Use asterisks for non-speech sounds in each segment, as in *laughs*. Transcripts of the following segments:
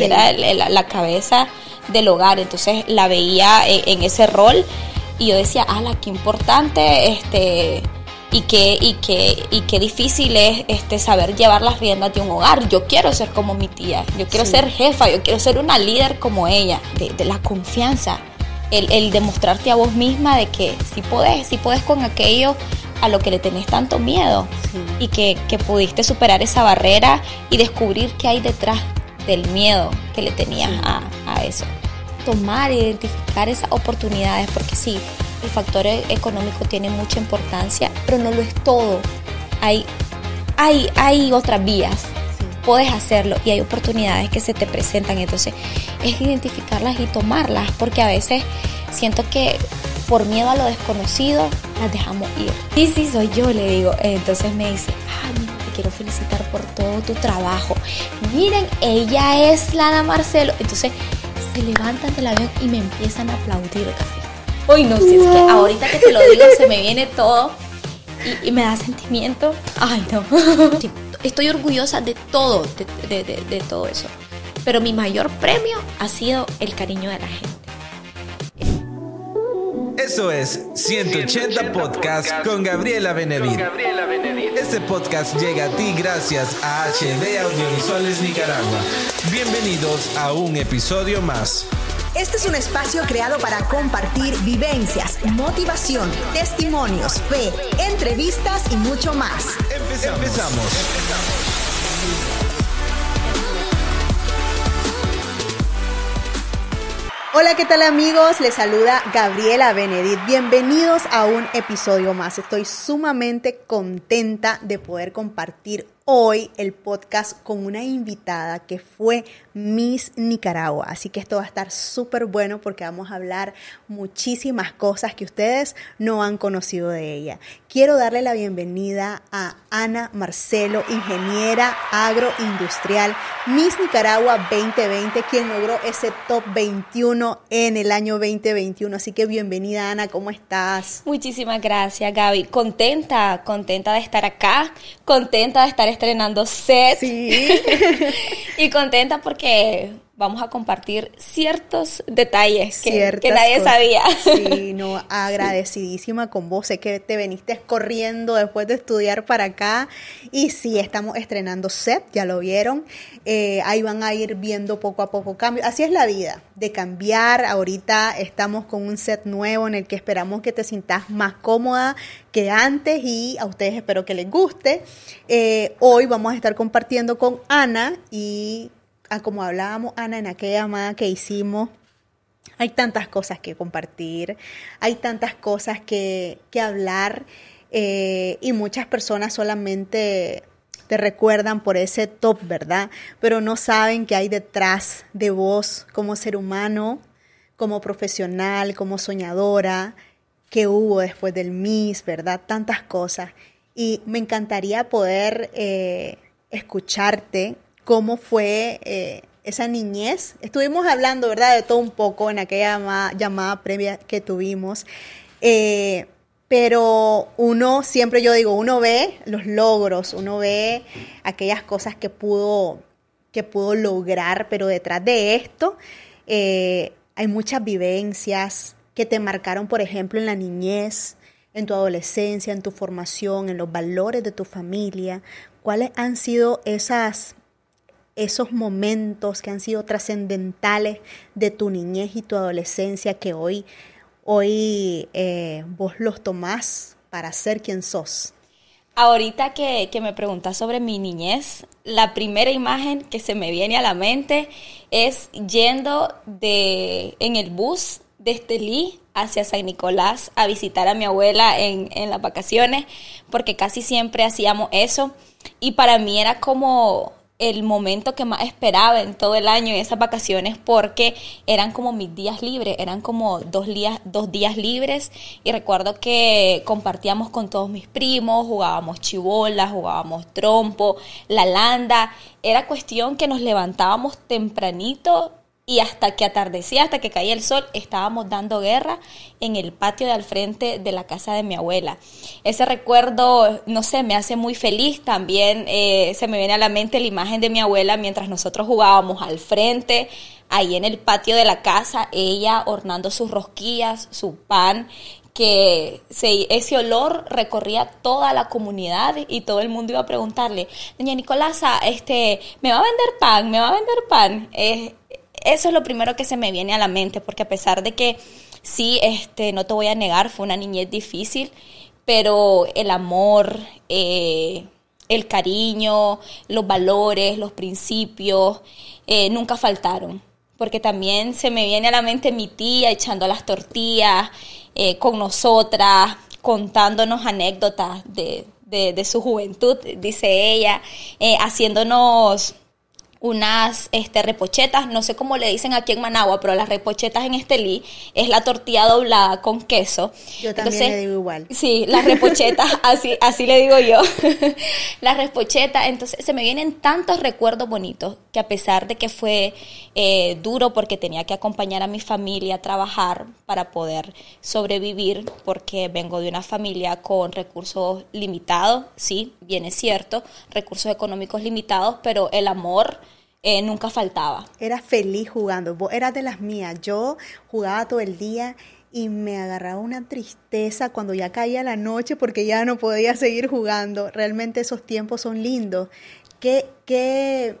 era la, cabeza del hogar, entonces la veía en, ese rol y yo decía, ala, qué importante, este, y qué, y qué, y qué difícil es este, saber llevar las riendas de un hogar. Yo quiero ser como mi tía, yo quiero ser jefa, yo quiero ser una líder como ella, de, la confianza, el, demostrarte a vos misma de que si podés, si podés con aquello a lo que le tenés tanto miedo y que, pudiste superar esa barrera y descubrir qué hay detrás del miedo que le tenías a, a eso. Tomar, identificar esas oportunidades, porque sí, el factor e-, económico tiene mucha importancia, pero no lo es todo. Hay, hay, hay otras vías. Puedes hacerlo y hay oportunidades que se te presentan. Entonces, es identificarlas y tomarlas, porque a veces siento que por miedo a lo desconocido las dejamos ir. Sí, sí, soy yo, le digo. Entonces me dice, te quiero felicitar por todo tu trabajo. Miren, ella es la Marcelo. Entonces se levantan del avión y me empiezan a aplaudir, Uy, no, si es que ahorita que te lo digo se me viene todo y, me da sentimiento. Ay, no. *laughs* estoy orgullosa de todo, de, todo eso. Pero mi mayor premio ha sido el cariño de la gente. Eso es 180 Podcast con Gabriela Benevid. Este podcast llega a ti gracias a HD Audiovisuales Nicaragua. Bienvenidos a un episodio más. Este es un espacio creado para compartir vivencias, motivación, testimonios, fe, entrevistas y mucho más. Empezamos. Hola, ¿qué tal amigos? Les saluda Gabriela Benedit. Bienvenidos a un episodio más. Estoy sumamente contenta de poder compartir hoy el podcast con una invitada que fue Miss Nicaragua. Así que esto va a estar súper bueno porque vamos a hablar muchísimas cosas que ustedes no han conocido de ella. Quiero darle la bienvenida a Ana Marcelo, ingeniera agroindustrial, Miss Nicaragua 2020, quien logró ese top 21 en el año 2021. Así que bienvenida Ana, ¿cómo estás? Muchísimas gracias Gaby. Contenta, contenta de estar acá, contenta de estar estrenando set. Sí. *laughs* y contenta porque vamos a compartir ciertos detalles que, que nadie sabía. Sí, no, *laughs* agradecidísima con vos. Sé que te veniste corriendo después de estudiar para acá. Y sí, estamos estrenando set, ya lo vieron. Eh, ahí van a ir viendo poco a poco cambios. Así es la vida, de cambiar. Ahorita estamos con un set nuevo en el que esperamos que te sientas más cómoda que antes y a ustedes espero que les guste. Eh, hoy vamos a estar compartiendo con Ana y como hablábamos, Ana, en aquella llamada que hicimos, hay tantas cosas que compartir, hay tantas cosas que, hablar eh, y muchas personas solamente te recuerdan por ese top, ¿verdad? Pero no saben qué hay detrás de vos como ser humano, como profesional, como soñadora, qué hubo después del Miss, ¿verdad? Tantas cosas. Y me encantaría poder eh, escucharte cómo fue eh, esa niñez. Estuvimos hablando, ¿verdad?, de todo un poco en aquella llamada, previa que tuvimos. Eh, pero uno, siempre yo digo, uno ve los logros, uno ve aquellas cosas que pudo, que pudo lograr, pero detrás de esto eh, hay muchas vivencias que te marcaron, por ejemplo, en la niñez, en tu adolescencia, en tu formación, en los valores de tu familia. ¿Cuáles han sido esas esos momentos que han sido trascendentales de tu niñez y tu adolescencia que hoy, hoy eh, vos los tomás para ser quien sos? Ahorita que, me preguntas sobre mi niñez, la primera imagen que se me viene a la mente es yendo de, en el bus de Estelí hacia San Nicolás a visitar a mi abuela en, en las vacaciones, porque casi siempre hacíamos eso. Y para mí era como el momento que más esperaba en todo el año en esas vacaciones porque eran como mis días libres, eran como dos días, dos días libres. Y recuerdo que compartíamos con todos mis primos, jugábamos chibola, jugábamos trompo, la landa, era cuestión que nos levantábamos tempranito y hasta que atardecía, hasta que caía el sol, estábamos dando guerra en el patio de al frente de la casa de mi abuela. Ese recuerdo, no sé, me hace muy feliz. También eh, se me viene a la mente la imagen de mi abuela mientras nosotros jugábamos al frente, ahí en el patio de la casa, ella hornando sus rosquillas, su pan que ese olor recorría toda la comunidad y todo el mundo iba a preguntarle, doña Nicolasa, este, ¿me va a vender pan? ¿Me va a vender pan? Eso es lo primero que se me viene a la mente, porque a pesar de que sí, este, no te voy a negar, fue una niñez difícil, pero el amor, eh, el cariño, los valores, los principios, eh, nunca faltaron. Porque también se me viene a la mente mi tía echando las tortillas eh, con nosotras, contándonos anécdotas de, su juventud, dice ella, haciéndonos unas este, repochetas, no sé cómo le dicen aquí en Managua, pero las repochetas en Estelí es la tortilla doblada con queso. Yo también le digo igual. Sí, las repochetas, *laughs* así, así le digo yo. *laughs* las repochetas, entonces se me vienen tantos recuerdos bonitos que a pesar de que fue eh, duro porque tenía que acompañar a mi familia a trabajar para poder sobrevivir, porque vengo de una familia con recursos limitados, sí, bien es cierto, recursos económicos limitados, pero el amor eh, nunca faltaba. Era feliz jugando, vos eras de las mías, yo jugaba todo el día y me agarraba una tristeza cuando ya caía la noche porque ya no podía seguir jugando. Realmente esos tiempos son lindos. ¿Qué, qué,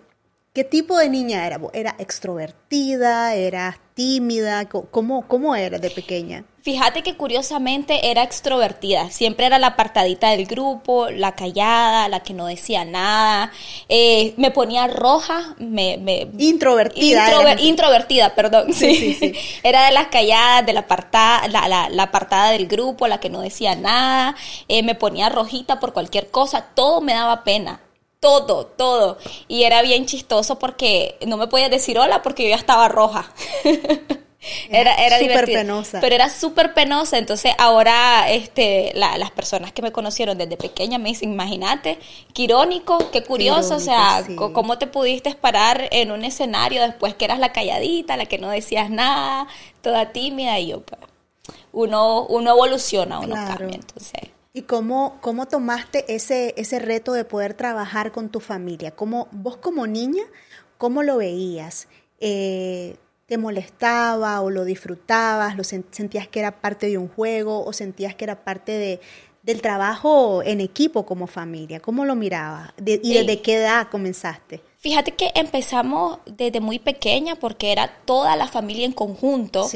qué tipo de niña era? ¿Era extrovertida? ¿Era tímida? ¿Cómo, ¿Cómo era de pequeña? Fíjate que curiosamente era extrovertida, siempre era la apartadita del grupo, la callada, la que no decía nada, eh, me ponía roja, me... introvertida. introvertida, perdón, sí, *laughs* era de las calladas, de la apartada, la, apartada del grupo, la que no decía nada, eh, me ponía rojita por cualquier cosa, todo me daba pena, todo, todo. Y era bien chistoso porque no me podía decir hola porque yo ya estaba roja. *laughs* Era, era súper penosa. Pero era súper penosa. Entonces ahora este, las personas que me conocieron desde pequeña me dicen, imagínate, qué irónico, qué curioso. o sea, cómo te pudiste parar en un escenario después que eras la calladita, la que no decías nada, toda tímida. Y yo, pues, uno, uno evoluciona, uno cambia. Entonces. ¿Y cómo, cómo tomaste ese, ese reto de poder trabajar con tu familia? ¿Cómo, vos como niña, cómo lo veías? Eh, te molestaba o lo disfrutabas, lo sentías que era parte de un juego o sentías que era parte de, del trabajo en equipo como familia? ¿Cómo lo mirabas? ¿Y desde qué edad comenzaste? Fíjate que empezamos desde muy pequeña porque era toda la familia en conjunto.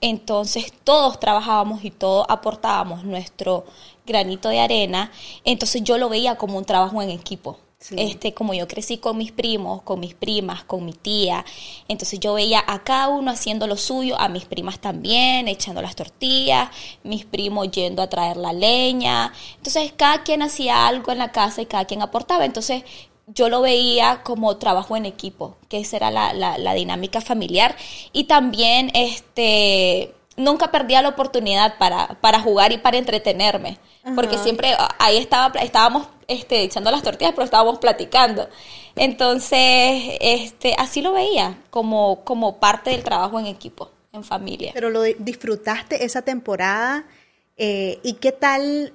Entonces todos trabajábamos y todos aportábamos nuestro granito de arena. Entonces yo lo veía como un trabajo en equipo. Este, como yo crecí con mis primos, con mis primas, con mi tía, entonces yo veía a cada uno haciendo lo suyo, a mis primas también, echando las tortillas, mis primos yendo a traer la leña. Entonces cada quien hacía algo en la casa y cada quien aportaba. Entonces yo lo veía como trabajo en equipo, que esa era la, la, la dinámica familiar. Y también este nunca perdía la oportunidad para, para jugar y para entretenerme. Porque siempre ah, ahí estaba, estábamos este, echando las tortillas, pero estábamos platicando. Entonces, este, así lo veía, como, como parte del trabajo en equipo, en familia. Pero lo disfrutaste esa temporada. Eh, ¿Y qué tal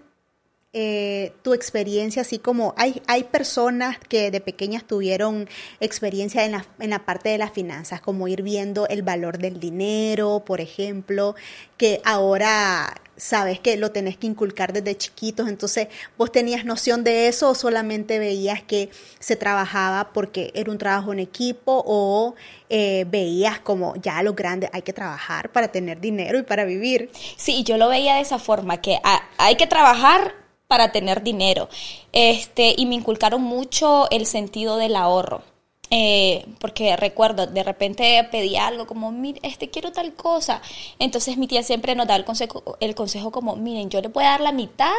eh, tu experiencia, así como hay, hay personas que de pequeñas tuvieron experiencia en la, en la parte de las finanzas, como ir viendo el valor del dinero, por ejemplo, que ahora sabes que lo tenés que inculcar desde chiquitos, entonces vos tenías noción de eso o solamente veías que se trabajaba porque era un trabajo en equipo o eh, veías como ya a los grandes hay que trabajar para tener dinero y para vivir. Sí, yo lo veía de esa forma, que hay que trabajar para tener dinero. Este, y me inculcaron mucho el sentido del ahorro. Eh, porque recuerdo, de repente pedía algo como, mire, este quiero tal cosa. Entonces mi tía siempre nos da el consejo, el consejo como, miren, yo le voy a dar la mitad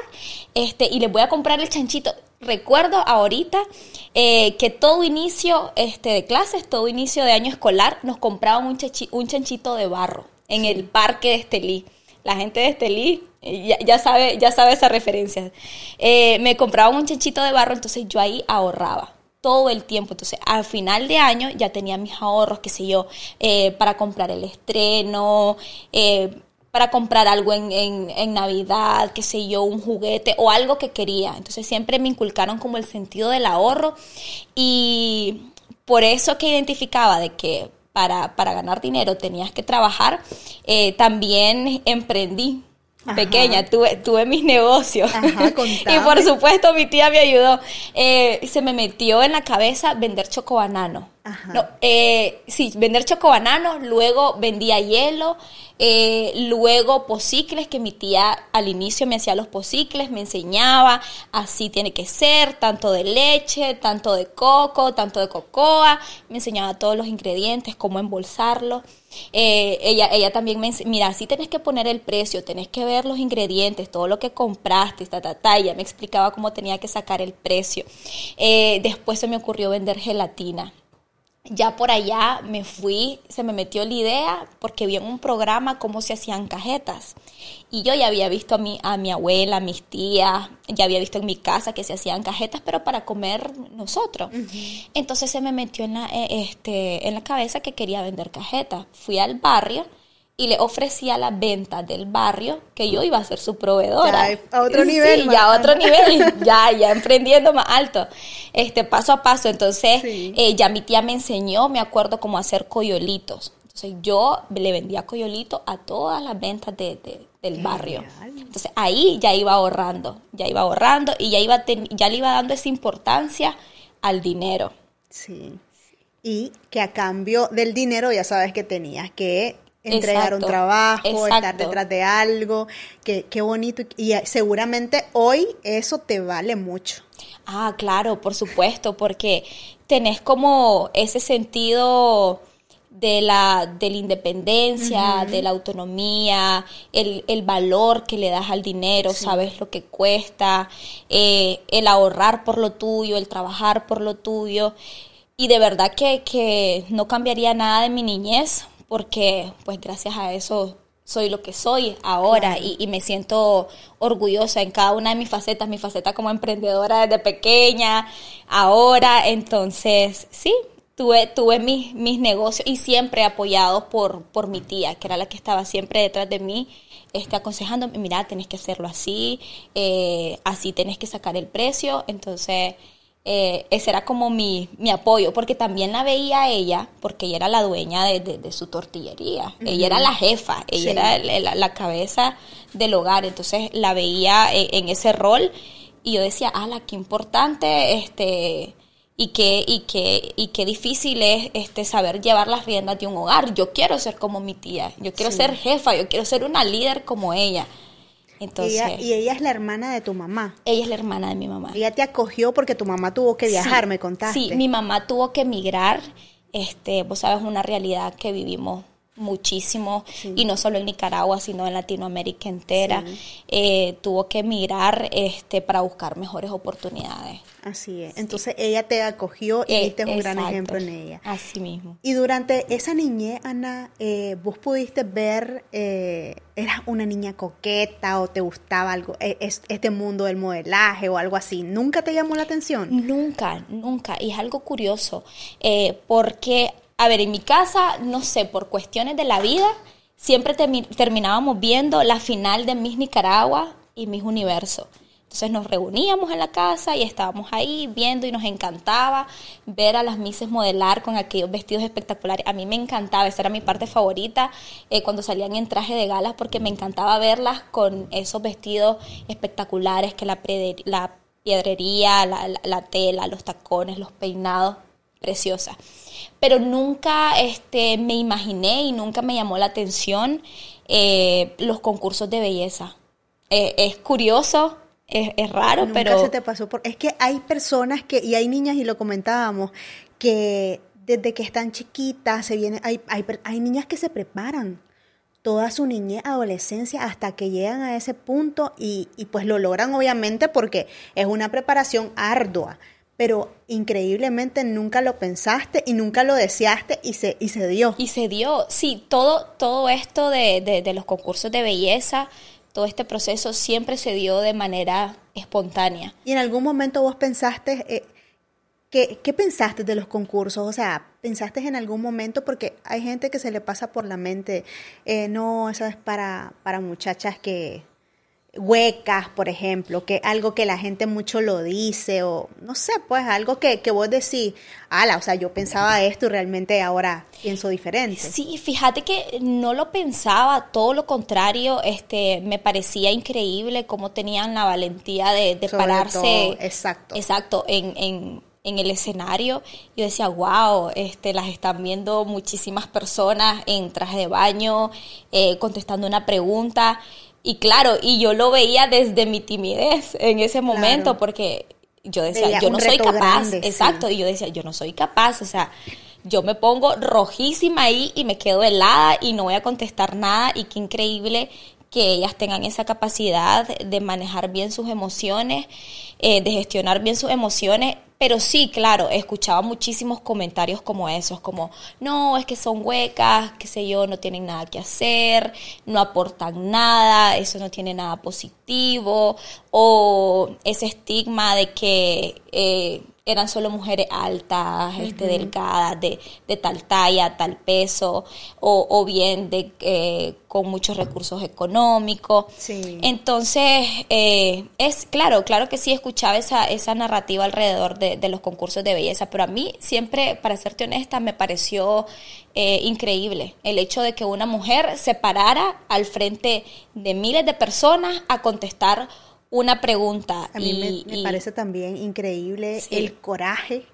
este, y le voy a comprar el chanchito. Recuerdo ahorita eh, que todo inicio este, de clases, todo inicio de año escolar, nos compraban un, un chanchito de barro en el parque de Estelí. La gente de Estelí ya, sabe, ya sabe esa referencia. Eh, me compraba un chanchito de barro, entonces yo ahí ahorraba. todo el tiempo. Entonces, al final de año ya tenía mis ahorros, qué sé yo, eh, para comprar el estreno, eh, para comprar algo en, en, Navidad, qué sé yo, un juguete o algo que quería. Entonces, siempre me inculcaron como el sentido del ahorro y por eso que identificaba de que para, para ganar dinero tenías que trabajar, eh, también emprendí pequeña, tuve, tuve mis negocios. *laughs* y por supuesto mi tía me ayudó. Eh, se me metió en la cabeza vender chocobanano. No, eh, sí, vender chocobanano, luego vendía hielo, eh, luego posicles, que mi tía al inicio me hacía los posicles, me enseñaba, así tiene que ser, tanto de leche, tanto de coco, tanto de cocoa, me enseñaba todos los ingredientes, cómo embolsarlo. Eh, ella, ella también me mira, así tenés que poner el precio, tenés que ver los ingredientes, todo lo que compraste, ta, ta, me explicaba cómo tenía que sacar el precio. Eh, después se me ocurrió vender gelatina ya por allá me fui, se me metió la idea porque vi en un programa cómo se hacían cajetas. Y yo ya había visto a mi, a mi abuela, a mis tías, ya había visto en mi casa que se hacían cajetas, pero para comer nosotros. Entonces se me metió en la, eh, este, en la cabeza que quería vender cajetas. Fui al barrio y le ofrecía a la venta del barrio que yo iba a ser su proveedora. Ya a otro nivel. Sí, ya a otro nivel, *laughs* ya, ya emprendiendo más alto, este, paso a paso. Entonces, eh, ya mi tía me enseñó, me acuerdo cómo hacer coyolitos. Entonces, yo le vendía coyolitos a todas las ventas de, del barrio. Entonces, ahí ya iba ahorrando, ya iba ahorrando y ya, iba ya le iba dando esa importancia al dinero. Sí. Y que a cambio del dinero ya sabes que tenías que entregar un trabajo, estar detrás de algo, qué, qué bonito. Y seguramente hoy eso te vale mucho. Ah, claro, por supuesto, porque tenés como ese sentido de la, de la independencia, de la autonomía, el, el, valor que le das al dinero, sabes lo que cuesta, eh, el ahorrar por lo tuyo, el trabajar por lo tuyo. Y de verdad que, que no cambiaría nada de mi niñez porque pues gracias a eso soy lo que soy ahora y, me siento orgullosa en cada una de mis facetas, mi faceta como emprendedora desde pequeña, ahora, entonces sí, tuve, tuve mis, mis negocios y siempre apoyados por, por mi tía, que era la que estaba siempre detrás de mí, este, aconsejándome, mira, tenés que hacerlo así, eh, así tenés que sacar el precio, entonces eh, ese era como mi, mi, apoyo, porque también la veía ella, porque ella era la dueña de, su tortillería, ella era la jefa, ella era la, cabeza del hogar, entonces la veía en, en, ese rol y yo decía, ala, qué importante, este, y qué, y qué, y qué difícil es este, saber llevar las riendas de un hogar. Yo quiero ser como mi tía, yo quiero ser jefa, yo quiero ser una líder como ella y ella es la hermana de tu mamá. Ella es la hermana de mi mamá. Ella te acogió porque tu mamá tuvo que viajar, me contaste. Sí, mi mamá tuvo que emigrar. Este, vos sabes, una realidad que vivimos muchísimo y no solo en Nicaragua sino en Latinoamérica entera. Eh, tuvo que emigrar este para buscar mejores oportunidades. Así es. Entonces ella te acogió y este es un gran ejemplo en ella. Así mismo. Y durante esa niñez Ana eh, vos pudiste ver eh, eras una niña coqueta o te gustaba algo este mundo del modelaje o algo así nunca te llamó la atención nunca nunca. Y es algo curioso porque a ver, en mi casa, no sé, por cuestiones de la vida, siempre terminábamos viendo la final de Miss Nicaragua y Miss Universo. Entonces nos reuníamos en la casa y estábamos ahí viendo y nos encantaba ver a las Misses modelar con aquellos vestidos espectaculares. A mí me encantaba, esa era mi parte favorita eh, cuando salían en traje de galas porque me encantaba verlas con esos vestidos espectaculares que la, piedrería, la, la tela, los tacones, los peinados, preciosa pero nunca este, me imaginé y nunca me llamó la atención eh, los concursos de belleza. Eh, es curioso, es, raro, nunca pero... se te pasó por... Es que hay personas que, y hay niñas, y lo comentábamos, que desde que están chiquitas se viene, hay, hay, hay niñas que se preparan toda su niñez, adolescencia, hasta que llegan a ese punto y, y pues lo logran obviamente porque es una preparación ardua pero increíblemente nunca lo pensaste y nunca lo deseaste y se, y se dio. Y se dio, sí, todo, todo esto de, de, los concursos de belleza, todo este proceso siempre se dio de manera espontánea. ¿Y en algún momento vos pensaste, eh, ¿Qué, ¿Qué, pensaste de los concursos? O sea, ¿pensaste en algún momento? Porque hay gente que se le pasa por la mente, eh, no, eso es para, para muchachas que huecas, por ejemplo, que algo que la gente mucho lo dice, o no sé, pues algo que, que vos decís, ala, o sea, yo pensaba esto y realmente ahora pienso diferente. Sí, fíjate que no lo pensaba, todo lo contrario, este, me parecía increíble cómo tenían la valentía de, de pararse. exacto. Exacto, en, en en el escenario. Yo decía, wow, este, las están viendo muchísimas personas en traje de baño, eh, contestando una pregunta. Y claro, y yo lo veía desde mi timidez en ese momento, porque yo decía, yo no soy capaz. exacto, y yo decía, yo no soy capaz, o sea, yo me pongo rojísima ahí y me quedo helada y no voy a contestar nada. Y qué increíble que ellas tengan esa capacidad de manejar bien sus emociones, eh, de gestionar bien sus emociones. Pero sí, claro, escuchaba muchísimos comentarios como esos, como, no, es que son huecas, qué sé yo, no tienen nada que hacer, no aportan nada, eso no tiene nada positivo, o ese estigma de que eh, eran solo mujeres altas, este, delgadas, de, de, tal talla, tal peso, o, o bien de eh, con muchos recursos económicos. Sí. Entonces, eh, es claro, claro que sí escuchaba esa, esa narrativa alrededor de, de, los concursos de belleza, pero a mí siempre, para serte honesta, me pareció eh, increíble el hecho de que una mujer se parara al frente de miles de personas a contestar una pregunta. A mí me, parece también increíble el coraje,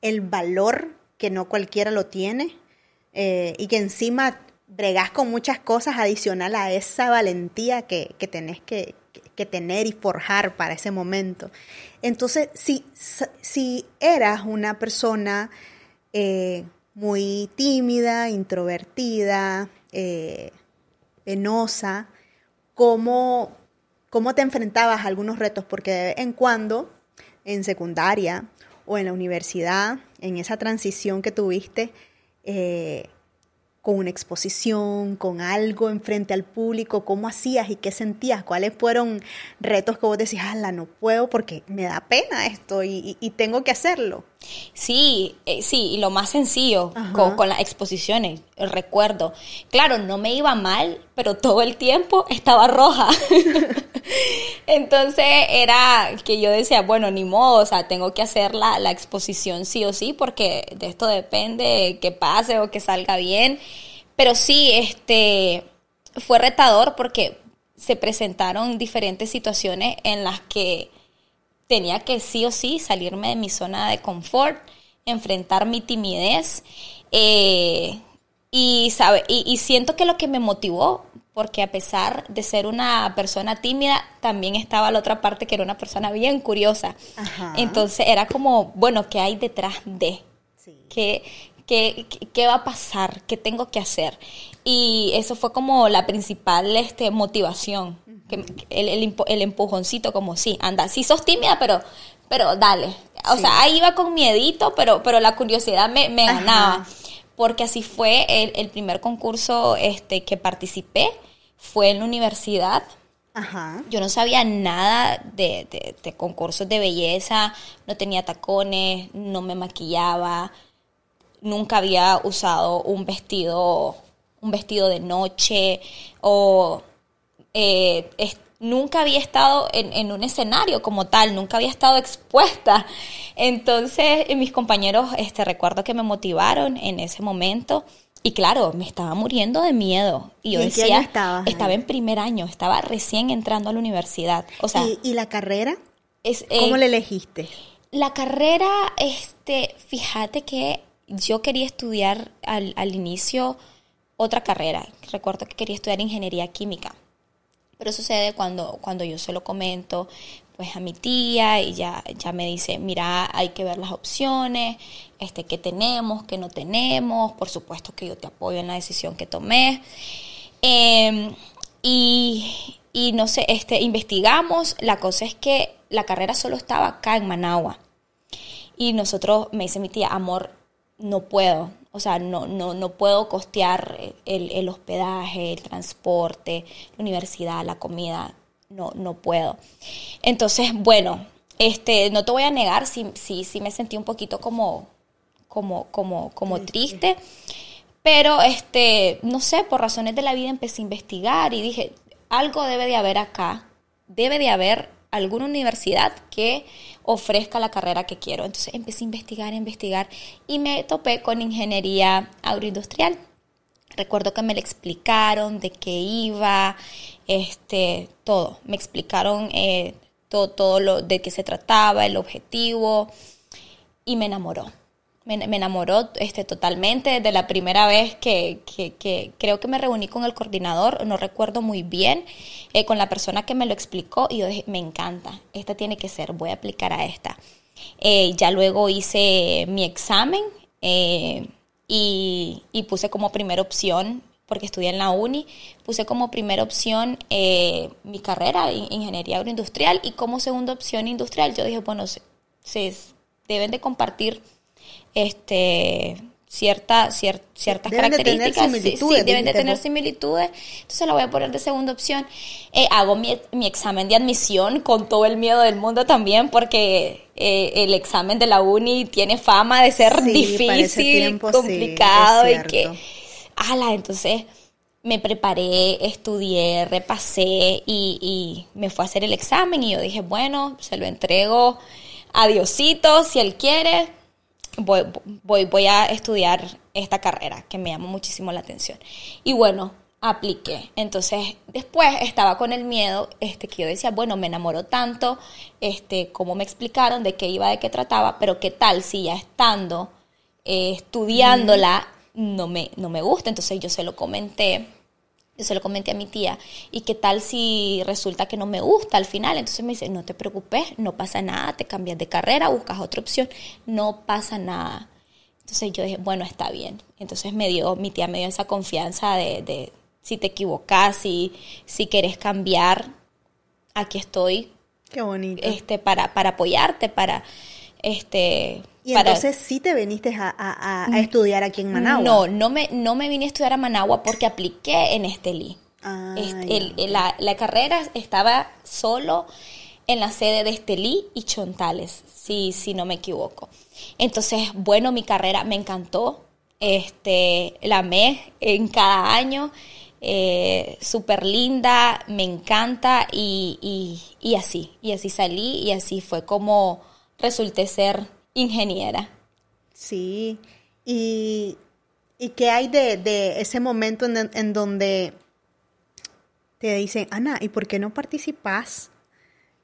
el valor que no cualquiera lo tiene eh, y que encima bregás con muchas cosas adicional a esa valentía que, que tenés que, que, tener y forjar para ese momento. Entonces, si, si eras una persona eh, muy tímida, introvertida, eh, penosa, ¿cómo ¿Cómo te enfrentabas a algunos retos? Porque de vez en cuando, en secundaria o en la universidad, en esa transición que tuviste, eh, con una exposición, con algo enfrente al público, cómo hacías y qué sentías, cuáles fueron retos que vos decías, ala, no puedo porque me da pena esto y, tengo que hacerlo. Sí, eh, sí, y lo más sencillo con, con, las exposiciones, recuerdo. Claro, no me iba mal, pero todo el tiempo estaba roja. *laughs* Entonces era que yo decía, bueno, ni modo, o sea, tengo que hacer la, la exposición sí o sí, porque de esto depende que pase o que salga bien. Pero sí, este fue retador porque se presentaron diferentes situaciones en las que tenía que sí o sí salirme de mi zona de confort, enfrentar mi timidez. Eh, y, sabe, y, siento que lo que me motivó, porque a pesar de ser una persona tímida, también estaba la otra parte que era una persona bien curiosa. Entonces era como, bueno, ¿qué hay detrás de? ¿Qué, qué, qué, va a pasar? ¿Qué tengo que hacer? Y eso fue como la principal este, motivación, que, el, el, empujoncito, como sí, anda, sí sos tímida, pero, pero dale. O sea, ahí iba con miedito, pero, pero la curiosidad me, me ganaba porque así fue el, primer concurso este, que participé, fue en la universidad. Ajá. Yo no sabía nada de, concursos de belleza, no tenía tacones, no me maquillaba, nunca había usado un vestido, un vestido de noche o eh, nunca había estado en, un escenario como tal, nunca había estado expuesta. Entonces, mis compañeros, este, recuerdo que me motivaron en ese momento. Y claro, me estaba muriendo de miedo. Y yo decía, estaba en primer año, estaba recién entrando a la universidad. O sea, ¿Y, la carrera? Es, eh, ¿Cómo le elegiste? La carrera, este, fíjate que yo quería estudiar al, al inicio otra carrera. Recuerdo que quería estudiar ingeniería química. Pero sucede cuando, cuando yo se lo comento pues a mi tía y ya, ya me dice, mira, hay que ver las opciones, este, qué tenemos, qué no tenemos, por supuesto que yo te apoyo en la decisión que tomé. Em, y, y, no sé, este, investigamos, la cosa es que la carrera solo estaba acá en Managua. Y nosotros, me dice mi tía, amor, no puedo, o sea, no, no, no puedo costear el, el, hospedaje, el transporte, la universidad, la comida, no, no puedo. Entonces, bueno, este, no te voy a negar, sí, sí, sí me sentí un poquito como, como, como, como triste. Pero, este, no sé, por razones de la vida empecé a investigar y dije, algo debe de haber acá, debe de haber alguna universidad que ofrezca la carrera que quiero. Entonces empecé a investigar, a investigar y me topé con ingeniería agroindustrial. Recuerdo que me le explicaron de qué iba, este, todo. Me explicaron eh, todo, todo lo de qué se trataba, el objetivo y me enamoró me, enamoró este, totalmente desde la primera vez que, creo que me reuní con el coordinador, no recuerdo muy bien, eh, con la persona que me lo explicó y yo dije, me encanta, esta tiene que ser, voy a aplicar a esta. Eh, ya luego hice mi examen eh, y, puse como primera opción, porque estudié en la uni, puse como primera opción mi carrera, ingeniería agroindustrial, y como segunda opción industrial, yo dije, bueno, se deben de compartir este cierta, ciertas características. sí, deben de tener similitudes. Entonces la voy a poner de segunda opción. Eh, hago mi, examen de admisión con todo el miedo del mundo también, porque eh, el examen de la uni tiene fama de ser difícil, complicado y que. Ala, entonces me preparé, estudié, repasé y, y me fue a hacer el examen y yo dije, bueno, se lo entrego a Diosito si él quiere voy, voy, voy a estudiar esta carrera que me llamó muchísimo la atención. Y bueno, apliqué. Entonces, después estaba con el miedo, este, que yo decía, bueno, me enamoró tanto, este, como me explicaron de qué iba, de qué trataba, pero qué tal si ya estando, eh, estudiándola, no me, no me gusta. Entonces yo se lo comenté yo se lo comenté a mi tía, ¿y qué tal si resulta que no me gusta al final? Entonces me dice, no te preocupes, no pasa nada, te cambias de carrera, buscas otra opción, no pasa nada. Entonces yo dije, bueno, está bien. Entonces me dio, mi tía me dio esa confianza de, de si te equivocas, si, si quieres cambiar, aquí estoy. Qué bonito. Este, para, para apoyarte, para, este, y entonces sí te viniste a, estudiar aquí en Managua. No, no me, no me vine a estudiar a Managua porque apliqué en Estelí. Ah, la, carrera estaba solo en la sede de Estelí y Chontales, si, si no me equivoco. Entonces, bueno, mi carrera me encantó. Este, la amé en cada año. Eh, súper linda, me encanta y, y así, y así salí y así fue como resulté ser ingeniera. Sí, y, y qué hay de, ese momento en, donde te dicen, Ana, ¿y por qué no participas?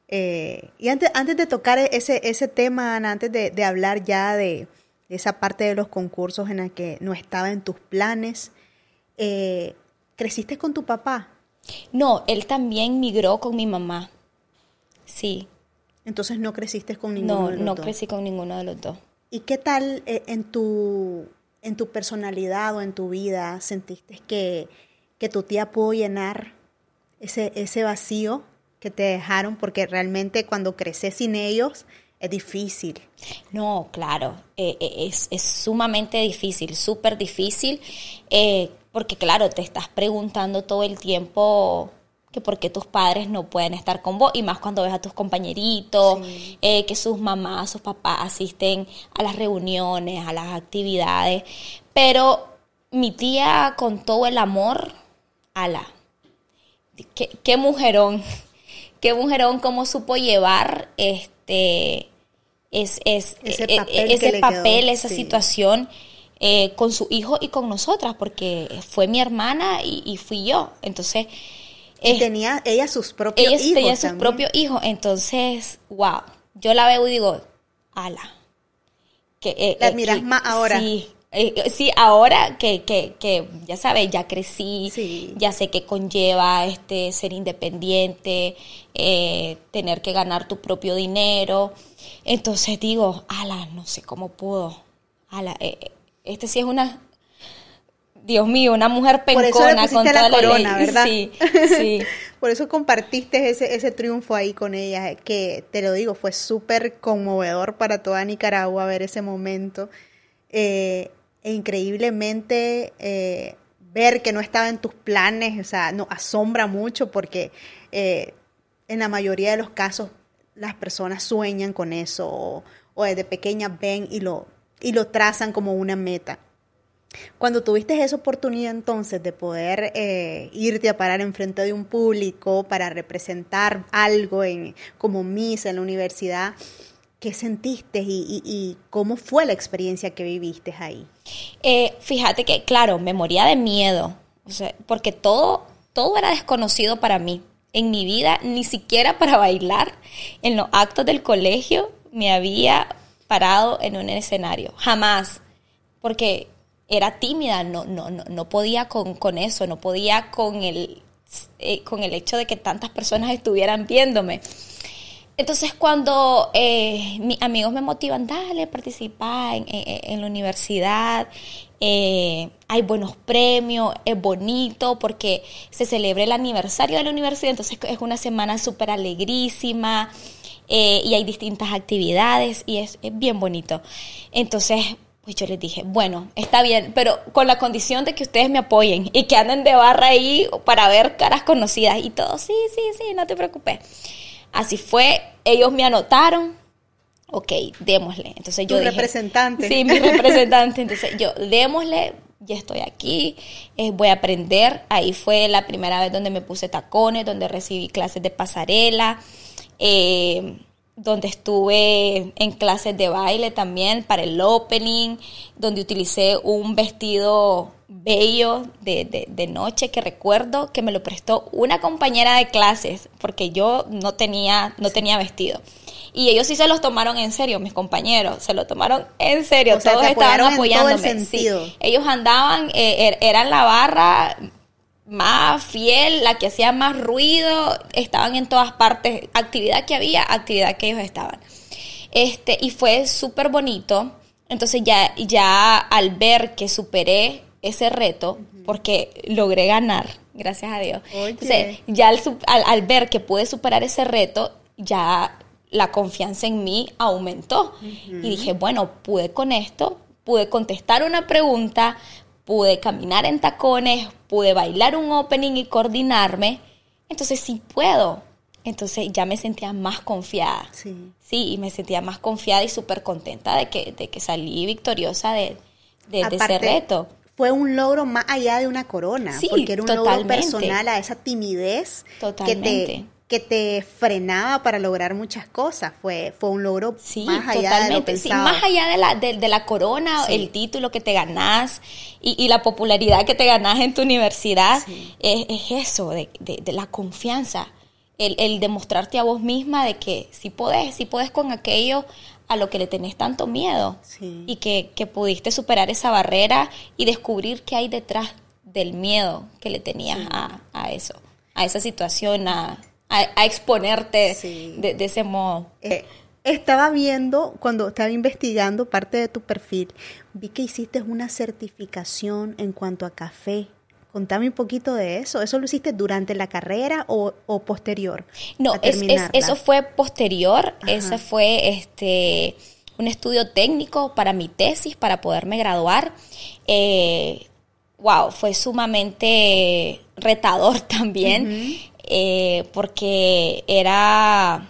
Eh, y antes, antes de tocar ese, ese tema, Ana, antes de, hablar ya de, esa parte de los concursos en la que no estaba en tus planes, eh, ¿creciste con tu papá? No, él también migró con mi mamá. Sí. Entonces no creciste con ninguno de los no dos. No crecí con ninguno de los dos. ¿Y qué tal eh, en, tu, en tu personalidad o en tu vida sentiste que, que tu tía pudo llenar ese, ese vacío que te dejaron? Porque realmente cuando creces sin ellos es difícil. No, claro, eh, eh, es, es, sumamente difícil, súper difícil, porque claro, te estás preguntando todo el tiempo que por qué tus padres no pueden estar con vos, y más cuando ves a tus compañeritos, eh, que sus mamás, sus papás asisten a las reuniones, a las actividades. Pero mi tía, con todo el amor, ala, qué, qué mujerón, *laughs* qué mujerón, cómo supo llevar este es, es, ese e, e, papel, esa situación. Eh, con su hijo y con nosotras, porque fue mi hermana y, y fui yo. Entonces, y tenía ella sus propios ella hijos. Tenía sus propios hijos. Entonces, wow. Yo la veo y digo, ala. Que, eh, la eh, admiras más ahora. Sí. Eh, sí, ahora que, que, que, ya sabes, ya crecí, ya sé que conlleva este ser independiente, tener que ganar tu propio dinero. Entonces digo, ala, no sé cómo pudo. Ala, este sí es una Dios mío, una mujer pencona con toda la, corona, ¿verdad? Sí, *laughs* sí. Por eso compartiste ese, ese triunfo ahí con ella, que te lo digo, fue súper conmovedor para toda Nicaragua ver ese momento. Eh, e increíblemente eh, ver que no estaba en tus planes, o sea, nos asombra mucho porque eh, en la mayoría de los casos las personas sueñan con eso o, o desde pequeñas ven y lo, y lo trazan como una meta. Cuando tuviste esa oportunidad entonces de poder eh, irte a parar enfrente de un público para representar algo en, como Miss en la universidad, ¿qué sentiste y, cómo fue la experiencia que viviste ahí? Eh, fíjate que, claro, me moría de miedo, porque todo, todo era desconocido para mí. En mi vida, ni siquiera para bailar, en los actos del colegio, me había parado en un escenario. Jamás. Porque era tímida, no, no, no, no podía con, con, eso, no podía con el, eh, con el hecho de que tantas personas estuvieran viéndome. Entonces cuando eh, mis amigos me motivan, dale, participa en, la universidad, eh, hay buenos premios, es bonito porque se celebra el aniversario de la universidad, entonces es una semana súper alegrísima y hay distintas actividades y es, es bien bonito. Entonces pues yo les dije, bueno, está bien, pero con la condición de que ustedes me apoyen y que anden de barra ahí para ver caras conocidas y todo. Sí, sí, sí, no te preocupes. Así fue, ellos me anotaron. Ok, démosle. Entonces yo tu representante. Sí, mi representante. Entonces yo, démosle, ya estoy aquí, eh, voy a aprender. Ahí fue la primera vez donde me puse tacones, donde recibí clases de pasarela. Eh, donde estuve en clases de baile también para el opening, donde utilicé un vestido bello de, de, noche que recuerdo que me lo prestó una compañera de clases porque yo no tenía, no tenía vestido. Y ellos sí se los tomaron en serio, mis compañeros, se lo tomaron en serio, todos estaban apoyándome. Ellos andaban, eh, er, eran la barra más fiel, la que hacía más ruido, estaban en todas partes, actividad que había, actividad que ellos estaban. Este, y fue súper bonito. Entonces ya, ya al ver que superé ese reto, porque logré ganar, gracias a Dios. Entonces, ya al, ver que pude superar ese reto, ya la confianza en mí aumentó. Y dije, bueno, pude con esto, pude contestar una pregunta, pude caminar en tacones, pude bailar un opening y coordinarme, entonces sí puedo. Entonces ya me sentía más confiada. Sí. Sí, y me sentía más confiada y súper contenta de que, de que salí victoriosa de, de, ese reto. Fue un logro más allá de una corona, sí, porque era un logro personal a esa timidez totalmente. que te que te frenaba para lograr muchas cosas. Fue, fue un logro más allá de lo sí, más allá de la, de, la corona, el título que te ganás y, la popularidad que te ganás en tu universidad, es, eso, de, la confianza. El, demostrarte a vos misma de que si podés, si podés con aquello a lo que le tenés tanto miedo y que, pudiste superar esa barrera y descubrir qué hay detrás del miedo que le tenías a, a eso, a esa situación, a, a, exponerte de, ese modo. Eh, estaba viendo, cuando estaba investigando parte de tu perfil, vi que hiciste una certificación en cuanto a café. Contame un poquito de eso. ¿Eso lo hiciste durante la carrera o, posterior? No, eso fue posterior. Ese fue este un estudio técnico para mi tesis, para poderme graduar. Eh, wow, fue sumamente retador *laughs* también. Eh, porque era,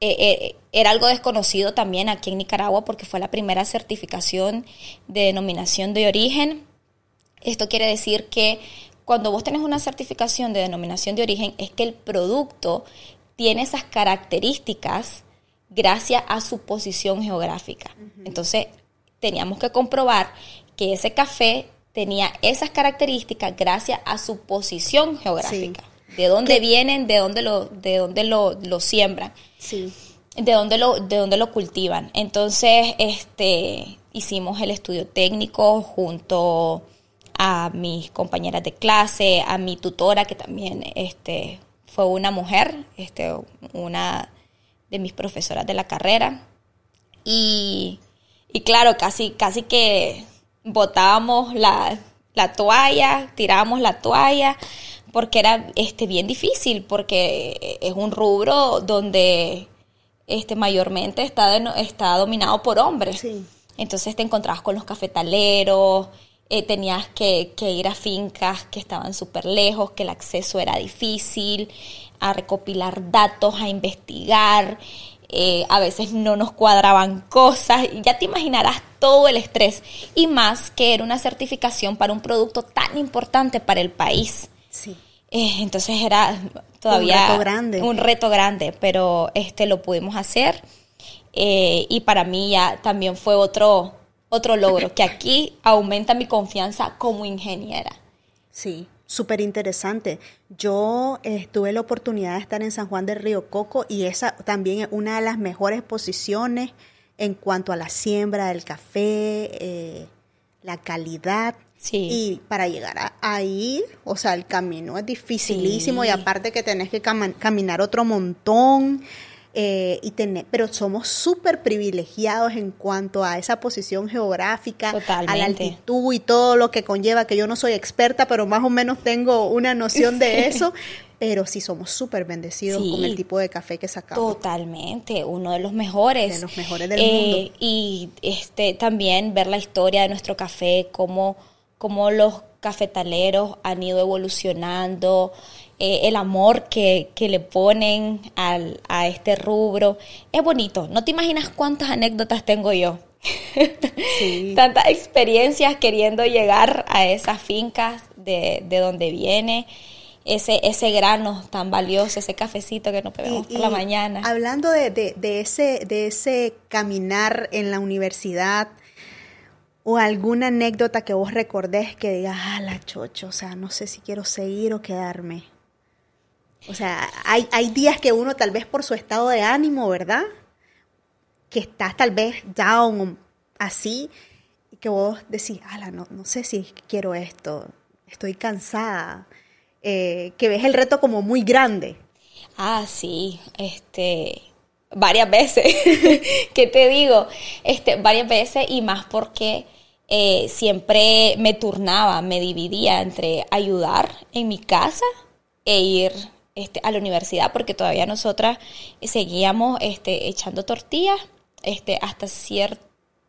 eh, eh, era algo desconocido también aquí en Nicaragua porque fue la primera certificación de denominación de origen. Esto quiere decir que cuando vos tenés una certificación de denominación de origen es que el producto tiene esas características gracias a su posición geográfica. Entonces, teníamos que comprobar que ese café tenía esas características gracias a su posición geográfica de dónde vienen, de dónde lo, de dónde lo, lo siembran. Sí. De dónde lo, de dónde lo cultivan. Entonces, este, hicimos el estudio técnico junto a mis compañeras de clase, a mi tutora, que también este, fue una mujer, este, una de mis profesoras de la carrera. Y, y claro, casi, casi que botábamos la, la toalla, tirábamos la toalla, porque era este, bien difícil, porque es un rubro donde este, mayormente está, está dominado por hombres. Entonces te encontrabas con los cafetaleros, eh, tenías que, que, ir a fincas que estaban súper lejos, que el acceso era difícil, a recopilar datos, a investigar. Eh, a veces no nos cuadraban cosas, ya te imaginarás todo el estrés y más que era una certificación para un producto tan importante para el país. Sí. Eh, entonces era todavía un reto grande. Un reto grande, pero este lo pudimos hacer eh, y para mí ya también fue otro otro logro que aquí aumenta mi confianza como ingeniera. Sí, súper interesante. Yo eh, tuve la oportunidad de estar en San Juan del Río Coco y esa también es una de las mejores posiciones en cuanto a la siembra del café, eh, la calidad. Sí. Y para llegar a, ahí, o sea, el camino es dificilísimo Sí. y aparte que tenés que caminar otro montón. eh, y tener, pero somos súper privilegiados en cuanto a esa posición geográfica, a la Totalmente. altitud y todo lo que conlleva, que yo no soy experta, pero más o menos tengo una noción de *laughs* eso, pero sí somos súper bendecidos Sí. con el tipo de café que sacamos. Totalmente, uno de los mejores. De los mejores del Eh, mundo. Y este también ver la historia de nuestro café, cómo, cómo los cafetaleros han ido evolucionando, eh, el amor que, que le ponen al, a este rubro. Es bonito, no te imaginas cuántas anécdotas tengo yo. Sí. *laughs* Tantas experiencias queriendo llegar a esas fincas de, de donde viene ese, ese grano tan valioso, ese cafecito que nos bebemos por la mañana. Hablando de, de- de ese, de ese caminar en la universidad, o alguna anécdota que vos recordés que digas, ah, la chocho, o sea, no sé si quiero seguir o quedarme. O sea, hay, hay días que uno tal vez por su estado de ánimo, ¿verdad? Que estás tal vez down, así, y que vos decís, ala, no, no sé si quiero esto, estoy cansada. Eh, que ves el reto como muy grande. Ah, sí, este, varias veces. *laughs* ¿Qué te digo? Este, varias veces y más porque eh, siempre me turnaba, me dividía entre ayudar en mi casa e ir este, a la universidad, porque todavía nosotras seguíamos este, echando tortillas este, hasta cierto,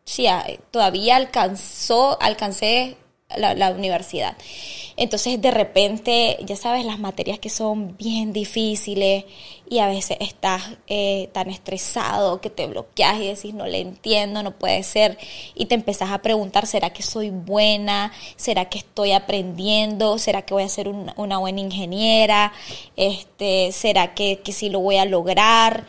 sí, todavía alcanzó, alcancé la, universidad. Entonces, de repente, ya sabes, las materias que son bien difíciles y a veces estás eh, tan estresado que te bloqueas y decís, no le entiendo, no puede ser. Y te empezás a preguntar, ¿será que soy buena? ¿Será que estoy aprendiendo? ¿Será que voy a ser un- una buena ingeniera? Este, ¿Será que, que sí lo voy a lograr?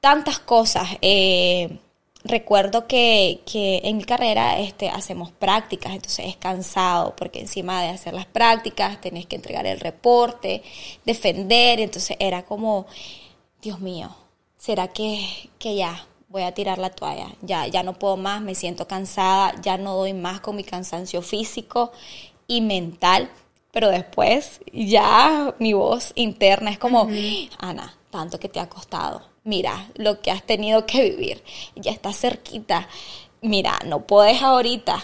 tantas cosas. Eh, recuerdo que, que en mi carrera este, hacemos prácticas, entonces es cansado porque encima de hacer las prácticas tenés que entregar el reporte, defender, entonces era como, Dios mío, ¿será que, que ya voy a tirar la toalla? Ya, ya no puedo más, me siento cansada, ya no doy más con mi cansancio físico y mental. Pero después ya mi voz interna es como, Ana, tanto que te ha costado. Mira lo que has tenido que vivir. Ya estás cerquita. Mira, no puedes ahorita.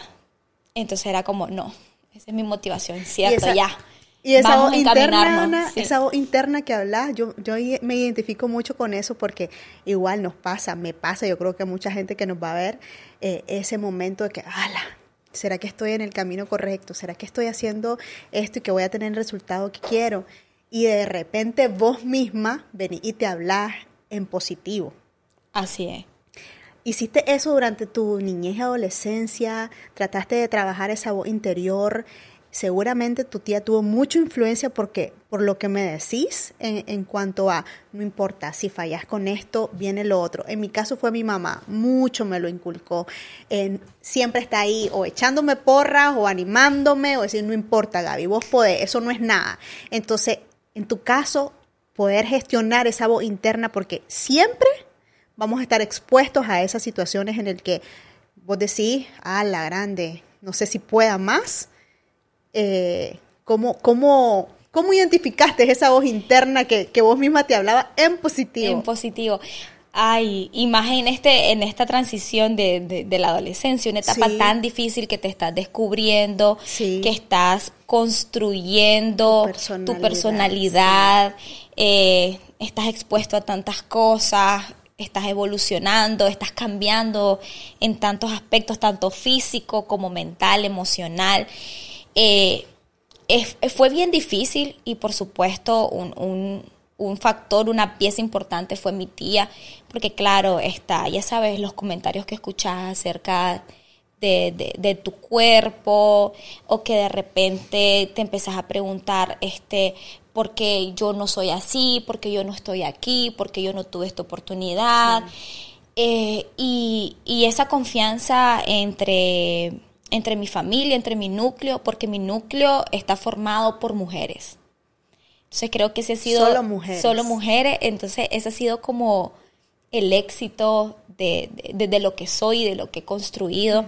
Entonces era como, no, esa es mi motivación, cierto, esa- ya. Y esa Vamos voz interna, encaminarnos, Ana, sí. esa voz interna que hablas, yo, yo me identifico mucho con eso porque igual nos pasa, me pasa, yo creo que a mucha gente que nos va a ver, eh, ese momento de que, ala, ¿será que estoy en el camino correcto? ¿Será que estoy haciendo esto y que voy a tener el resultado que quiero? Y de repente vos misma venís y te hablas en positivo. Así es. ¿Hiciste eso durante tu niñez y adolescencia? ¿Trataste de trabajar esa voz interior? Seguramente tu tía tuvo mucha influencia porque, por lo que me decís en, en cuanto a, no importa, si fallas con esto, viene lo otro. En mi caso fue mi mamá, mucho me lo inculcó. En- siempre está ahí o echándome porras o animándome o decir, no importa Gaby, vos podés, eso no es nada. Entonces, en tu caso, poder gestionar esa voz interna porque siempre vamos a estar expuestos a esas situaciones en el que vos decís, ah, la grande, no sé si pueda más. Eh, ¿cómo, cómo, cómo identificaste esa voz interna que, que vos misma te hablaba en positivo? En positivo. Ay, y más en, este, en esta transición de, de- de la adolescencia, una etapa Sí. tan difícil que te estás descubriendo, Sí. que estás construyendo Tu tu personalidad, eh, estás expuesto a tantas cosas, estás evolucionando, estás cambiando en tantos aspectos, tanto físico como mental, emocional. Eh, fue bien difícil y por supuesto un, un, factor, una pieza importante fue mi tía, porque claro, está, ya sabes, los comentarios que escuchas acerca de, de, tu cuerpo o que de repente te empezás a preguntar, este, ¿por qué yo no soy así? ¿Por qué yo no estoy aquí? ¿Por qué yo no tuve esta oportunidad? Eh, y, y, esa confianza entre, entre mi familia, entre mi núcleo, porque mi núcleo está formado por mujeres. Entonces creo que ese ha sido... Solo mujeres. Solo mujeres. Entonces ese ha sido como el éxito de, de, lo que soy, de lo que he construido.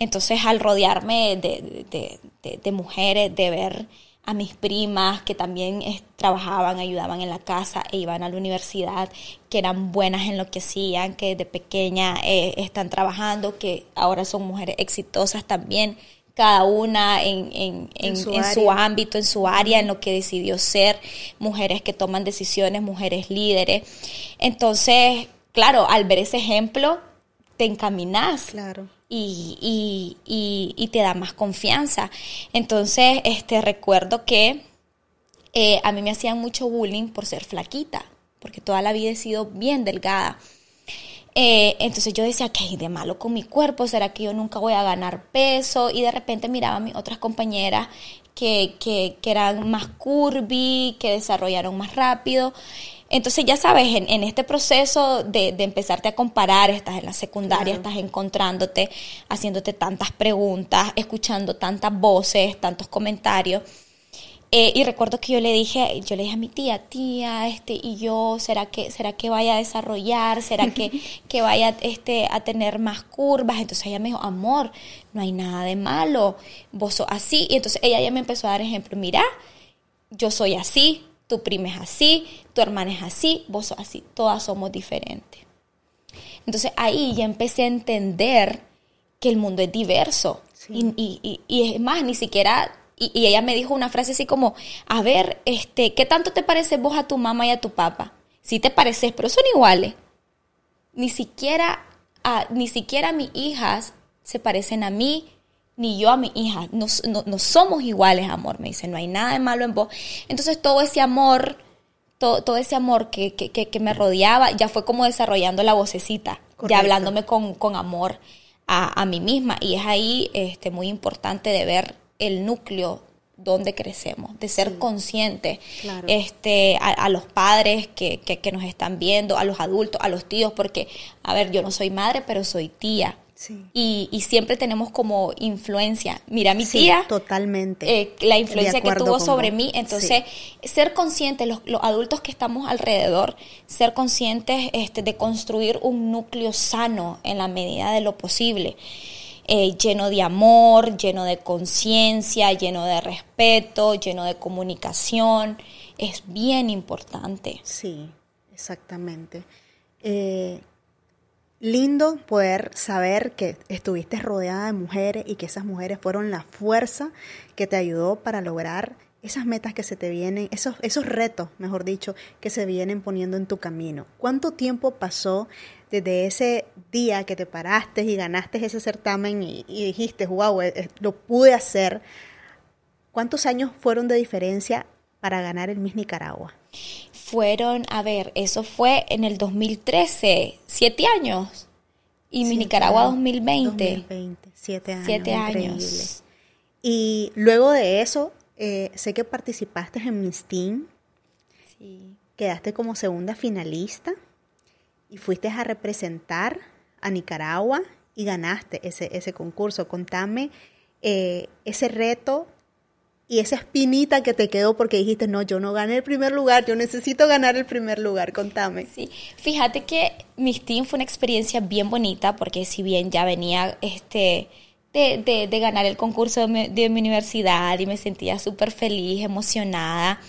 Entonces, al rodearme de, mujeres, de ver a mis primas que también trabajaban, ayudaban en la casa e iban a la universidad, que eran buenas en lo que hacían, que de pequeña eh, están trabajando, que ahora son mujeres exitosas también, cada una en, en, en, su, su, ámbito, en su área, en lo que decidió ser, mujeres que toman decisiones, mujeres líderes. Entonces, claro, al ver ese ejemplo, te encaminas. Claro. Y, te da más confianza. Entonces, este, recuerdo que eh, a mí me hacían mucho bullying por ser flaquita, porque toda la vida he sido bien delgada. Eh, entonces yo decía, ¿qué hay de malo con mi cuerpo? ¿Será que yo nunca voy a ganar peso? Y de repente miraba a mis otras compañeras que, que, que eran más curvy, que desarrollaron más rápido. Entonces ya sabes, en, este proceso de, empezarte a comparar, estás en la secundaria, estás encontrándote, haciéndote tantas preguntas, escuchando tantas voces, tantos comentarios. Eh, y recuerdo que yo le dije, yo le dije a mi tía, tía, este, y yo, ¿será que, será que vaya a desarrollar? ¿Será que, *laughs* que vaya este, a tener más curvas? Entonces ella me dijo, amor, no hay nada de malo, vos sos así. Y entonces ella ya me empezó a dar ejemplo, mira, yo soy así, tu prima es así, tu hermana es así, vos sos así, todas somos diferentes. Entonces ahí ya empecé a entender que el mundo es diverso. Y, es más, ni siquiera, y, ella me dijo una frase así como, a ver, este, ¿qué tanto te pareces vos a tu mamá y a tu papá? Sí te pareces, pero son iguales. Ni siquiera, a, ni siquiera mis hijas se parecen a mí, ni yo a mi hija. No, somos iguales, amor. Me dice, no hay nada de malo en vos. Entonces todo ese amor, todo, todo ese amor que, que, que, me rodeaba, ya fue como desarrollando la vocecita, ya hablándome con, con amor a, a, mí misma. Y es ahí este, muy importante de ver el núcleo donde crecemos, de ser conscientes este, a, a, los padres que, que, que, nos están viendo, a los adultos, a los tíos, porque, a ver, yo no soy madre, pero soy tía. Y, y, siempre tenemos como influencia. Mira, mi tía. Totalmente. Eh, la influencia que tuvo sobre mí. Entonces, ser conscientes, los, los, adultos que estamos alrededor, ser conscientes este, de construir un núcleo sano en la medida de lo posible. Eh, lleno de amor, lleno de conciencia, lleno de respeto, lleno de comunicación. Es bien importante. Sí, exactamente. Eh, lindo poder saber que estuviste rodeada de mujeres y que esas mujeres fueron la fuerza que te ayudó para lograr esas metas que se te vienen, esos, esos retos, mejor dicho, que se vienen poniendo en tu camino. ¿Cuánto tiempo pasó desde ese día que te paraste y ganaste ese certamen y, dijiste, wow, eh, eh, lo pude hacer? ¿Cuántos años fueron de diferencia para ganar el Miss Nicaragua? fueron, a ver, eso fue en el 2013, siete años. Y mi Nicaragua 2020. 2020, siete años. Siete años. Y luego de eso, eh, sé que participaste en Miss Team. Sí. Quedaste como segunda finalista y fuiste a representar a Nicaragua y ganaste ese, ese concurso. Contame eh, ese reto y esa espinita que te quedó porque dijiste, no, yo no gané el primer lugar, yo necesito ganar el primer lugar, contame. Sí, fíjate que Miss Team fue una experiencia bien bonita porque si bien ya venía este de, de, ganar el concurso de mi, de mi universidad y me sentía súper feliz, emocionada,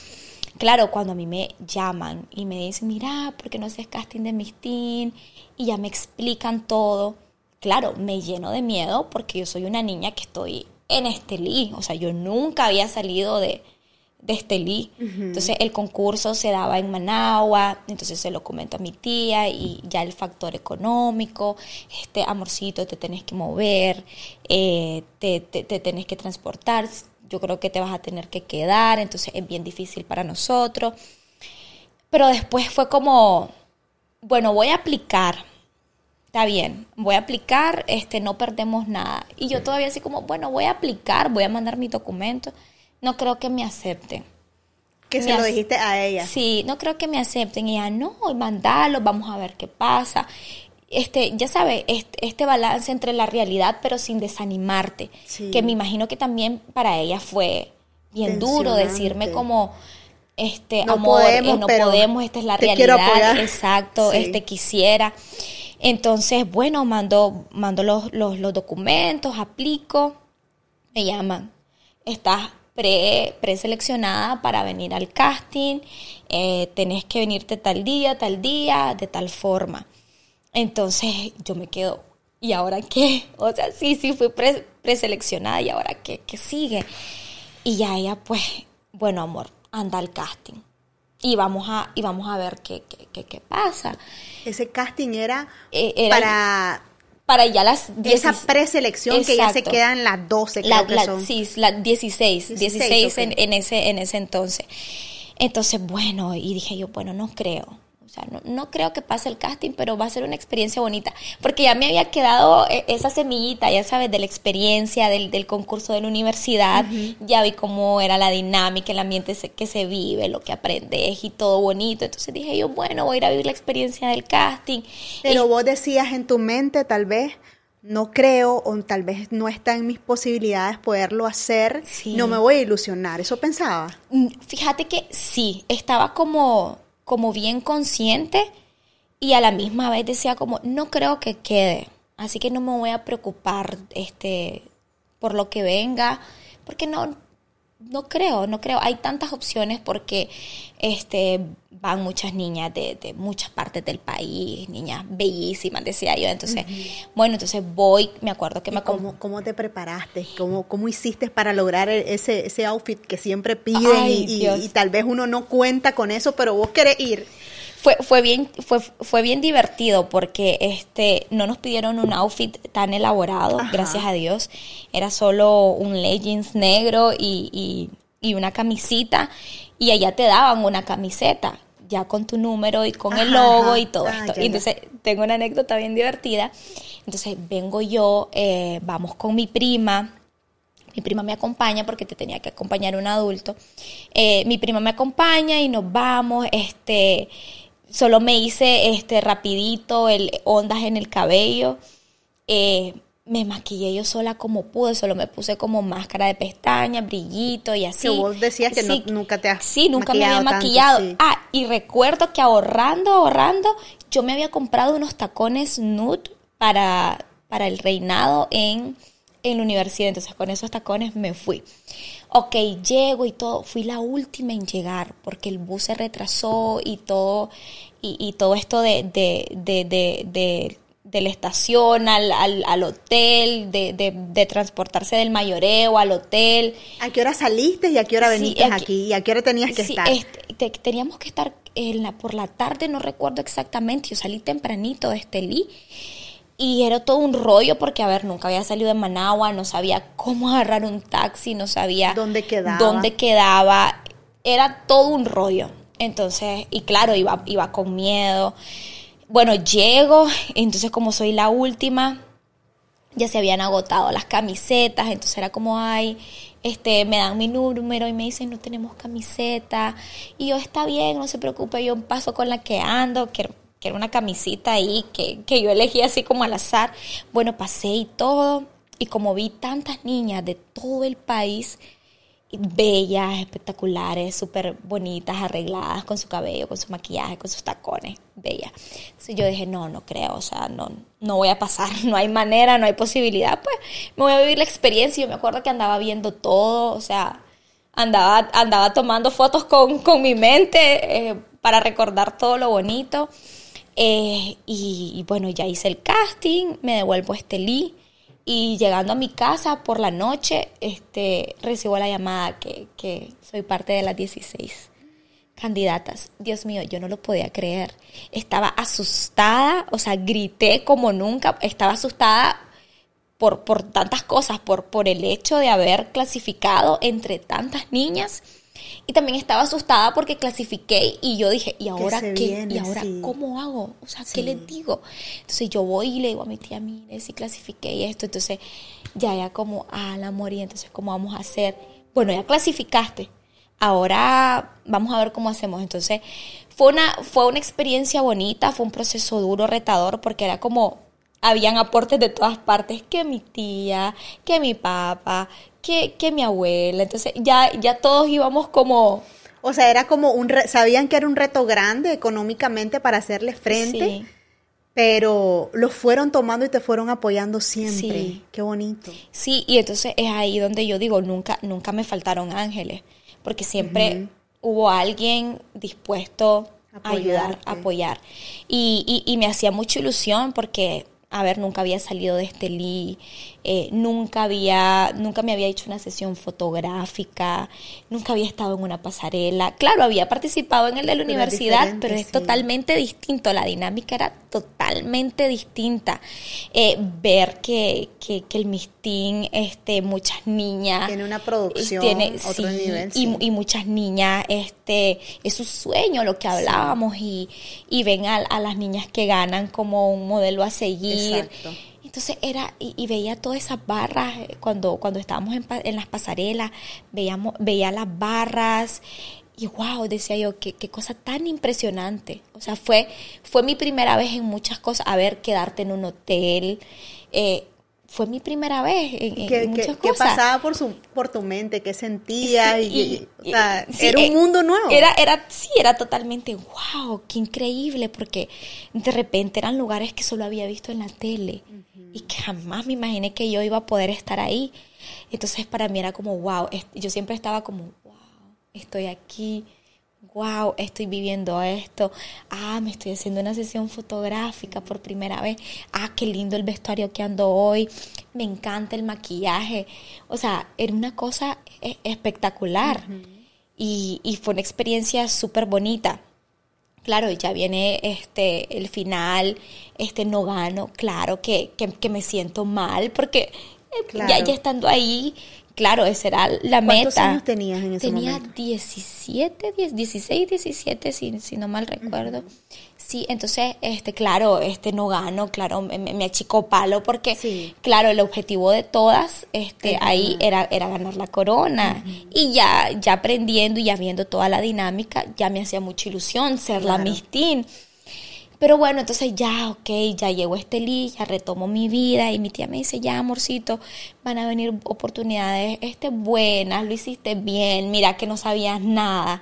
claro, cuando a mí me llaman y me dicen, mira, ¿por qué no haces casting de Miss Teen? Y ya me explican todo, claro, me lleno de miedo porque yo soy una niña que estoy en Estelí. O sea, yo nunca había salido de, de Estelí. Entonces el concurso se daba en Managua, entonces se lo comento a mi tía y ya el factor económico, este amorcito, te tenés que mover, eh, te, te, te tenés que transportar, yo creo que te vas a tener que quedar, entonces es bien difícil para nosotros. Pero después fue como, bueno, voy a aplicar. Está bien, voy a aplicar, este, no perdemos nada. Y yo todavía así como, bueno, voy a aplicar, voy a mandar mi documento no creo que me acepten. Que se lo dijiste a ella. Sí, no creo que me acepten. Y ella, no, mandalo, vamos a ver qué pasa. Este, ya sabes, este, balance entre la realidad, pero sin desanimarte. Que me imagino que también para ella fue bien duro decirme como, este, no amor, eh, no podemos, esta es la realidad. Exacto, este quisiera. Entonces, bueno, mando, mando los, los, los documentos, aplico, me llaman. Estás pre, preseleccionada para venir al casting, eh, tenés que venirte tal día, tal día, de tal forma. Entonces yo me quedo, ¿y ahora qué? *laughs* O sea, sí, sí, fui preseleccionada y ahora qué, qué sigue. Y ya ella, pues, bueno, amor, anda al casting. Y vamos a, y vamos a ver qué, qué, qué, pasa. Ese casting era, eh, era para para ya las Esa preselección que ya se quedan las 12, creo que son. Sí, las 16, 16, en, ese, en ese entonces. Entonces, bueno, y dije yo, bueno, no creo no, creo que pase el casting, pero va a ser una experiencia bonita, porque ya me había quedado eh, esa semillita, ya sabes, de la experiencia del, concurso de la universidad, ya vi cómo era la dinámica, el ambiente que se vive, lo que aprendes y todo bonito, entonces dije yo, bueno, voy a ir a vivir la experiencia del casting. Pero vos decías en tu mente, tal vez, no creo o tal vez no está en mis posibilidades poderlo hacer, no me voy a ilusionar, ¿eso pensaba? Mm, fíjate que sí, estaba como como bien consciente y a la misma vez decía como, no creo que quede, así que no me voy a preocupar este, por lo que venga, porque no, no creo, no creo. Hay tantas opciones porque este, van muchas niñas de, muchas partes del país, niñas bellísimas, decía yo. Entonces, bueno, entonces voy, me acuerdo que me... Cómo, ¿Cómo te preparaste? ¿Cómo, ¿Cómo hiciste para lograr e-, ese, ese outfit que siempre piden y, tal vez uno no cuenta con eso, pero vos querés ir? Fue, fue, bien, fue, fue bien divertido porque este, no nos pidieron un outfit tan elaborado, gracias a Dios. Era solo un leggings negro y, y una camisita y allá te daban una camiseta ya con tu número y con el logo y todo ah, esto. Y entonces tengo una anécdota bien divertida. Entonces vengo yo, eh, vamos con mi prima. Mi prima me acompaña porque te tenía que acompañar un adulto. Eh, mi prima me acompaña y nos vamos. Este, solo me hice este rapidito el ondas en el cabello. Eh, me maquillé yo sola como pude, solo me puse como máscara de pestaña, brillito y así. Que vos decías que nunca te has Sí, nunca me había maquillado. Ah, y recuerdo que ahorrando, ahorrando, yo me había comprado unos tacones nude para, para el reinado en, en la universidad. Entonces con esos tacones me fui. Ok, llego y todo. Fui la última en llegar porque el bus se retrasó y todo, y, y todo esto de, de, de, de de la estación al, al, hotel, de, de, transportarse del mayoreo al hotel. ¿A qué hora saliste y a qué hora veniste aquí, ¿Y a qué hora tenías que estar? Este, teníamos que estar en la, por la tarde, no recuerdo exactamente, yo salí tempranito de Estelí y era todo un rollo porque, a ver, nunca había salido de Managua, no sabía cómo agarrar un taxi, no sabía dónde quedaba. Dónde quedaba. Era todo un rollo. Entonces, y claro, iba, iba con miedo. Bueno, llego, entonces como soy la última, ya se habían agotado las camisetas, entonces era como, ay, este, me dan mi número y me dicen, no tenemos camiseta. Y yo, está bien, no se preocupe, yo paso con la que ando, que, que era una camisita ahí que, que yo elegí así como al azar. Bueno, pasé y todo. Y como vi tantas niñas de todo el país, bellas, espectaculares, súper bonitas, arregladas, con su cabello, con su maquillaje, con sus tacones, bellas. Entonces yo dije, no, no creo, o sea, no, no voy a pasar, *laughs* no hay manera, no hay posibilidad, pues me voy a vivir la experiencia. Yo me acuerdo que andaba viendo todo, o sea, andaba, andaba tomando fotos con, mi mente eh, para recordar todo lo bonito. Eh, y, bueno, ya hice el casting, me devuelvo a Estelí y llegando a mi casa por la noche, este, recibo la llamada que, que soy parte de las 16 candidatas. Dios mío, yo no lo podía creer. Estaba asustada, o sea, grité como nunca, estaba asustada por, por tantas cosas, por, por el hecho de haber clasificado entre tantas niñas. Y también estaba asustada porque clasifiqué y yo dije, ¿y ahora qué? ¿Y ahora cómo hago? O sea, ¿qué les digo? Entonces yo voy y le digo a mi tía, mire, si clasifiqué y esto. Entonces ya, ya como, ah, la morí, entonces, ¿cómo vamos a hacer? Bueno, ya clasificaste. Ahora vamos a ver cómo hacemos. Entonces, fue una, fue una experiencia bonita, fue un proceso duro, retador, porque era como, habían aportes de todas partes, que mi tía, que mi papá, que, que mi abuela. Entonces ya, ya todos íbamos como... O sea, era como un... sabían que era un reto grande económicamente para hacerle frente. Pero lo fueron tomando y te fueron apoyando siempre. Sí. Qué bonito. Sí, y entonces es ahí donde yo digo, nunca, nunca me faltaron ángeles, porque siempre hubo alguien dispuesto a ayudar, a apoyar. Y, y, y me hacía mucha ilusión porque a ver, nunca había salido de este eh, nunca había, nunca me había hecho una sesión fotográfica, nunca había estado en una pasarela. Claro, había participado en el de la universidad, pero es totalmente distinto, la dinámica era totalmente distinta. Eh, ver que, que, el mistín, este, muchas niñas. Tiene una producción, tiene, otro nivel. Y, muchas niñas, este, es su sueño lo que hablábamos y, y ven a, a las niñas que ganan como un modelo a seguir. Exacto. Entonces era, y, veía todas esas barras, eh, cuando, cuando estábamos en, las pasarelas, veíamos, veía las barras, y wow, decía yo, qué, qué cosa tan impresionante. O sea, fue, fue mi primera vez en muchas cosas, a ver, quedarte en un hotel, eh, fue mi primera vez en, ¿Qué, muchas cosas. ¿Qué pasaba por, su, por tu mente? ¿Qué sentías? y, era un eh, mundo nuevo. Era, era, sí, era totalmente, wow, qué increíble, porque de repente eran lugares que solo había visto en la tele y que jamás me imaginé que yo iba a poder estar ahí. Entonces para mí era como, wow, yo siempre estaba como, wow, estoy aquí, wow, estoy viviendo esto, ah, me estoy haciendo una sesión fotográfica por primera vez, ah, qué lindo el vestuario que ando hoy, me encanta el maquillaje, o sea, era una cosa e, espectacular. Y, y fue una experiencia súper bonita claro, ya viene este el final, este no gano, claro que, que, me siento mal, porque eh, ya, ya estando ahí, claro, esa era la meta. ¿Cuántos años tenías en ese Tenía momento? 17, 16, 17, si, si no mal recuerdo. Sí, entonces, este, claro, este no gano, claro, me, me achicó palo porque, claro, el objetivo de todas, este, ahí era, era ganar la corona. Y ya, ya aprendiendo y ya viendo toda la dinámica, ya me hacía mucha ilusión ser la mistín. Pero bueno, entonces ya, ok, ya llegó este Lee, ya retomo mi vida y mi tía me dice, ya, amorcito, van a venir oportunidades este, buenas, lo hiciste bien, mira que no sabías nada.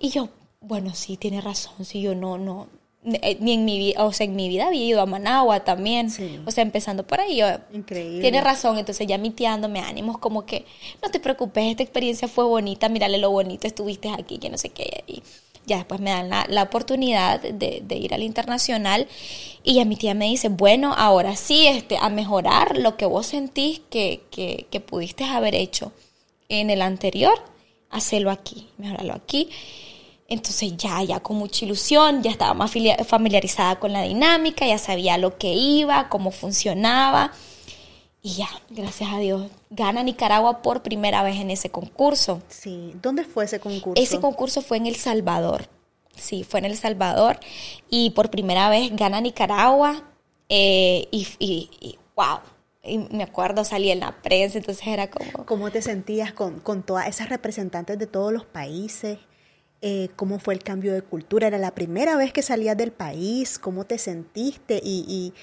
Y yo, bueno, sí, tiene razón, si yo no, no, eh, ni en mi vida, o sea, en mi vida había ido a Managua también, o sea, empezando por ahí. Increíble. Tiene razón, entonces ya mi tía dándome ánimos como que, no te preocupes, esta experiencia fue bonita, mírale lo bonito, estuviste aquí, que no sé qué, y ya después me dan la, oportunidad de, ir al internacional y ya mi tía me dice, bueno, ahora sí, este, a mejorar lo que vos sentís que, que, que pudiste haber hecho en el anterior, hacelo aquí, mejorarlo aquí. Entonces ya, ya con mucha ilusión, ya estaba más familiarizada con la dinámica, ya sabía lo que iba, cómo funcionaba. Y ya, gracias a Dios, gana Nicaragua por primera vez en ese concurso. Sí, ¿dónde fue ese concurso? Ese concurso fue en El Salvador. Sí, fue en El Salvador. Y por primera vez gana Nicaragua. Eh, y, y, wow, y me acuerdo, salí en la prensa, entonces era como... ¿Cómo te sentías con, con todas esas representantes de todos los países? Eh, ¿Cómo fue el cambio de cultura? ¿Era la primera vez que salías del país? ¿Cómo te sentiste? y, y,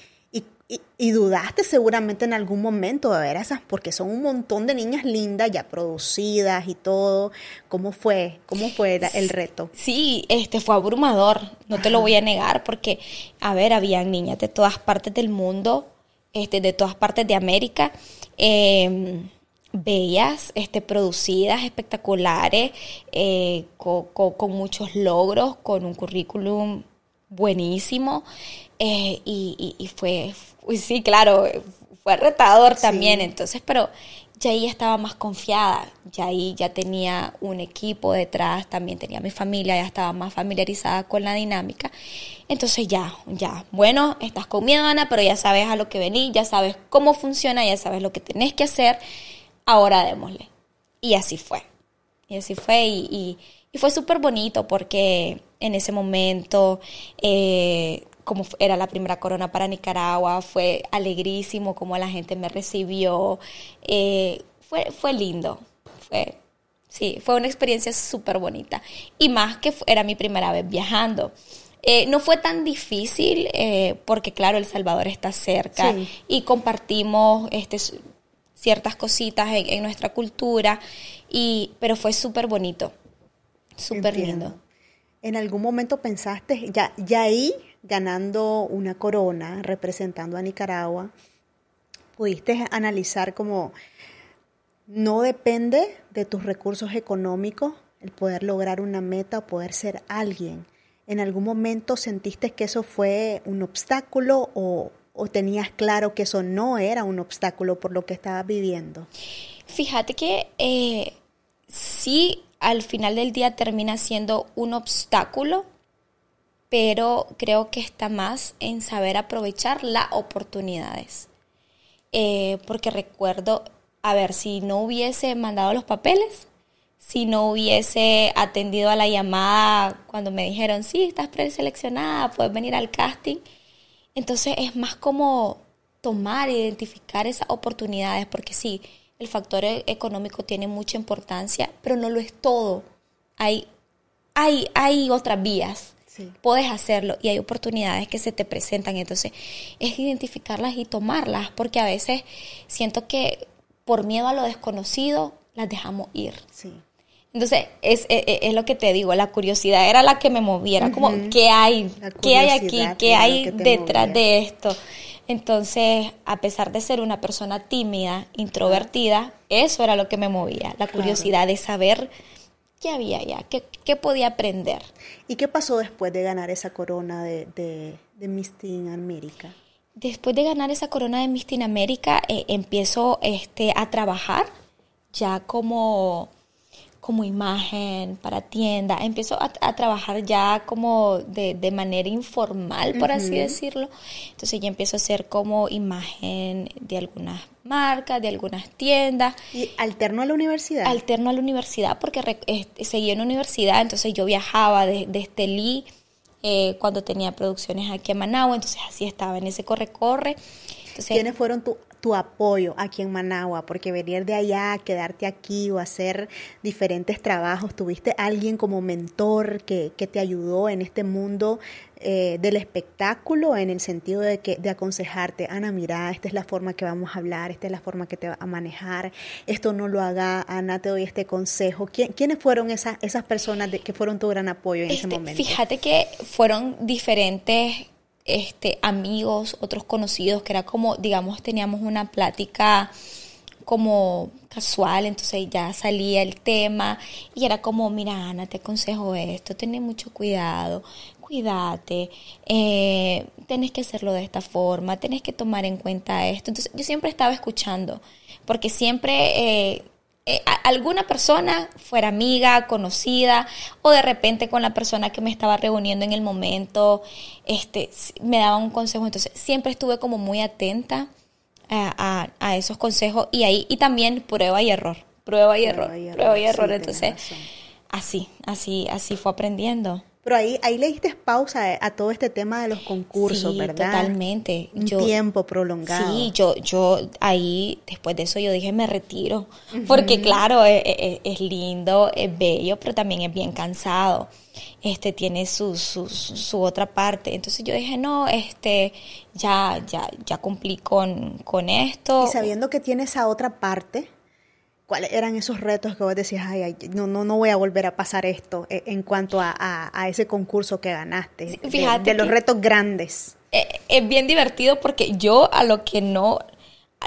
dudaste seguramente en algún momento de ver esas, porque son un montón de niñas lindas ya producidas y todo. ¿Cómo fue? ¿Cómo fue el reto? Sí, este fue abrumador, no te lo voy a negar, porque, a ver, habían niñas de todas partes del mundo, este, de todas partes de América, em, bellas, este, producidas, espectaculares, eh, con muchos logros, con un currículum buenísimo. Eh, y, y, fue, sí, claro, fue retador también, entonces, pero ya ahí estaba más confiada, ya ahí ya tenía un equipo detrás, también tenía mi familia, ya estaba más familiarizada con la dinámica. Entonces ya, ya, bueno, estás con Ana, pero ya sabes a lo que venís, ya sabes cómo funciona, ya sabes lo que tenés que hacer, ahora démosle. Y así fue. Y así fue, y, y, fue súper bonito porque en ese momento... Eh, como era la primera corona para Nicaragua, fue alegrísimo como la gente me recibió, eh, fue, fue lindo, fue, sí, fue una experiencia súper bonita. Y más que era mi primera vez viajando. Eh, no fue tan difícil eh, porque claro, El Salvador está cerca y compartimos este, ciertas cositas en, nuestra cultura, y, pero fue súper bonito, súper lindo. ¿En algún momento pensaste, ya, ya ahí ganando una corona, representando a Nicaragua, pudiste analizar como no depende de tus recursos económicos el poder lograr una meta o poder ser alguien. ¿En algún momento sentiste que eso fue un obstáculo o, tenías claro que eso no era un obstáculo por lo que estabas viviendo? Fíjate que eh, sí, al final del día termina siendo un obstáculo, pero creo que está más en saber aprovechar las oportunidades. Eh, porque recuerdo, a ver, si no hubiese mandado los papeles, si no hubiese atendido a la llamada cuando me dijeron, sí, estás preseleccionada, puedes venir al casting, entonces es más como tomar identificar esas oportunidades, porque sí, el factor e-, económico tiene mucha importancia, pero no lo es todo. Hay, hay, hay otras vías Puedes hacerlo y hay oportunidades que se te presentan. Entonces, es identificarlas y tomarlas, porque a veces siento que por miedo a lo desconocido las dejamos ir. Sí. Entonces, es, es, lo que te digo, la curiosidad era la que me moviera, como, ¿qué hay? ¿Qué hay aquí? ¿Qué hay detrás de esto? Entonces, a pesar de ser una persona tímida, introvertida, eso era lo que me movía, la curiosidad de saber ¿qué había ya? ¿Qué, podía aprender? ¿Y qué pasó después de ganar esa corona de, de, Miss Teen América? Después de ganar esa corona de Miss Teen América, eh, empiezo este, a trabajar ya como como imagen para tienda, empiezo a, trabajar ya como de, manera informal, por así decirlo. Entonces ya empiezo a hacer como imagen de algunas marcas, de algunas tiendas. ¿Y alterno a la universidad? Alterno a la universidad porque seguí en la universidad, entonces yo viajaba desde de Estelí eh, cuando tenía producciones aquí en Managua, entonces así estaba en ese corre-corre. ¿Quiénes fueron tu tu apoyo aquí en Managua, porque venir de allá, quedarte aquí o hacer diferentes trabajos, ¿tuviste alguien como mentor que, te ayudó en este mundo eh, del espectáculo en el sentido de, que, de aconsejarte, Ana, mira, esta es la forma que vamos a hablar, esta es la forma que te va a manejar, esto no lo haga, Ana, te doy este consejo. ¿Quiénes fueron esas, esas personas que fueron tu gran apoyo en ese este, momento? Fíjate que fueron diferentes este, amigos, otros conocidos, que era como, digamos, teníamos una plática como casual, entonces ya salía el tema y era como, mira Ana, te aconsejo esto, ten mucho cuidado, cuídate, eh, tenés que hacerlo de esta forma, tenés que tomar en cuenta esto. Entonces yo siempre estaba escuchando, porque siempre... Eh, eh, alguna persona, fuera amiga, conocida, o de repente con la persona que me estaba reuniendo en el momento, este, me daba un consejo. Entonces, siempre estuve como muy atenta a, esos consejos y ahí, y también prueba y error, prueba y error, prueba y error. Entonces, así, así, así fue aprendiendo. Pero ahí, ahí le diste pausa a, todo este tema de los concursos, sí, ¿verdad? Totalmente. Un tiempo prolongado. Sí, yo, yo ahí, después de eso, yo dije, me retiro. Porque claro, es, e, e, es, lindo, es bello, pero también es bien cansado. Este tiene su, su, su, otra parte. Entonces yo dije, no, este, ya, ya, ya cumplí con, con esto. Y sabiendo que tiene esa otra parte, ¿Cuáles eran esos retos que vos decías, ay, no, no, no voy a volver a pasar esto eh, en cuanto a, ese concurso que ganaste? Fíjate. De, los retos grandes. Eh, es bien divertido porque yo a lo que no,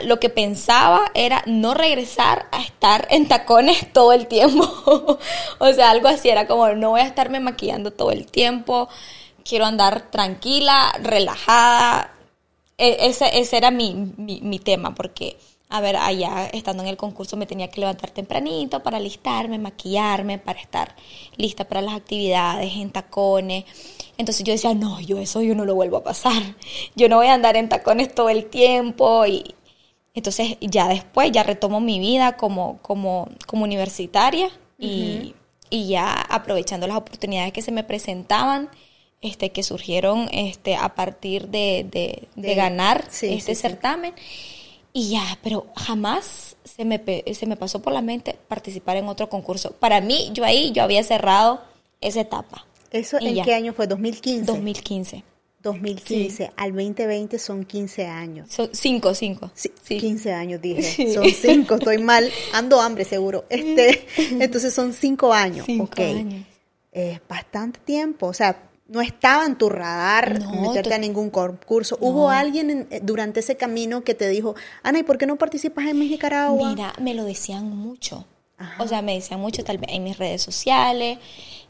lo que pensaba era no regresar a estar en tacones *laughs* todo el tiempo. *laughs* o sea, algo así, era como no voy a estarme maquillando todo el tiempo, quiero andar tranquila, relajada, e- ese, ese era mi, mi, mi tema, porque, a ver, allá estando en el concurso me tenía que levantar tempranito para alistarme, maquillarme, para estar lista para las actividades, en tacones. Entonces yo decía, no, yo eso yo no lo vuelvo a pasar. Yo no voy a andar en tacones todo el tiempo y, entonces ya después ya retomo mi vida como, como, como universitaria y, y ya aprovechando las oportunidades que se me presentaban, este, que surgieron este, a partir de, de- de De- ganar sí, este sí, sí. Y ya, pero jamás se me, se me pasó por la mente participar en otro concurso. Para mí, yo ahí, yo había cerrado esa etapa. ¿Eso en ya. qué año fue? ¿2015? 2015. 2015 al 2020 son 15 años. Son cinco, cinco. Sí, Sí. 15 años dije. Sí. Son 5, estoy mal. Ando hambre seguro. Este, *laughs* entonces son 5 años. Cinco ok. años. Es bastante tiempo. O sea, no estaba en tu radar No, meterte a ningún concurso. ¿Hubo alguien en- eh, durante ese camino que te dijo, Ana, ¿y por qué no participas en Miss Nicaragua? Mira, me lo decían mucho. Ajá. O sea, me decían mucho tal vez en mis redes sociales,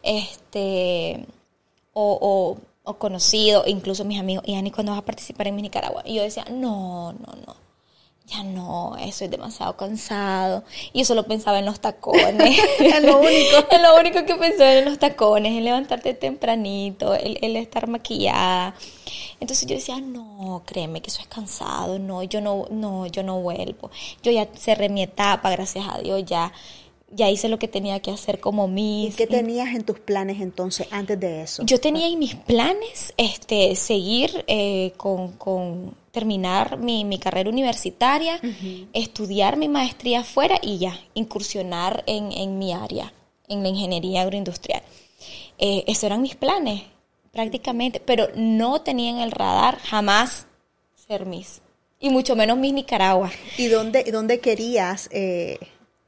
este, o, o, o conocidos, incluso mis amigos, y Ani, ¿cuándo vas a participar en mi Nicaragua? Y yo decía, no, no, no, ya no, eso es demasiado cansado. Y yo solo pensaba en los tacones. *laughs* Es lo único. *laughs* es lo único que pensaba en los tacones, en levantarte tempranito, el, el estar maquillada. Entonces yo decía, no, créeme que eso es cansado, no, yo no, no, yo no vuelvo. Yo ya cerré mi etapa, gracias a Dios, ya, ya hice lo que tenía que hacer como ¿Y Miss. qué tenías en tus planes entonces antes de eso? Yo tenía en mis planes este, seguir eh, con, con terminar mi, mi carrera universitaria, estudiar mi maestría afuera y ya, incursionar en, en mi área, en la ingeniería agroindustrial. Eh, esos eran mis planes, prácticamente, pero no tenía en el radar jamás ser Miss, y mucho menos Miss Nicaragua. ¿Y dónde, dónde querías eh,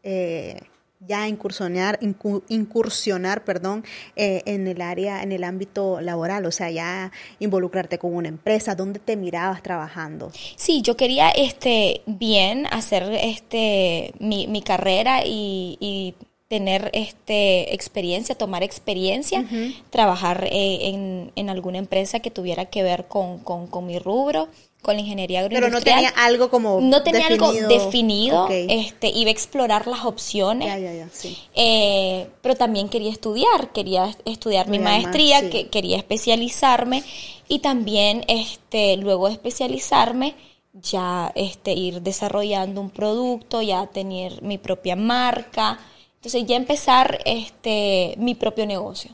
eh, ya incursionar, incu- incursionar, perdón, eh, en el área, en el ámbito laboral? O sea, ya involucrarte con una empresa. ¿Dónde te mirabas trabajando? Sí, yo quería este bien hacer este mi, mi carrera y, y tener este experiencia, tomar experiencia, trabajar eh, en, en alguna empresa que tuviera que ver con, con, con mi rubro, con la ingeniería Pero no agroindustrial. tenía algo como No tenía algo definido. este, iba a explorar las opciones. Ya, ya, ya, sí. Eh, pero también quería estudiar, quería est- estudiar mi maestría, sí. que quería especializarme y también este, luego de especializarme ya este, ir desarrollando un producto, ya tener mi propia marca, entonces ya empezar este, mi propio negocio.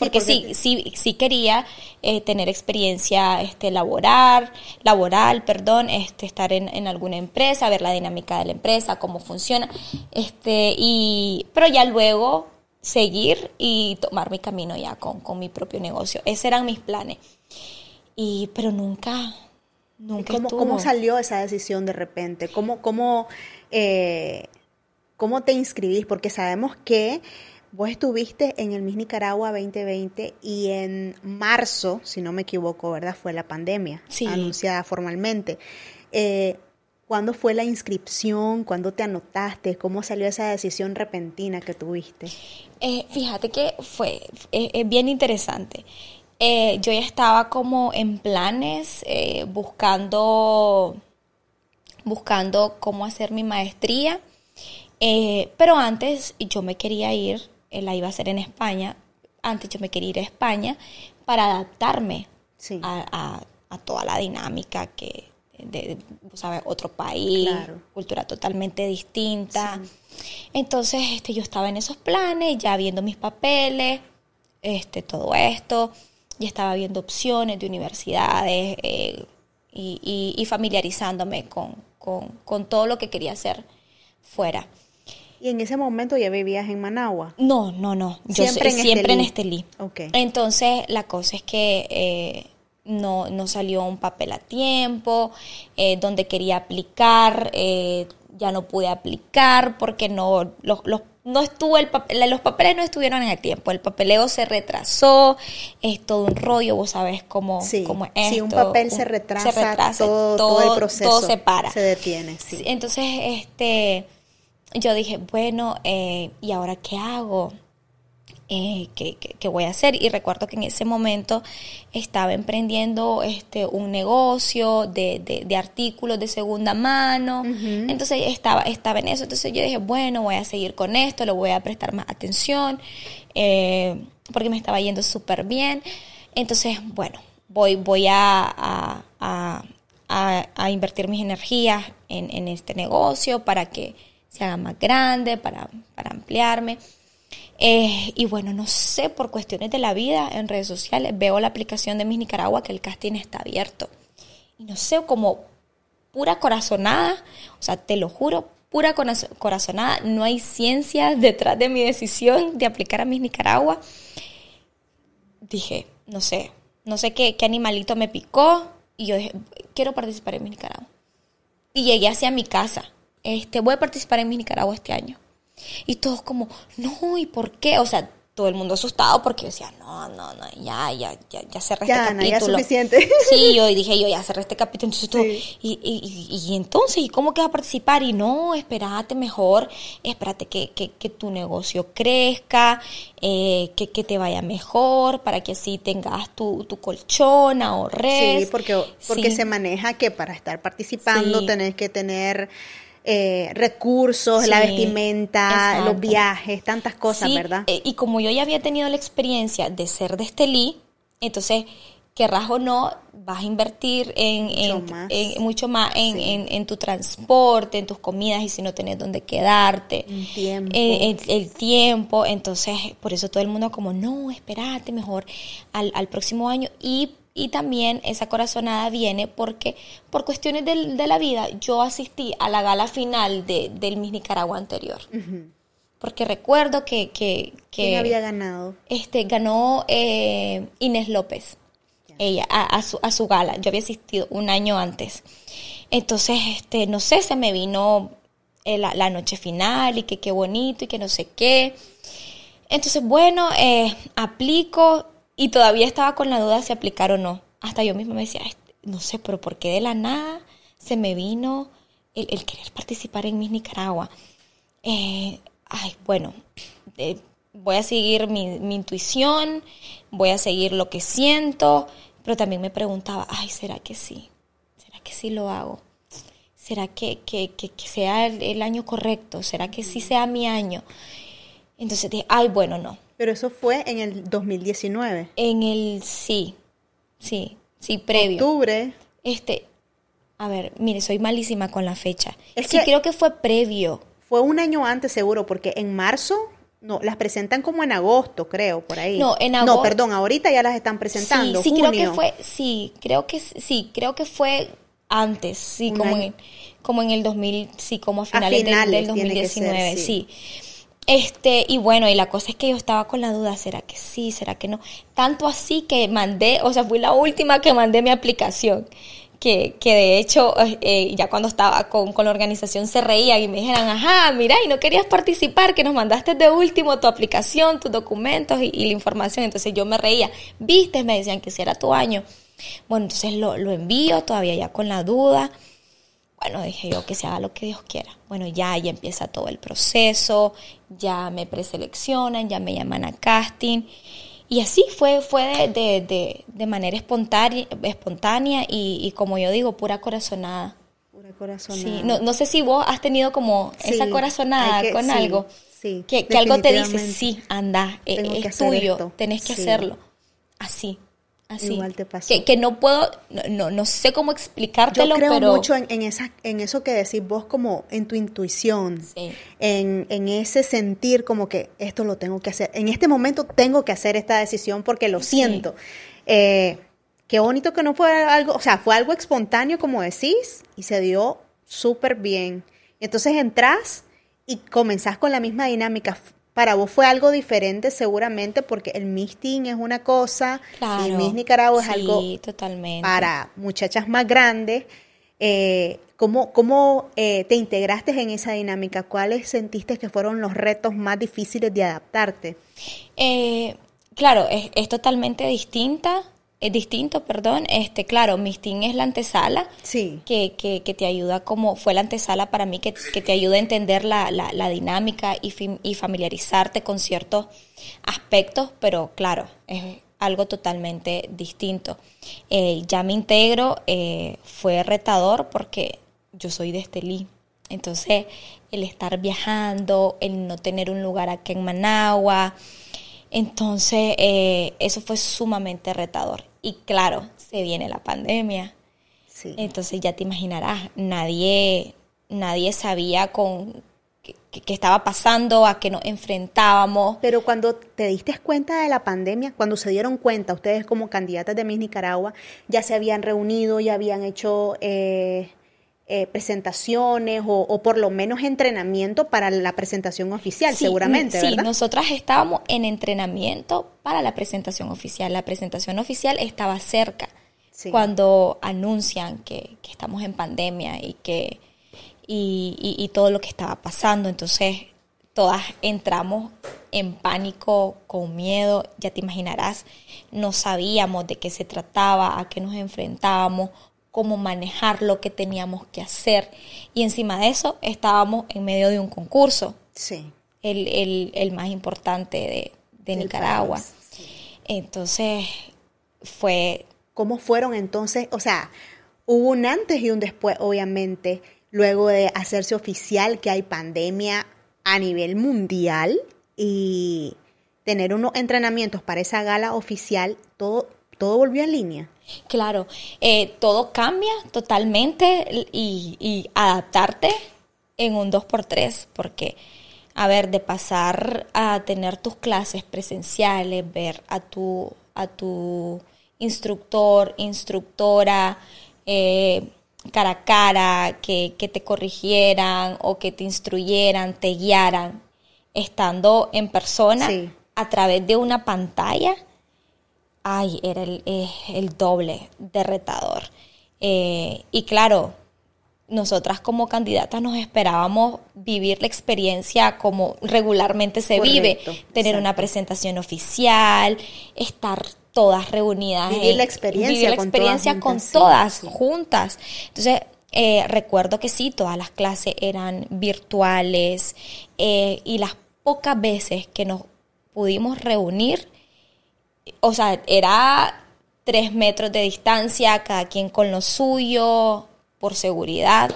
Sí, porque, porque- sí, sí, sí quería eh, tener experiencia este, laboral, laboral, perdón, este, estar en, en alguna empresa, ver la dinámica de la empresa, cómo funciona, este, y, pero ya luego seguir y tomar mi camino ya con, con mi propio negocio. Esos eran mis planes. Y, pero nunca, nunca ¿Cómo, cómo salió esa decisión de repente? ¿Cómo, cómo, eh, ¿Cómo te inscribís? Porque sabemos que vos estuviste en el Miss Nicaragua 2020 y en marzo, si no me equivoco, ¿verdad? Fue la pandemia Sí. anunciada formalmente. Eh, ¿Cuándo fue la inscripción? ¿Cuándo te anotaste? ¿Cómo salió esa decisión repentina que tuviste? Eh, fíjate que fue eh, bien interesante. Eh, yo ya estaba como en planes, buscando, buscando cómo hacer mi maestría, Eh, pero antes yo me quería ir, la iba a hacer en España, antes yo me quería ir a España para adaptarme Sí. a, a- a toda la dinámica que de, de, ¿sabes? otro país, Claro. cultura totalmente distinta. Entonces, este, yo estaba en esos planes, ya viendo mis papeles, este, todo esto, ya estaba viendo opciones de universidades eh, y, y- y familiarizándome con, con- con todo lo que quería hacer fuera. Y en ese momento ya vivías en Managua. No, no, no. Yo Siempre en siempre en Estelí. Entonces, la cosa es que eh, no, no salió un papel a tiempo, eh, donde quería aplicar, eh, ya no pude aplicar porque no, los, los- no estuvo el papel, los papeles no estuvieron en el tiempo, el papeleo se retrasó, es todo un rollo, vos sabes cómo, Sí, cómo es si un papel se retrasa, todo, todo el proceso todo se para. se detiene. Sí, Entonces, este, yo dije, bueno, eh, ¿y ahora qué hago? eh, ¿qué, voy a hacer? Y recuerdo que en ese momento estaba emprendiendo este, un negocio de, de, artículos de segunda mano. Entonces estaba, estaba en eso. Entonces yo dije, bueno, voy a seguir con esto, le voy a prestar más atención, eh, porque me estaba yendo súper bien. Entonces, bueno, voy, voy a, a, a, invertir mis energías en, en, este negocio para que se haga más grande, para, para ampliarme. Eh, y bueno, no sé, por cuestiones de la vida en redes sociales, veo la aplicación de Miss Nicaragua que el casting está abierto. Y no sé, como pura corazonada, o sea, te lo juro, pura corazonada, no hay ciencia detrás de mi decisión de aplicar a Miss Nicaragua. Dije, no sé, no sé qué, qué animalito me picó y yo dije, quiero participar en Miss Nicaragua. Y llegué hacia mi casa, este, voy a participar en Miss Nicaragua este año. Y todos como, no, ¿y por qué? O sea, todo el mundo asustado porque decía, no, no, no, ya, ya, ya, ya cerré este capítulo. Ya suficiente. *laughs* Sí, yo dije, yo ya cerré este capítulo. Entonces tú, y, y, y, entonces, ¿y cómo que vas a participar? Y no, espérate mejor, espérate que, que, que tu negocio crezca, eh, que, que te vaya mejor, para que así tengas tu, tu colchón, ahorres. Sí, porque, porque se maneja que para estar participando tenés que tener eh, recursos, la vestimenta, los viajes, tantas cosas, ¿verdad? Eh, y como yo ya había tenido la experiencia de ser de Estelí, entonces, querrás o no, vas a invertir en mucho más, en, tu transporte, en tus comidas y si no tenés dónde quedarte. El tiempo. Eh, el, tiempo. Entonces, por eso todo el mundo como, no, espérate mejor al, al próximo año. Y y también esa corazonada viene porque por cuestiones de, la vida yo asistí a la gala final de, del Miss Nicaragua anterior. Porque recuerdo que... que, ¿Quién había ganado? Este, ganó eh, Inés López. Ella, a, su, a su gala. Yo había asistido un año antes. Entonces, este, no sé, se me vino eh, la, noche final y que qué bonito y que no sé qué. Entonces, bueno, eh, aplico y todavía estaba con la duda si aplicar o no. Hasta yo misma me decía, no sé, pero ¿por qué de la nada se me vino el, querer participar en Miss Nicaragua? Eh, ay, bueno, eh, voy a seguir mi, intuición, voy a seguir lo que siento, pero también me preguntaba, ay, ¿será que sí? ¿Será que sí lo hago? ¿Será que, que, sea el, el, año correcto? ¿Será que sí sea mi año? Entonces dije, ay, bueno, no, pero eso fue en el 2019. En el, sí, sí, sí, previo. Octubre. Este, a ver, mire, soy malísima con la fecha. Es sí, creo que fue previo. Fue un año antes seguro, porque en marzo, no, las presentan como en agosto, creo, por ahí. No, en agosto. No, perdón, ahorita ya las están presentando. Sí, sí creo que fue, sí, creo que sí, creo que fue antes, sí, como en, como en el 2000, sí, como a finales, del, 2019, sí. Este, y bueno, y la cosa es que yo estaba con la duda, ¿será que sí? ¿Será que no? Tanto así que mandé, o sea, fui la última que mandé mi aplicación. Que, que de hecho, eh, ya cuando estaba con, con, la organización se reían y me dijeron, ajá, mira, y no querías participar, que nos mandaste de último tu aplicación, tus documentos y, la información. Entonces yo me reía, viste, me decían que si era tu año. Bueno, entonces lo, lo envío todavía ya con la duda. Bueno, dije yo que se haga lo que Dios quiera. Bueno, ya, ya empieza todo el proceso, ya me preseleccionan, ya me llaman a casting. Y así fue, fue de, de, de, manera espontánea, espontánea y, como yo digo, pura corazonada. Pura corazonada. Sí, no, no sé si vos has tenido como esa corazonada con algo. Sí, que, que algo te dice, sí, anda, e, es tuyo, tenés que hacerlo. Así. Así. Igual te pasó. Que, no puedo, no, no, sé cómo explicártelo, Yo creo mucho en, esa, en eso que decís vos como en tu intuición, en, en, ese sentir como que esto lo tengo que hacer. En este momento tengo que hacer esta decisión porque lo siento. Eh, qué bonito que no fue algo, o sea, fue algo espontáneo como decís y se dio súper bien. Entonces entras y comenzás con la misma dinámica para vos fue algo diferente seguramente porque el misting es una cosa y Miss Nicaragua es algo totalmente. para muchachas más grandes. Eh, ¿Cómo, cómo eh, te integraste en esa dinámica? ¿Cuáles sentiste que fueron los retos más difíciles de adaptarte? Eh, claro, es, totalmente distinta es distinto, perdón. Este, claro, Mistin es la antesala. Sí. Que, que, que, te ayuda como, fue la antesala para mí, que, que te ayuda a entender la, la, la dinámica y, y, familiarizarte con ciertos aspectos, pero claro, es algo totalmente distinto. Eh, ya me integro, eh, fue retador porque yo soy de Estelí. Entonces, el estar viajando, el no tener un lugar aquí en Managua, entonces eh, eso fue sumamente retador. Y claro, se viene la pandemia. Sí. Entonces ya te imaginarás, nadie, nadie sabía con qué estaba pasando, a qué nos enfrentábamos. Pero cuando te diste cuenta de la pandemia, cuando se dieron cuenta, ustedes como candidatas de Miss Nicaragua, ya se habían reunido, ya habían hecho eh, eh, presentaciones o, por lo menos entrenamiento para la presentación oficial, seguramente, sí, nosotras estábamos en entrenamiento para la presentación oficial. La presentación oficial estaba cerca cuando anuncian que, estamos en pandemia y que y, todo lo que estaba pasando. Entonces, todas entramos en pánico, con miedo, ya te imaginarás, no sabíamos de qué se trataba, a qué nos enfrentábamos, cómo manejar lo que teníamos que hacer. Y encima de eso estábamos en medio de un concurso. Sí. El, más importante de, Nicaragua. Entonces, fue... ¿Cómo fueron entonces? O sea, hubo un antes y un después, obviamente, luego de hacerse oficial que hay pandemia a nivel mundial y tener unos entrenamientos para esa gala oficial, todo, todo volvió en línea. Claro, eh, todo cambia totalmente y, adaptarte en un 2x3, porque, a ver, de pasar a tener tus clases presenciales, ver a tu, a tu instructor, instructora, eh, cara a cara, que, que te corrigieran o que te instruyeran, te guiaran, estando en persona a través de una pantalla ay, era el, eh, el doble de retador. Eh, y claro, nosotras como candidatas nos esperábamos vivir la experiencia como regularmente se vive, tener una presentación oficial, estar todas reunidas. Vivir la experiencia, vivir la experiencia con todas, juntas, Entonces, eh, recuerdo que sí, todas las clases eran virtuales y las pocas veces que nos pudimos reunir, o sea, era tres metros de distancia, cada quien con lo suyo, por seguridad.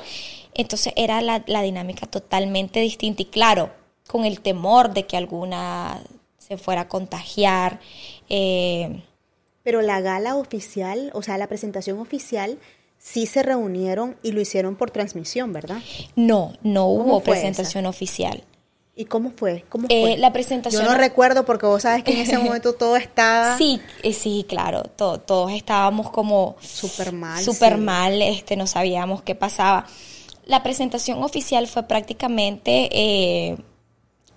Entonces era la, dinámica totalmente distinta y claro, con el temor de que alguna se fuera a contagiar. Eh, Pero la gala oficial, o sea, la presentación oficial, sí se reunieron y lo hicieron por transmisión, ¿verdad? No, no hubo presentación oficial. ¿Y cómo fue? ¿Cómo eh, fue? la presentación. Yo no recuerdo porque vos sabes que en ese *laughs* momento todo estaba. Sí, eh, sí, claro. todos estábamos como. Súper mal. Súper mal, este, no sabíamos qué pasaba. La presentación oficial fue prácticamente eh,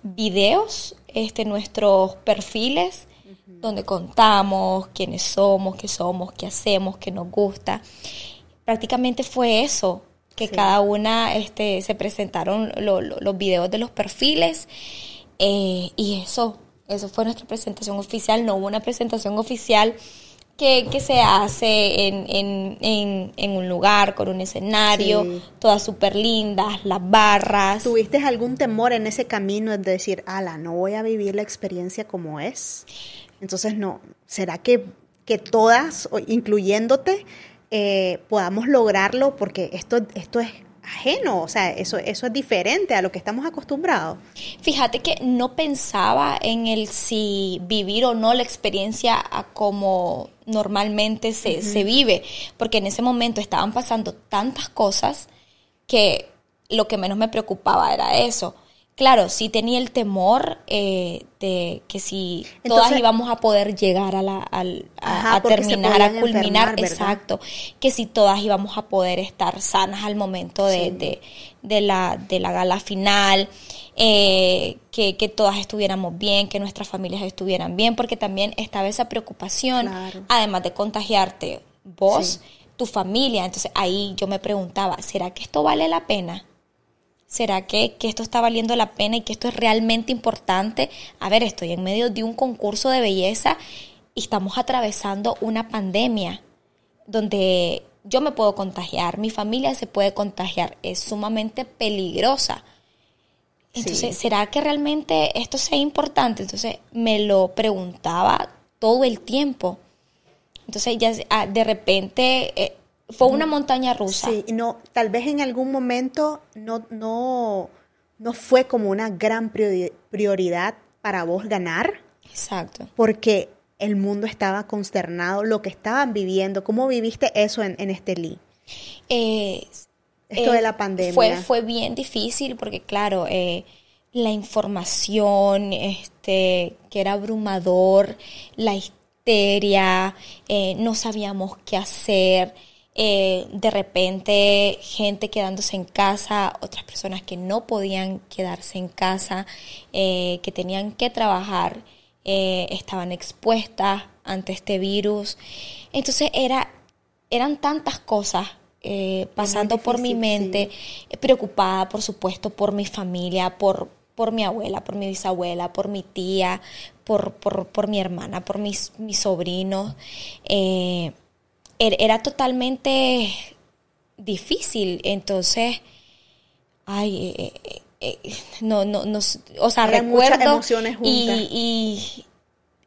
videos, este, nuestros perfiles, donde contamos quiénes somos, qué somos, qué hacemos, qué nos gusta. Prácticamente fue eso que cada una este, se presentaron los videos de los perfiles eh, y eso, eso fue nuestra presentación oficial, no hubo una presentación oficial que, se hace en, un lugar con un escenario, todas súper lindas, las barras. ¿Tuviste algún temor en ese camino de decir, ala, no voy a vivir la experiencia como es? Entonces, no, ¿será que, que todas, incluyéndote, eh, podamos lograrlo porque esto, esto es ajeno, o sea, eso, eso es diferente a lo que estamos acostumbrados. Fíjate que no pensaba en el si vivir o no la experiencia a como normalmente se, se vive, porque en ese momento estaban pasando tantas cosas que lo que menos me preocupaba era eso claro, sí tenía el temor eh, de que si todas íbamos a poder llegar a, la, a, terminar, a culminar, exacto, que si todas íbamos a poder estar sanas al momento de, de, la, de la gala final, eh, que, que, todas estuviéramos bien, que nuestras familias estuvieran bien, porque también estaba esa preocupación, además de contagiarte vos, tu familia, entonces ahí yo me preguntaba, ¿será que esto vale la pena? ¿Será que, esto está valiendo la pena y que esto es realmente importante? A ver, estoy en medio de un concurso de belleza y estamos atravesando una pandemia donde yo me puedo contagiar, mi familia se puede contagiar, es sumamente peligrosa. Entonces, ¿será que realmente esto sea importante? Entonces, me lo preguntaba todo el tiempo. Entonces, ya ah, de repente eh, fue una montaña rusa. Sí, no, tal vez en algún momento no, no, no fue como una gran prioridad para vos ganar. Exacto. Porque el mundo estaba consternado, lo que estaban viviendo. ¿Cómo viviste eso en, en este Lee? Eh, Esto de la pandemia. Fue, fue bien difícil porque, claro, eh, la información, este, que era abrumador, la histeria, eh, no sabíamos qué hacer. De repente gente quedándose en casa, otras personas que no podían quedarse en casa, que tenían que trabajar eh, estaban expuestas ante este virus. Entonces era, eran tantas cosas eh, pasando por mi mente, preocupada, por supuesto, por mi familia, por, por mi abuela, por mi bisabuela, por mi tía, por, por, mi hermana, por mis, mis sobrinos. Eh, era totalmente difícil. Entonces, ay, eh, no, no, no, o sea, recuerdo y,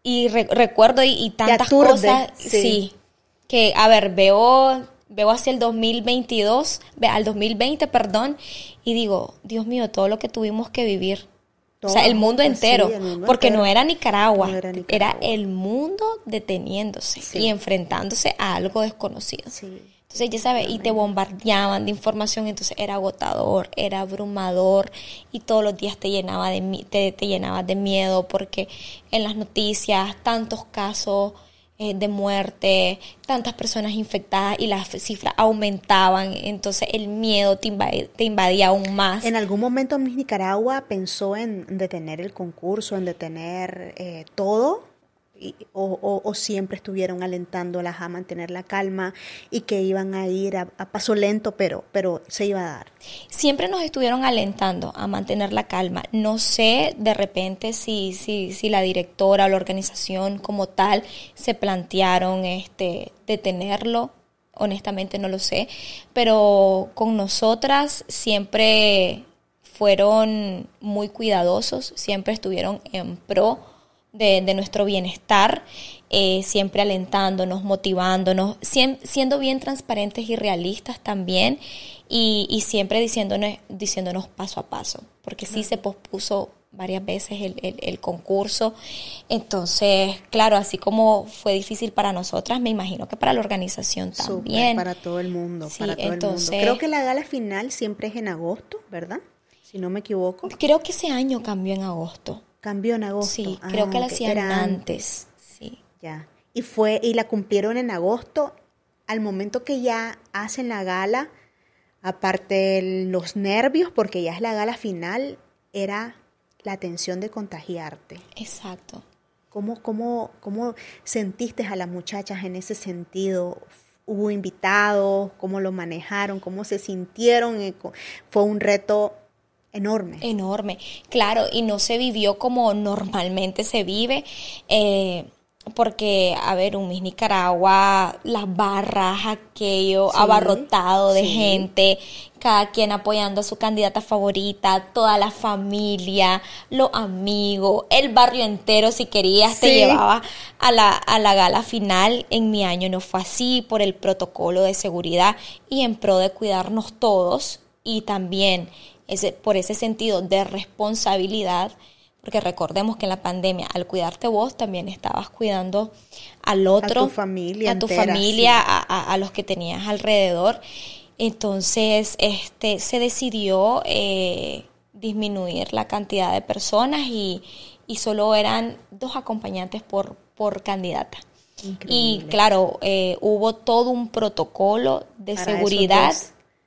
y, recuerdo y, tantas cosas, sí. que, a ver, veo, veo hacia el 2022, al 2020, perdón, y digo, Dios mío, todo lo que tuvimos que vivir. O sea, el mundo entero, porque no era Nicaragua, era, el mundo deteniéndose y enfrentándose a algo desconocido. Entonces, ya sabes, y te bombardeaban de información, entonces era agotador, era abrumador y todos los días te llenaba de, te, te llenabas de miedo porque en las noticias tantos casos eh, de muerte, tantas personas infectadas y las cifras aumentaban, entonces el miedo te invadía, te invadía aún más. ¿En algún momento Miss Nicaragua pensó en detener el concurso, en detener eh, todo? O, siempre estuvieron alentándolas a mantener la calma y que iban a ir a, paso lento, pero, pero se iba a dar. Siempre nos estuvieron alentando a mantener la calma. No sé de repente si, si, si la directora o la organización como tal se plantearon este, detenerlo. Honestamente no lo sé, pero con nosotras siempre fueron muy cuidadosos, siempre estuvieron en pro de, nuestro bienestar, eh, siempre alentándonos, motivándonos, siendo bien transparentes y realistas también y, siempre diciéndonos, diciéndonos paso a paso, porque sí se pospuso varias veces el, concurso. Entonces, claro, así como fue difícil para nosotras, me imagino que para la organización también. para todo el mundo, para todo entonces, el mundo. Creo que la gala final siempre es en agosto, ¿verdad? Si no me equivoco. Creo que ese año cambió en agosto. Cambió en agosto. Sí, creo que la ah, hacían antes. Sí. Ya. Y fue, y la cumplieron en agosto. Al momento que ya hacen la gala, aparte los nervios, porque ya es la gala final, era la tensión de contagiarte. Exacto. ¿Cómo, cómo, cómo sentiste a las muchachas en ese sentido? ¿Hubo invitados? ¿Cómo lo manejaron? ¿Cómo se sintieron? Eh, fue un reto Enorme. Enorme, claro, y no se vivió como normalmente se vive. Eh, porque, a ver, un Miss Nicaragua, las barras, aquello abarrotado de gente, cada quien apoyando a su candidata favorita, toda la familia, los amigos, el barrio entero, si querías, te llevaba a la, a la gala final. En mi año no fue así, por el protocolo de seguridad y en pro de cuidarnos todos y también ese, por ese sentido de responsabilidad, porque recordemos que en la pandemia, al cuidarte vos, también estabas cuidando al otro, a tu familia, a, tu familia a, los que tenías alrededor. Entonces, este, se decidió eh, disminuir la cantidad de personas y, y solo eran dos acompañantes por, por candidata. Y claro, eh, hubo todo un protocolo de seguridad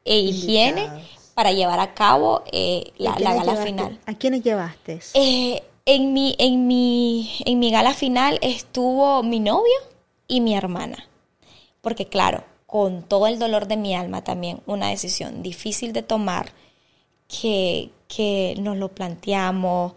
e higiene para llevar a cabo eh, la, gala final. ¿A quiénes llevaste? Eh, en, mi, en, mi, en mi gala final estuvo mi novio y mi hermana. Porque claro, con todo el dolor de mi alma también, una decisión difícil de tomar, que, que nos lo planteamos,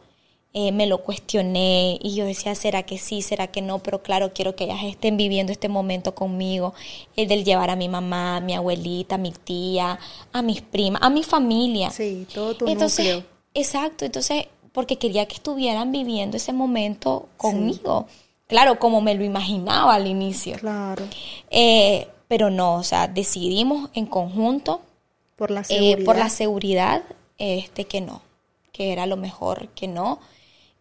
eh, me lo cuestioné y yo decía, ¿será que sí? ¿Será que no? Pero claro, quiero que ellas estén viviendo este momento conmigo, el del llevar a mi mamá, a mi abuelita, a mi tía, a mis primas, a mi familia. Sí, todo tu entonces, núcleo. Exacto, entonces, porque quería que estuvieran viviendo ese momento conmigo. Claro, como me lo imaginaba al inicio. Claro. Eh, pero no, o sea, decidimos en conjunto Por la eh, seguridad. por la seguridad este que no, que era lo mejor que no,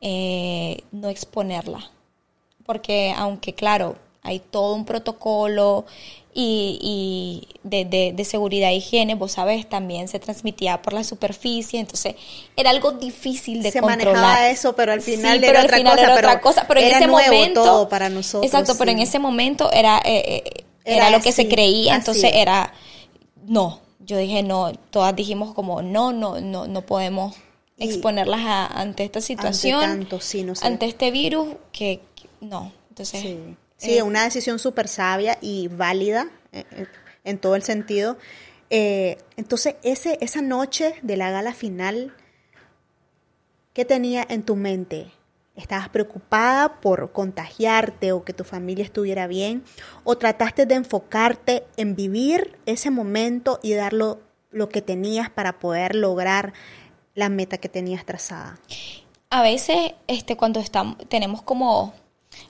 eh, no exponerla. Porque aunque claro, hay todo un protocolo y, y de, de- de seguridad e higiene, vos sabes, también se transmitía por la superficie, entonces era algo difícil de Se controlar. manejaba eso, pero al final Sí, era pero al otra final cosa, era pero otra cosa, pero en ese momento todo para nosotros, Exacto, pero en ese momento era eh, eh, Era era, lo que se creía, entonces es. era no. Yo dije no, todas dijimos como no, no, no, no podemos exponerlas a- ante esta situación, tanto, sí, no sé. ante este virus que, que- no. Entonces Sí, sí eh, una decisión súper sabia y válida eh, eh, en todo el sentido. Eh, entonces, ese, esa noche de la gala final, ¿qué tenía en tu mente? ¿Estabas preocupada por contagiarte o que tu familia estuviera bien? ¿O trataste de enfocarte en vivir ese momento y dar lo, lo que tenías para poder lograr la meta que tenías trazada? a veces este cuando estamos tenemos como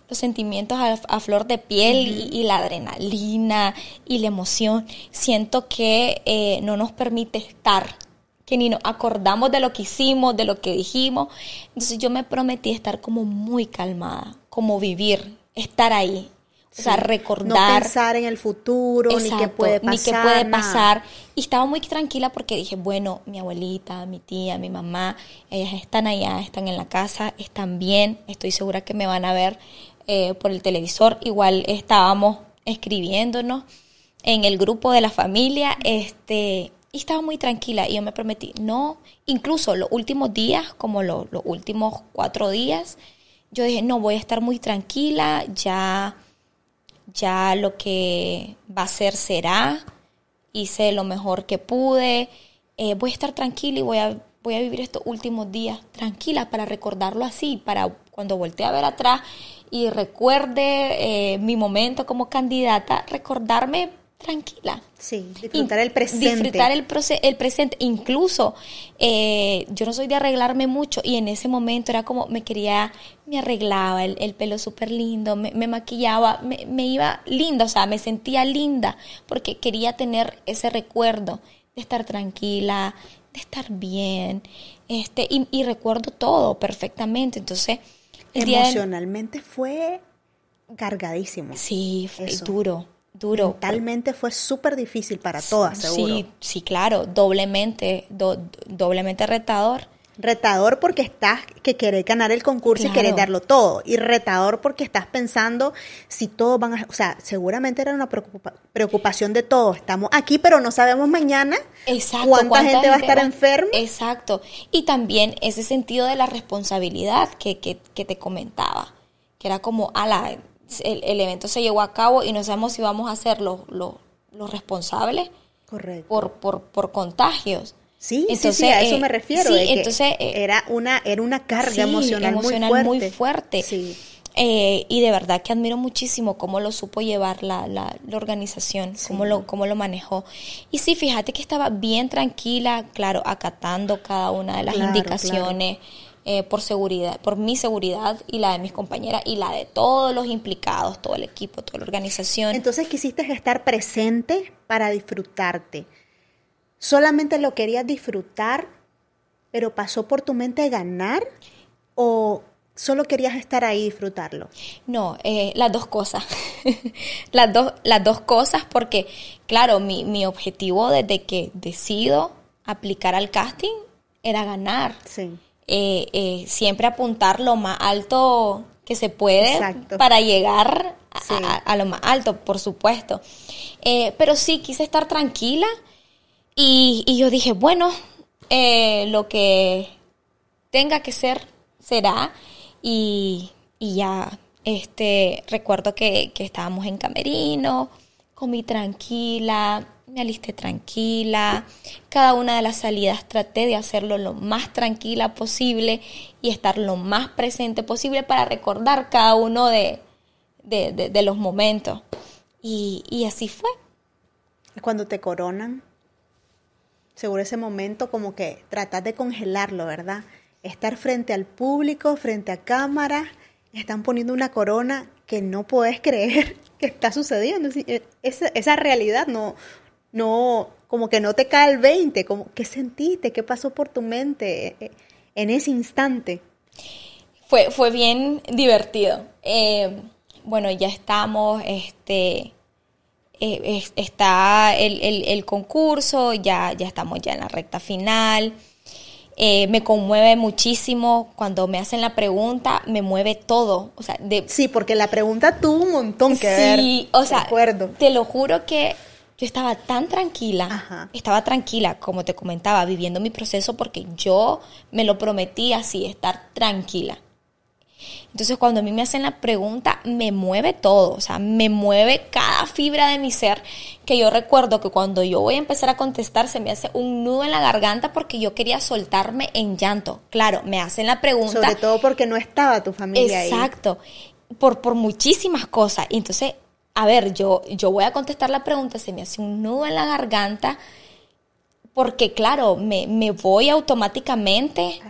los sentimientos a, a flor de piel y, y la adrenalina y la emoción siento que eh, no nos permite estar que ni nos acordamos de lo que hicimos de lo que dijimos. Entonces yo me prometí estar como muy calmada como vivir estar ahí o sea recordar No pensar en el futuro, ni qué puede pasar. ni qué puede nada. pasar. Y estaba muy tranquila porque dije, bueno, mi abuelita, mi tía, mi mamá, ellas están allá, están en la casa, están bien, estoy segura que me van a ver eh, por el televisor. Igual estábamos escribiéndonos en el grupo de la familia, este, y estaba muy tranquila. Y yo me prometí, no, incluso los últimos días, como lo- los últimos cuatro días, yo dije, no, voy a estar muy tranquila, ya ya lo que va a ser será, hice lo mejor que pude, eh, voy a estar tranquila y voy a, voy a vivir estos últimos días tranquila para recordarlo así, para cuando voltee a ver atrás y recuerde eh, mi momento como candidata, recordarme tranquila. Sí, disfrutar el presente. Disfrutar el, el presente. Incluso eh, yo no soy de arreglarme mucho y en ese momento era como me quería, me arreglaba el, el pelo súper lindo, me, me maquillaba, me, me iba linda, o sea, me sentía linda porque quería tener ese recuerdo de estar tranquila, de estar bien. Este, y, y recuerdo todo perfectamente. Entonces, el día del- Emocionalmente fue cargadísimo. Sí, fue Eso. duro, duro. Mentalmente fue súper difícil para todas, seguro. Sí, sí, claro, doblemente, do- doblemente retador. Retador porque estás que querés ganar el concurso y querés darlo todo. Y retador porque estás pensando si todos van a... O sea, seguramente era una preocupa- preocupación de todos. Estamos aquí, pero no sabemos mañana Exacto. cuánta, gente va a estar va- enferma. Exacto. Y también ese sentido de la responsabilidad que, que, que te comentaba, que era como, ala, el, el evento se llevó a cabo y no sabemos si vamos a ser los, los, los responsables Correcto. por, por, por contagios. Sí, sí, sí, Entonces, a eso eh, me refiero. sí, de que entonces, eh, era una era una carga Sí, emocional, emocional muy muy fuerte. Sí. Eh, y de verdad que admiro muchísimo cómo lo supo llevar la, la, la organización, cómo, lo, cómo lo manejó. Y sí, fíjate que estaba bien tranquila, claro, acatando cada una de las Claro, indicaciones eh, por seguridad, por mi seguridad y la de mis compañeras y la de todos los implicados, todo el equipo, toda la organización. Entonces quisiste estar presente para disfrutarte. Solamente lo querías disfrutar, pero pasó por tu mente ganar o solo querías estar ahí y disfrutarlo. No, eh, las dos cosas. *laughs* las, dos, las dos cosas porque, claro, mi, mi objetivo desde que decido aplicar al casting era ganar. Sí. Eh, eh, siempre apuntar lo más alto que se puede Exacto. para llegar a, Sí. a- a lo más alto, por supuesto. Eh, pero sí, quise estar tranquila y, y yo dije, bueno, lo que tenga que ser, será. Y, y ya, este, recuerdo que, que estábamos en camerino, comí tranquila, me alisté tranquila. Cada una de las salidas traté de hacerlo lo más tranquila posible y estar lo más presente posible para recordar cada uno de, de, los momentos. Y, así fue. Cuando te coronan, seguro ese momento como que tratas de congelarlo, ¿verdad? Estar frente al público, frente a cámara, están poniendo una corona que no puedes creer *laughs* que está sucediendo. E, esa realidad no, no, como que no te cae el 20, como, ¿qué sentiste? ¿Qué pasó por tu mente eh, en ese instante? Fue, fue bien divertido. Eh, bueno, ya estamos, este, eh, está el, concurso, ya, ya estamos ya en la recta final. Eh, me conmueve muchísimo cuando me hacen la pregunta, me mueve todo. O sea, de, sí, porque la pregunta tuvo un montón que ver. Sí, o sea, te lo juro que yo estaba tan tranquila, estaba tranquila, como te comentaba, viviendo mi proceso porque yo me lo prometí así, estar tranquila. Entonces cuando a mí me hacen la pregunta, me mueve todo, o sea, me mueve cada fibra de mi ser, que yo recuerdo que cuando yo voy a empezar a contestar se me hace un nudo en la garganta porque yo quería soltarme en llanto. Claro, me hacen la pregunta. Sobre todo porque no estaba tu familia ahí. Exacto, por, por muchísimas cosas. Entonces, a ver, yo, yo voy a contestar la pregunta, se me hace un nudo en la garganta porque claro, me, voy automáticamente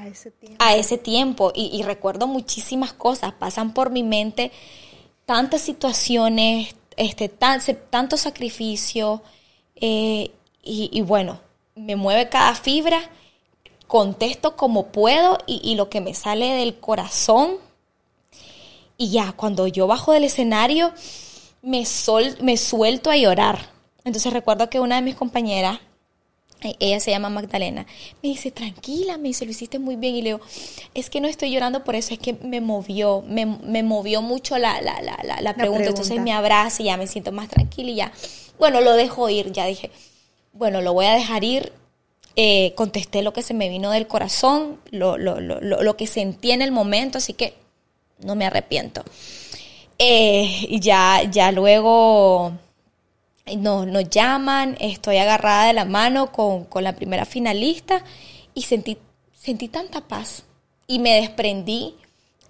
a ese tiempo, y, recuerdo muchísimas cosas, pasan por mi mente tantas situaciones, este, tanto sacrificio, eh, y, bueno, me mueve cada fibra, contesto como puedo y, lo que me sale del corazón, y ya, cuando yo bajo del escenario, me, sol, me suelto a llorar. Entonces recuerdo que una de mis compañeras ella se llama Magdalena. Me dice, tranquila, me dice, lo hiciste muy bien. Y le digo, es que no estoy llorando por eso, es que me movió, me, movió mucho la, la, la, la, pregunta. Entonces me abraza y ya me siento más tranquila y ya. Bueno, lo dejo ir, ya dije, bueno, lo voy a dejar ir. Eh, contesté lo que se me vino del corazón, lo, lo, lo, lo, que sentí en el momento, así que no me arrepiento. Eh, y ya, ya luego nos, nos llaman, estoy agarrada de la mano con, la primera finalista y sentí, sentí tanta paz y me desprendí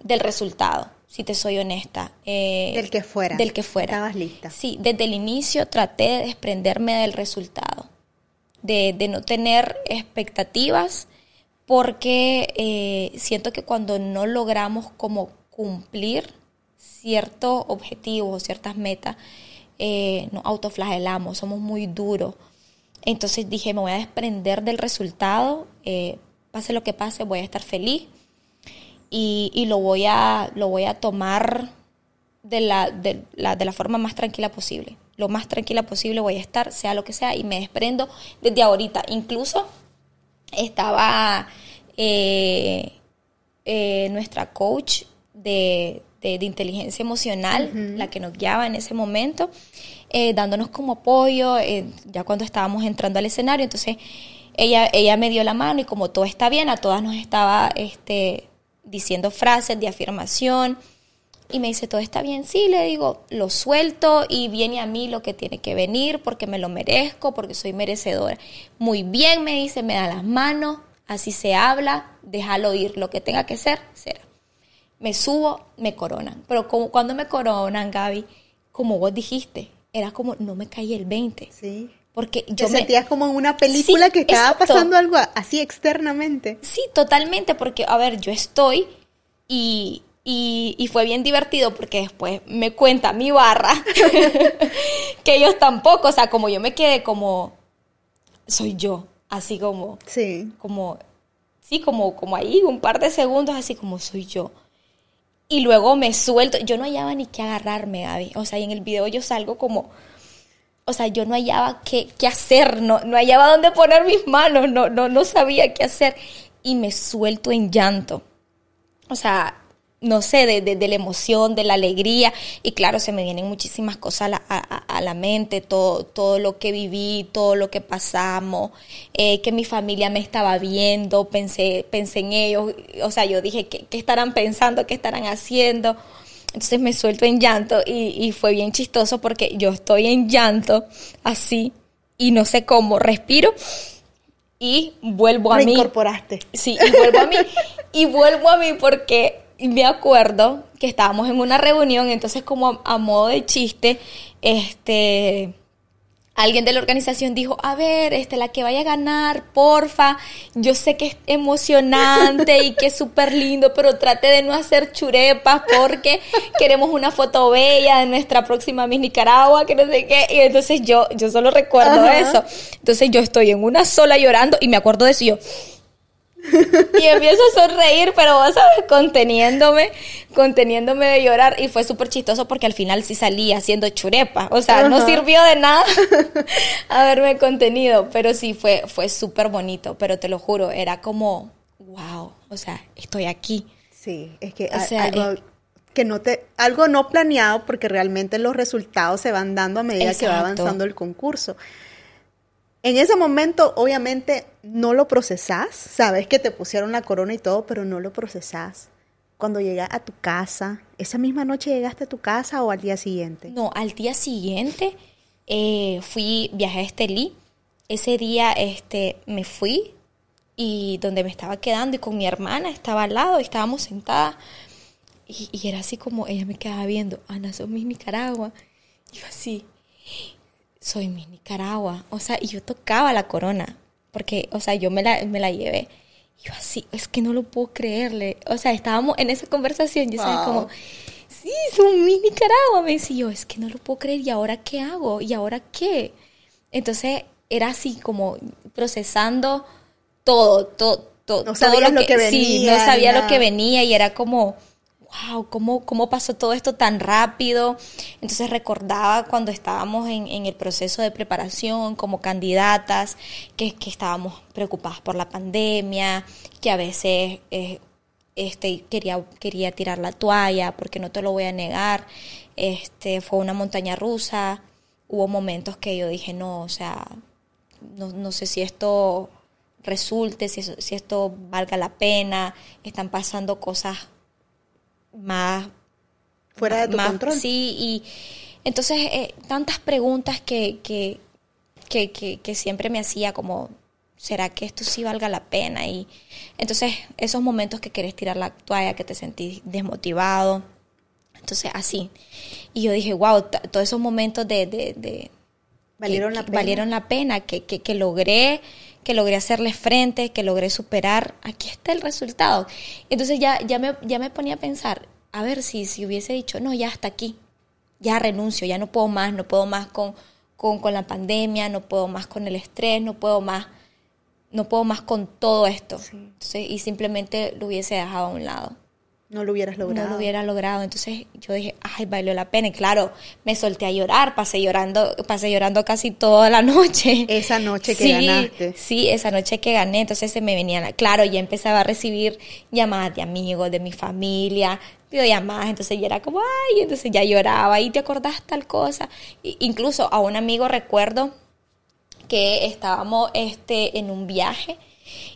del resultado, si te soy honesta. Eh, del que fuera. Del que fuera. Estabas lista. Sí, desde el inicio traté de desprenderme del resultado, de, no tener expectativas, porque eh, siento que cuando no logramos como cumplir ciertos objetivos o ciertas metas, eh, nos autoflagelamos, somos muy duros. Entonces dije, me voy a desprender del resultado, eh, pase lo que pase, voy a estar feliz y, lo, voy a, lo voy a tomar de la, de, la, de la forma más tranquila posible. Lo más tranquila posible voy a estar, sea lo que sea, y me desprendo desde ahorita. Incluso estaba eh, nuestra coach de, de, inteligencia emocional, la que nos guiaba en ese momento, eh, dándonos como apoyo, eh, ya cuando estábamos entrando al escenario. Entonces, ella, ella me dio la mano y como todo está bien, a todas nos estaba este, diciendo frases de afirmación. Y me dice, todo está bien, sí, le digo, lo suelto y viene a mí lo que tiene que venir porque me lo merezco, porque soy merecedora. Muy bien, me dice, me da las manos, así se habla, déjalo ir, lo que tenga que ser, será me subo, me coronan. Pero como, cuando me coronan, Gaby, como vos dijiste, era como no me caí el 20. Sí. Porque yo me sentías como en una película que estaba pasando algo así externamente. Sí, totalmente, porque, a ver, yo estoy y, y, fue bien divertido porque después me cuenta mi barra *laughs* que ellos tampoco, o sea, como yo me quedé como, soy yo, así como, sí. como, sí, como, como ahí, un par de segundos, así como soy yo y luego me suelto. Yo no hallaba ni qué agarrarme, Gaby. O sea, y en el video yo salgo como, o sea, yo no hallaba qué, qué hacer, no, no hallaba dónde poner mis manos, no, no, no sabía qué hacer. Y me suelto en llanto. O sea, no sé, de, la emoción, de la alegría. Y claro, se me vienen muchísimas cosas a la, mente, todo, todo lo que viví, todo lo que pasamos, eh, que mi familia me estaba viendo, pensé, pensé en ellos. O sea, yo dije, ¿qué, estarán pensando? ¿Qué estarán haciendo? Entonces me suelto en llanto y, y fue bien chistoso porque yo estoy en llanto así y no sé cómo, respiro y vuelvo a mí. Reincorporaste. Sí, y vuelvo a mí. *laughs* y vuelvo a mí porque me acuerdo que estábamos en una reunión, entonces como a, a modo de chiste, este alguien de la organización dijo, a ver, este, la que vaya a ganar, porfa, yo sé que es emocionante y que es súper lindo, pero trate de no hacer churepas porque queremos una foto bella de nuestra próxima Miss Nicaragua, que no sé qué. Y entonces yo, yo solo recuerdo Ajá. eso. Entonces yo estoy en una sola llorando y me acuerdo de eso y yo... *laughs* Y empiezo a sonreír, pero vos sabes, conteniéndome, conteniéndome de llorar. Y fue súper chistoso porque al final sí salí haciendo churepa. O sea, no sirvió de nada *laughs* haberme contenido. Pero sí fue, fue súper bonito. Pero te lo juro, era como, wow, o sea, estoy aquí. Sí, es que O sea, algo es- que no te algo no planeado porque realmente los resultados se van dando a medida que va Exacto. avanzando el concurso. En ese momento, obviamente, no lo procesás. Sabes que te pusieron la corona y todo, pero no lo procesás. Cuando llegas a tu casa, ¿esa misma noche llegaste a tu casa o al día siguiente? No, al día siguiente eh, fui, viajé a Estelí. Ese día este, me fui y donde me estaba quedando y con mi hermana estaba al lado y estábamos sentadas. Y, era así como ella me quedaba viendo, Ana, sos mi Nicaragua. Y yo así, soy mi Nicaragua. O sea, y yo tocaba la corona, porque, o sea, yo me la, me la llevé. Y yo así, es que no lo puedo creerle. O sea, estábamos en esa conversación, yo estaba Wow. como, sí, son mi Nicaragua. Me decía yo, es que no lo puedo creer. ¿Y ahora qué hago? ¿Y ahora qué? Entonces, era así como procesando todo, todo, todo. No todo sabías lo que Sí, venía, no sabía lo que venía y era como, ¿cómo, ¿cómo pasó todo esto tan rápido? Entonces recordaba cuando estábamos en, en el proceso de preparación como candidatas, que, que estábamos preocupadas por la pandemia, que a veces eh, este, quería, quería tirar la toalla, porque no te lo voy a negar. Este, fue una montaña rusa. Hubo momentos que yo dije, no, o sea, no, no sé si esto resulte, si, si esto valga la pena, están pasando cosas más Fuera de tu más- control. Sí, y entonces eh, tantas preguntas que, que, que, que, que siempre me hacía como, ¿será que esto sí valga la pena? Y entonces esos momentos que querés tirar la toalla, que te sentís desmotivado, entonces así. Y yo dije, wow, todos esos momentos de... de, de- Valieron que- la pena. Valieron la pena, que, que, que logré que logré hacerle frente, que logré superar, aquí está el resultado. Entonces ya, ya, me, ya me ponía a pensar, a ver si, si hubiese dicho, no, ya hasta aquí, ya renuncio, ya no puedo más, no puedo más con, con, con la pandemia, no puedo más con el estrés, no puedo más, no puedo más con todo esto. Entonces, y simplemente lo hubiese dejado a un lado. No lo hubieras logrado. No lo hubiera logrado. Entonces yo dije, ay, valió la pena. Y claro, me solté a llorar, pasé llorando, pasé llorando casi toda la *laughs* noche. Esa noche que sí, ganaste. Sí, esa noche que gané. Entonces se me venían, claro, ya empezaba a recibir llamadas de amigos, de mi familia, videollamadas. Entonces ya era como, ay, entonces ya lloraba. Y te acordás tal cosa. Incluso a un amigo recuerdo que estábamos este, en un viaje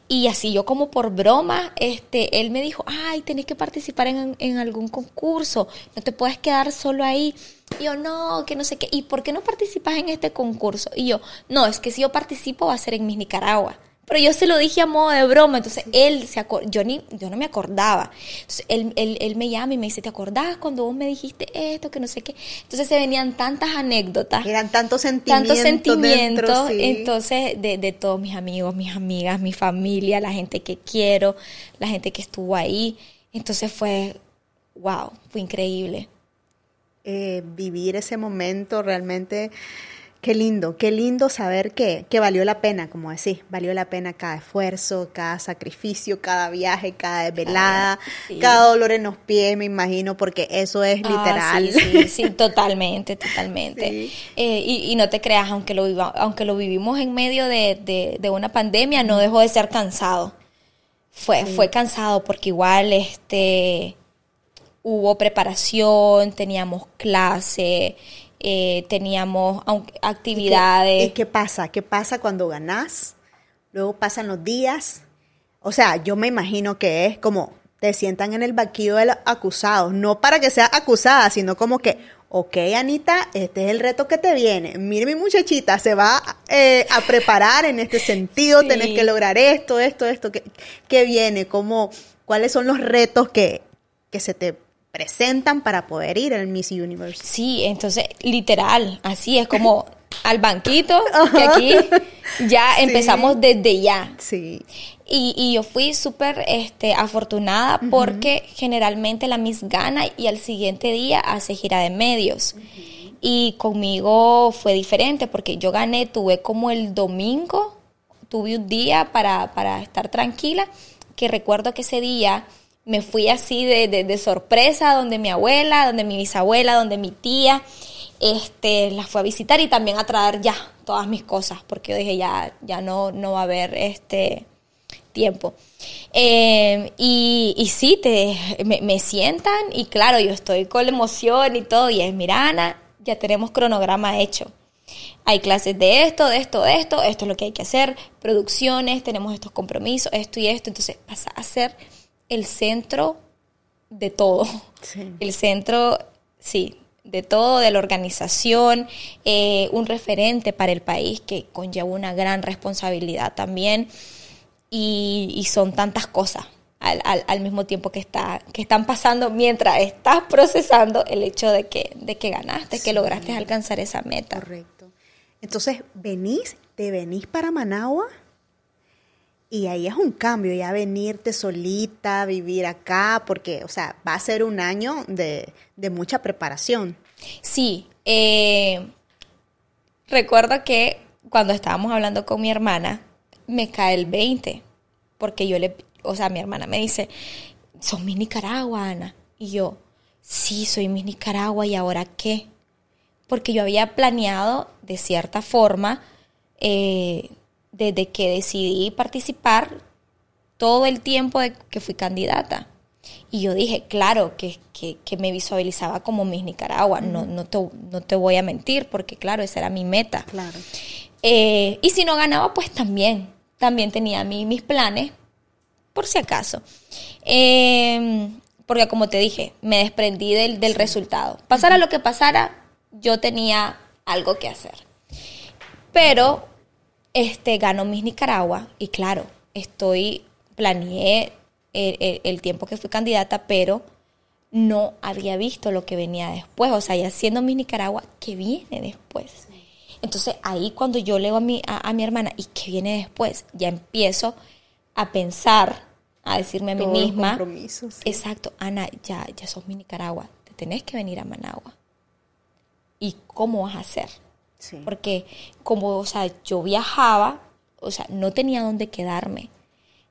y así yo como por broma, este, él me dijo, ay, tenés que participar en, algún concurso, no te puedes quedar solo ahí. Y yo, no, que no sé qué, ¿y por qué no participas en este concurso? Y yo, no, es que si yo participo va a ser en Miss Nicaragua. Pero yo se lo dije a modo de broma, entonces él se acor yo ni, yo no me acordaba. Entonces él, él, él me llama y me dice, ¿te acordás cuando vos me dijiste esto, que no sé qué? Entonces se venían tantas anécdotas Eran tantos sentimientos. tantos sentimientos, dentro, sí. entonces, de, de todos mis amigos, mis amigas, mi familia, la gente que quiero, la gente que estuvo ahí. Entonces fue, wow, fue increíble. eh, vivir ese momento realmente, qué lindo, qué lindo saber que, que valió la pena, como decís, valió la pena cada esfuerzo, cada sacrificio, cada viaje, cada desvelada, sí. cada dolor en los pies, me imagino, porque eso es Ah, literal. sí, sí, sí, *laughs* totalmente, totalmente. Sí. Eh, y, y no te creas, aunque lo, viva- aunque lo vivimos en medio de, de- de una pandemia, no dejó de ser cansado. Fue, fue cansado porque igual este hubo preparación, teníamos clase, eh, teníamos aunque- ¿Y qué- actividades. ¿Y qué pasa? ¿Qué pasa cuando ganás? Luego pasan los días. O sea, yo me imagino que es como te sientan en el vaquillo de los acusados, no para que seas acusada, sino como que ok, Anita, este es el reto que te viene. Mire, mi muchachita, se va eh, a preparar en este sentido, tenés que lograr esto, esto, esto, ¿qué, viene? ¿Cómo, ¿Cuáles son los retos que, que se te presentan para poder ir al Miss Universe? Sí, entonces, literal, así es como *laughs* al banquito, que aquí ya empezamos desde ya. Sí. Y, yo fui súper este, afortunada porque generalmente la Miss gana y al siguiente día hace gira de medios. Y conmigo fue diferente porque yo gané, tuve como el domingo, tuve un día para, para estar tranquila, que recuerdo que ese día me fui así de, de, sorpresa donde mi abuela, donde mi bisabuela, donde mi tía, este, las fue a visitar y también a traer ya todas mis cosas, porque yo dije ya, ya no, no va a haber este tiempo. Eh, y, y, sí, te, me, sientan y claro, yo estoy con la emoción y todo, y es, mira, Ana, ya tenemos cronograma hecho. Hay clases de esto, de esto, de esto, esto es lo que hay que hacer, producciones, tenemos estos compromisos, esto y esto, entonces pasa a ser el centro de todo. El centro, sí, de todo, de la organización, eh, un referente para el país que conlleva una gran responsabilidad también y, son tantas cosas al, mismo tiempo que, está, que están pasando mientras estás procesando el hecho de que, de que ganaste, que lograste alcanzar esa meta. Correcto. Entonces, venís, te venís para Managua y ahí es un cambio, ya venirte solita, vivir acá, porque, o sea, va a ser un año de, mucha preparación. Sí, eh, recuerdo que cuando estábamos hablando con mi hermana, me cae el 20, porque yo le, o sea, mi hermana me dice, sos mi Nicaragua, Ana. Y yo, sí, soy mi Nicaragua, ¿y ahora qué? Porque yo había planeado, de cierta forma, eh, desde que decidí participar, todo el tiempo de que fui candidata. Y yo dije, claro, que, que, me visualizaba como Miss Nicaragua. no, no, te, no te voy a mentir, porque claro, esa era mi meta. Claro. Eh, y si no ganaba, pues también también tenía mis planes, por si acaso. Em, porque como te dije, me desprendí del, del resultado. Pasara lo que pasara, yo tenía algo que hacer. Pero este, ganó Miss Nicaragua y claro, estoy, planeé el, tiempo que fui candidata, pero no había visto lo que venía después. O sea, ya siendo Miss Nicaragua, ¿qué viene después? Entonces ahí cuando yo leo a mi, a, mi hermana, ¿y qué viene después? Ya empiezo a pensar, a decirme a mí misma, exacto, Ana, ya, ya sos mi Nicaragua, te tenés que venir a Managua. ¿Y cómo vas a hacer? Porque como, o sea, yo viajaba, o sea, no tenía dónde quedarme.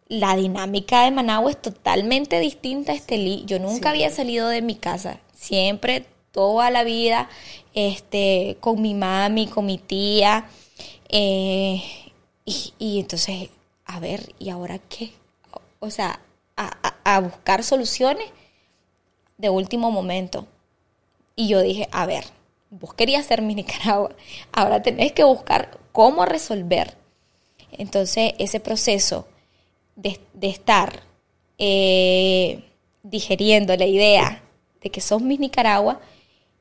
La dinámica de Managua es totalmente distinta a Estelí. Yo nunca había salido de mi casa. Siempre toda la vida este, con mi mami, con mi tía. Eh, y, entonces, a ver, ¿y ahora qué? O sea, a, buscar soluciones de último momento. Y yo dije, a ver, vos querías ser mi Nicaragua, ahora tenés que buscar cómo resolver. Entonces, ese proceso de, estar eh, digeriendo la idea de que sos mi Nicaragua,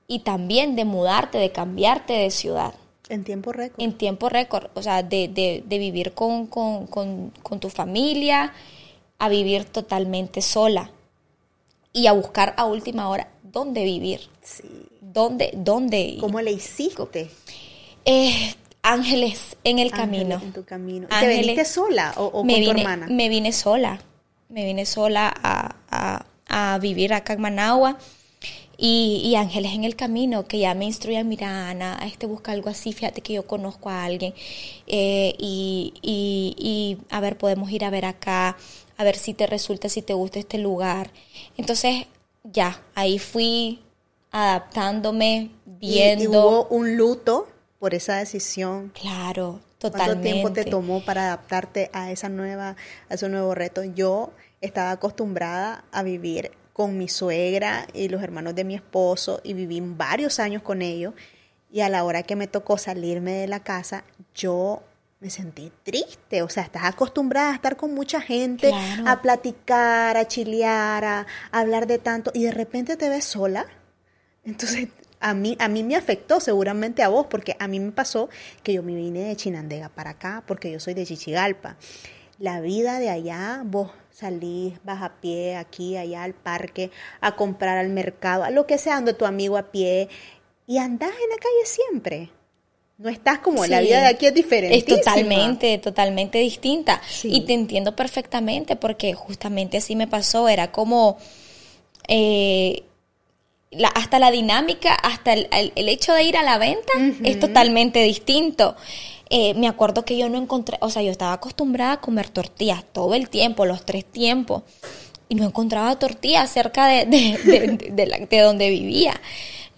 y también de mudarte, de cambiarte de ciudad. En tiempo récord. En tiempo récord, o sea, de, vivir con, tu familia, a vivir totalmente sola y a buscar a última hora dónde vivir. Sí. ¿Dónde? dónde ¿Cómo le hiciste? Eh, ángeles en el camino. En tu camino. ¿Te viniste sola o, con tu hermana? Me vine sola. Me vine sola a, a, a vivir acá en Managua y, ángeles en el camino que ya me instruyan, mira Ana, este busca algo así, fíjate que yo conozco a alguien eh, y, y, a ver, podemos ir a ver acá, a ver si te resulta, si te gusta este lugar. Entonces, ya, ahí fui adaptándome, viendo. ¿Y, hubo un luto por esa decisión? Claro, totalmente. ¿Cuánto tiempo te tomó para adaptarte a esa nueva, a ese nuevo reto? Yo estaba acostumbrada a vivir con mi suegra y los hermanos de mi esposo y viví varios años con ellos. Y a la hora que me tocó salirme de la casa, yo me sentí triste. O sea, estás acostumbrada a estar con mucha gente, a platicar, a chilear, a, hablar de tanto, y de repente te ves sola. Entonces a mí, a mí me afectó seguramente a vos, porque a mí me pasó que yo me vine de Chinandega para acá, porque yo soy de Chichigalpa. La vida de allá, vos salís, vas a pie, aquí, allá al parque, a comprar al mercado, a lo que sea, donde tu amigo a pie, y andás en la calle siempre. No estás como la vida de aquí es diferente. Es totalmente, totalmente distinta. Y te entiendo perfectamente porque justamente así me pasó. Era como eh, hasta la dinámica, hasta el, hecho de ir a la venta es totalmente distinto. Eh, me acuerdo que yo no encontré, o sea, yo estaba acostumbrada a comer tortillas todo el tiempo, los tres tiempos, y no encontraba tortillas cerca de, de, donde vivía.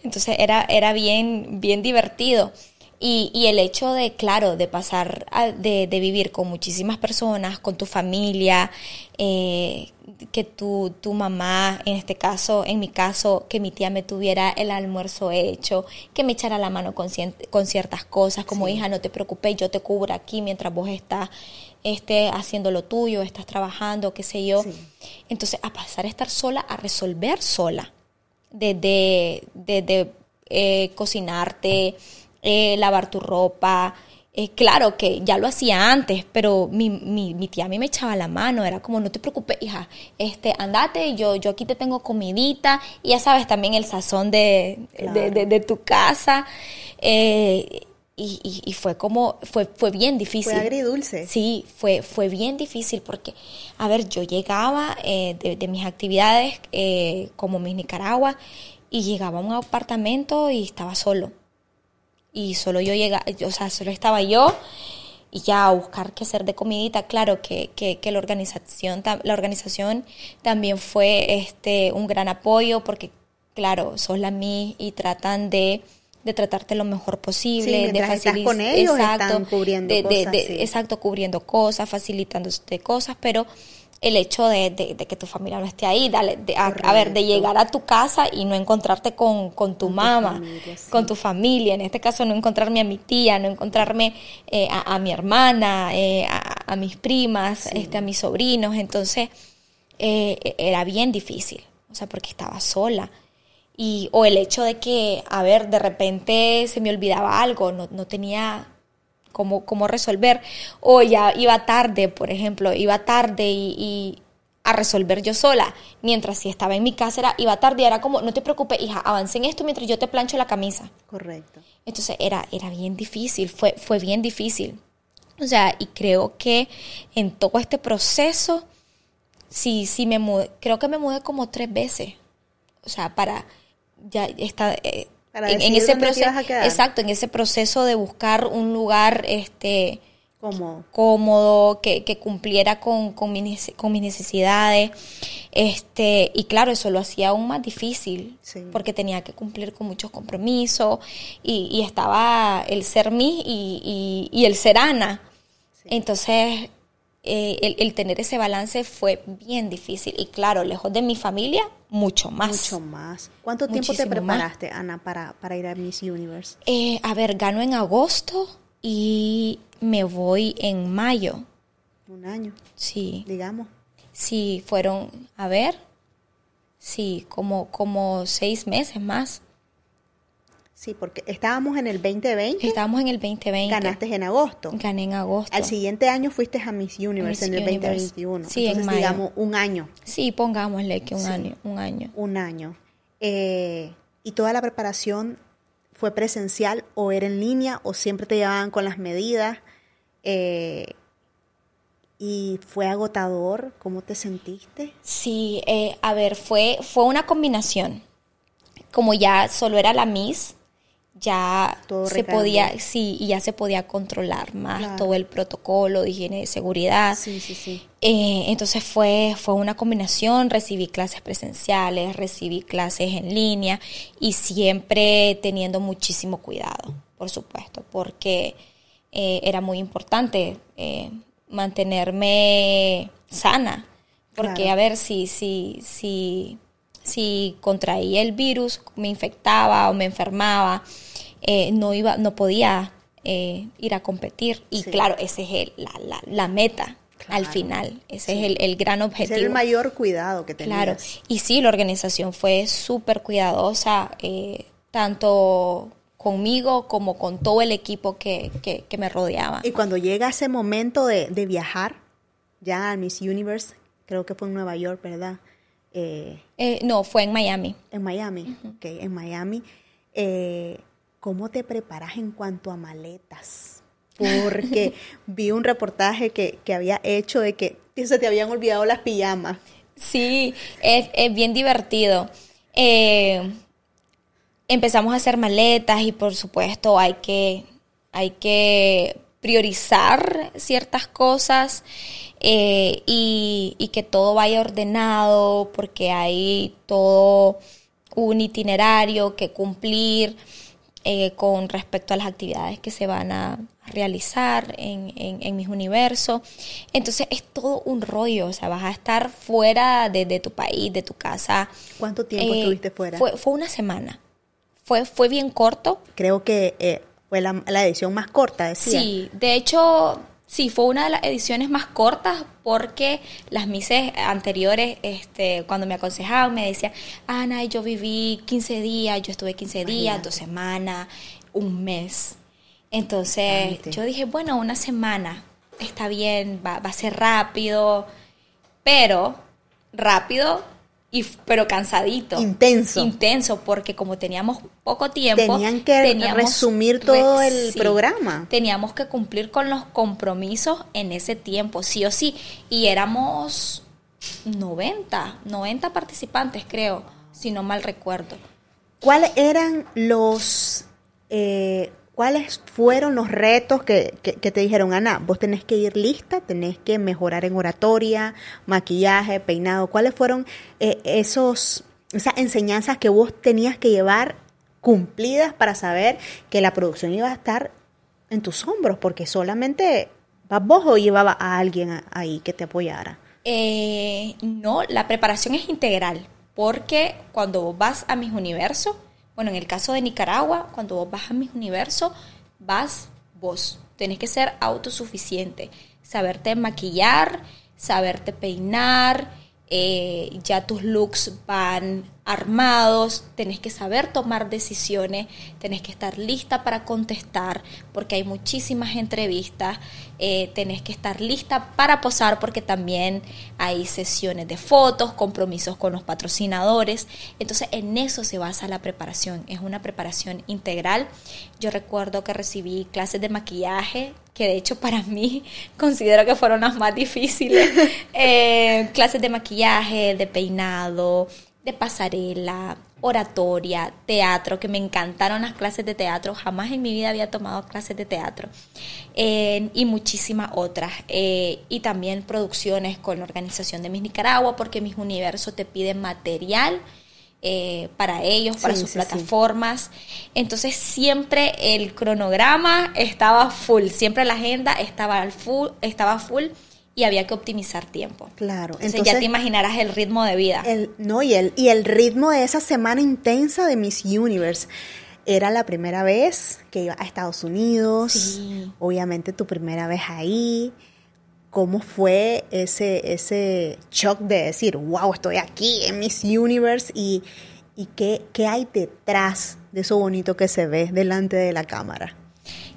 Entonces era, era bien, bien divertido. Y, y, el hecho de, claro, de pasar, de, de, vivir con muchísimas personas, con tu familia, eh, que tu, tu mamá, en este caso, en mi caso, que mi tía me tuviera el almuerzo hecho, que me echara la mano con, con ciertas cosas, como hija, no te preocupes, yo te cubro aquí mientras vos estás este, haciendo lo tuyo, estás trabajando, qué sé yo. Entonces, a pasar a estar sola, a resolver sola, desde de, de, eh, cocinarte, eh, lavar tu ropa. Eh, claro que ya lo hacía antes, pero mi, mi, mi, tía a mí me echaba la mano, era como, no te preocupes, hija, este, andate, yo, yo aquí te tengo comidita, y ya sabes también el sazón de, de, tu casa. Eh, y, y, fue como, fue, fue bien difícil. Fue agridulce. Sí, fue, fue bien difícil porque, a ver, yo llegaba de, de, mis actividades como mis Nicaragua y llegaba a un apartamento y estaba solo y solo yo llegaba, o sea, solo estaba yo y ya a buscar qué hacer de comidita. Claro que, que, que, la, organización, la organización también fue este, un gran apoyo porque, claro, sos la mí y tratan de de tratarte lo mejor posible, de facilitar con ellos están cubriendo cosas, exacto, cubriendo cosas, facilitándote cosas, pero el hecho de, que tu familia no esté ahí, dale, a, ver, de llegar a tu casa y no encontrarte con, tu mamá, con tu familia, en este caso no encontrarme a mi tía, no encontrarme eh, a, mi hermana, eh, a, mis primas, este, a mis sobrinos, entonces eh, era bien difícil, o sea, porque estaba sola. Y, o el hecho de que, a ver, de repente se me olvidaba algo, no, no tenía cómo, resolver. O ya iba tarde, por ejemplo, iba tarde y, a resolver yo sola. Mientras si estaba en mi casa era, iba tarde y era como, no te preocupes, hija, avance en esto mientras yo te plancho la camisa. Correcto. Entonces era, era bien difícil, fue, fue bien difícil. O sea, y creo que en todo este proceso, sí, sí me mudé, creo que me mudé como tres veces. O sea, para ya está, eh, en, ese proceso, exacto, en ese proceso de buscar un lugar este cómodo, que, cumpliera con, con, mis, con mis necesidades. Este, y claro, eso lo hacía aún más difícil, porque tenía que cumplir con muchos compromisos, y, estaba el ser mí y, el ser Ana. Entonces, eh, el, tener ese balance fue bien difícil. Y claro, lejos de mi familia, mucho más. Mucho más. ¿Cuánto tiempo te preparaste, Ana, para, para, ir a Miss Universe? Eh, a ver, gano en agosto y me voy en mayo. Un año. Sí. Digamos. Sí, fueron, a ver, sí, como, como seis meses más. Sí, porque estábamos en el 2020. Estábamos en el 2020. Ganaste en agosto. Gané en agosto. Al siguiente año fuiste a Miss Universe en el 2021. Sí, Entonces, en digamos, un año. Sí, pongámosle que un año. Un año. Un año. Eh, ¿Y toda la preparación fue presencial o era en línea o siempre te llevaban con las medidas? Eh, ¿Y fue agotador? ¿Cómo te sentiste? Sí, eh, a ver, fue, fue una combinación. Como ya solo era la Miss, ya se podía, sí, y ya se podía controlar más todo el protocolo de higiene de seguridad. Sí, sí, sí. Eh, entonces fue, fue una combinación, recibí clases presenciales, recibí clases en línea y siempre teniendo muchísimo cuidado, por supuesto, porque eh, era muy importante eh, mantenerme sana, porque a ver si, si, si si contraía el virus, me infectaba o me enfermaba, eh, no, iba, no podía eh, ir a competir. Y claro, ese es el, la, la, la, meta. Al final, ese es el, el, gran objetivo. es el mayor cuidado que tenías. Claro, y sí, la organización fue súper cuidadosa, eh, tanto conmigo como con todo el equipo que, que, que me rodeaba. Y cuando llega ese momento de, de, viajar, ya al Miss Universe, creo que fue en Nueva York, ¿verdad? Eh, eh, no, fue en Miami. En Miami, uh -huh. ok, en Miami. Eh, ¿Cómo te preparas en cuanto a maletas? Porque *laughs* vi un reportaje que, que había hecho de que se te habían olvidado las pijamas. Sí, es, es bien divertido. Eh, empezamos a hacer maletas y por supuesto hay que, hay que priorizar ciertas cosas eh, y, y, que todo vaya ordenado porque hay todo un itinerario que cumplir eh, con respecto a las actividades que se van a realizar en, en, en mis universos. Entonces es todo un rollo, o sea, vas a estar fuera de, de tu país, de tu casa. ¿Cuánto tiempo eh, estuviste fuera? Fue, fue una semana. Fue, fue bien corto. Creo que eh, fue la, la, edición más corta, decía. Sí, de hecho, sí, fue una de las ediciones más cortas porque las mises anteriores, este, cuando me aconsejaban, me decían, Ana, yo viví 15 días, yo estuve 15 días, dos semanas, un mes. Entonces yo dije, bueno, una semana está bien, va, va a ser rápido, pero rápido y, pero cansadito. Intenso. Intenso, porque como teníamos poco tiempo. Tenían que teníamos, resumir todo el sí, programa. Teníamos que cumplir con los compromisos en ese tiempo, sí o sí. Y éramos 90, 90 participantes, creo, si no mal recuerdo. ¿Cuáles eran los eh, ¿Cuáles fueron los retos que, te dijeron, Ana, vos tenés que ir lista, tenés que mejorar en oratoria, maquillaje, peinado? ¿Cuáles fueron eh, esos, esas enseñanzas que vos tenías que llevar cumplidas para saber que la producción iba a estar en tus hombros? Porque solamente vas vos o llevaba a alguien ahí que te apoyara. Eh, no, la preparación es integral, porque cuando vas a mis universos, bueno, en el caso de Nicaragua, cuando vos vas a mis universos, vas vos. Tenés que ser autosuficiente, saberte maquillar, saberte peinar, eh, ya tus looks van armados, tenés que saber tomar decisiones, tenés que estar lista para contestar porque hay muchísimas entrevistas, eh, tenés que estar lista para posar porque también hay sesiones de fotos, compromisos con los patrocinadores, entonces en eso se basa la preparación, es una preparación integral. Yo recuerdo que recibí clases de maquillaje, que de hecho para mí *laughs* considero que fueron las más difíciles, *laughs* eh, clases de maquillaje, de peinado, de pasarela, oratoria, teatro, que me encantaron las clases de teatro, jamás en mi vida había tomado clases de teatro, eh, y muchísimas otras. Eh, y también producciones con la organización de Mis Nicaragua, porque Mis Universos te piden material. Eh, para ellos, para sí, sus sí, plataformas. Sí. Entonces siempre el cronograma estaba full, siempre la agenda estaba full, estaba full y había que optimizar tiempo. Claro. Entonces, Entonces ya te imaginarás el ritmo de vida. El, no, y el, y el ritmo de esa semana intensa de Miss Universe. Era la primera vez que iba a Estados Unidos, sí. obviamente tu primera vez ahí. ¿Cómo fue ese, ese shock de decir, wow, estoy aquí en Miss Universe y, y qué, qué hay detrás de eso bonito que se ve delante de la cámara?